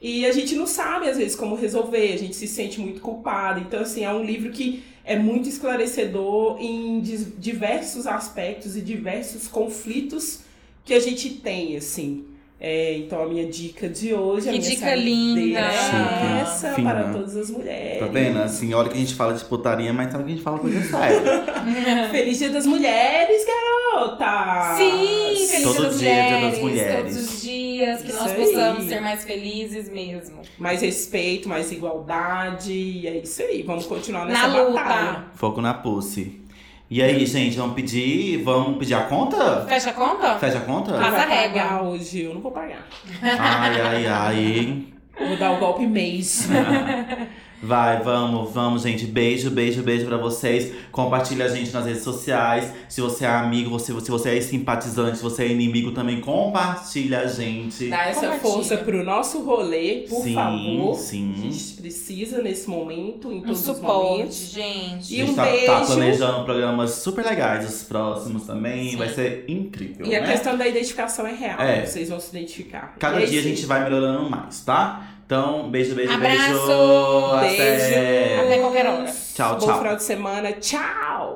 [SPEAKER 2] E a gente não sabe, às vezes, como resolver, a gente se sente muito culpada. Então, assim, é um livro que é muito esclarecedor em diversos aspectos e diversos conflitos que a gente tem, assim. É, então, a minha dica de hoje, a
[SPEAKER 3] Que
[SPEAKER 2] minha
[SPEAKER 3] dica linda!
[SPEAKER 2] é
[SPEAKER 1] Chique,
[SPEAKER 2] essa
[SPEAKER 1] fina.
[SPEAKER 2] para todas as mulheres.
[SPEAKER 1] Tá vendo? Assim, olha que a gente fala de putaria, mas sabe que a gente fala coisa séria.
[SPEAKER 2] Feliz Dia das Mulheres, garota!
[SPEAKER 3] Sim, feliz
[SPEAKER 1] Todo
[SPEAKER 3] dia das,
[SPEAKER 1] dia é dia
[SPEAKER 3] mulheres,
[SPEAKER 1] das mulheres.
[SPEAKER 3] Todos os dias, que
[SPEAKER 2] Isso
[SPEAKER 3] nós
[SPEAKER 2] aí.
[SPEAKER 3] possamos ser mais felizes mesmo.
[SPEAKER 2] Mais respeito, mais igualdade. E é isso aí. Vamos continuar nessa
[SPEAKER 3] Na luta.
[SPEAKER 2] batalha.
[SPEAKER 1] Foco na pussy. E aí, gente, vamos pedir. Vamos pedir a conta?
[SPEAKER 3] Fecha a conta?
[SPEAKER 1] Fecha a conta?
[SPEAKER 3] Passa
[SPEAKER 2] Vai
[SPEAKER 3] a
[SPEAKER 2] pagar hoje? Eu não vou pagar.
[SPEAKER 1] Ai, ai, ai.
[SPEAKER 2] Vou dar o golpe mês.
[SPEAKER 1] Vai, vamos, vamos, gente. Beijo, beijo, beijo pra vocês. Compartilha a gente nas redes sociais. Se você é amigo, você, se você é simpatizante, se você é inimigo também, compartilha a gente.
[SPEAKER 2] Dá essa força pro nosso rolê, por
[SPEAKER 1] sim,
[SPEAKER 2] favor. A
[SPEAKER 1] sim.
[SPEAKER 2] gente precisa nesse momento, em
[SPEAKER 3] Um
[SPEAKER 2] todos os
[SPEAKER 3] suporte,
[SPEAKER 2] momentos.
[SPEAKER 3] gente.
[SPEAKER 2] E
[SPEAKER 1] a gente
[SPEAKER 2] um
[SPEAKER 1] tá, tá
[SPEAKER 2] beijo.
[SPEAKER 1] planejando programas super legais os próximos também.
[SPEAKER 3] Sim.
[SPEAKER 1] Vai ser incrível.
[SPEAKER 2] E a
[SPEAKER 1] né?
[SPEAKER 2] questão da identificação é real.
[SPEAKER 1] É.
[SPEAKER 2] Vocês vão se identificar.
[SPEAKER 1] Cada dia a gente vai melhorando mais, tá? Então, beijo, beijo,
[SPEAKER 3] Abraço!
[SPEAKER 1] beijo. Até.
[SPEAKER 2] Beijo.
[SPEAKER 3] Até qualquer hora.
[SPEAKER 1] Tchau,
[SPEAKER 2] Bom
[SPEAKER 1] tchau.
[SPEAKER 2] final de semana. Tchau!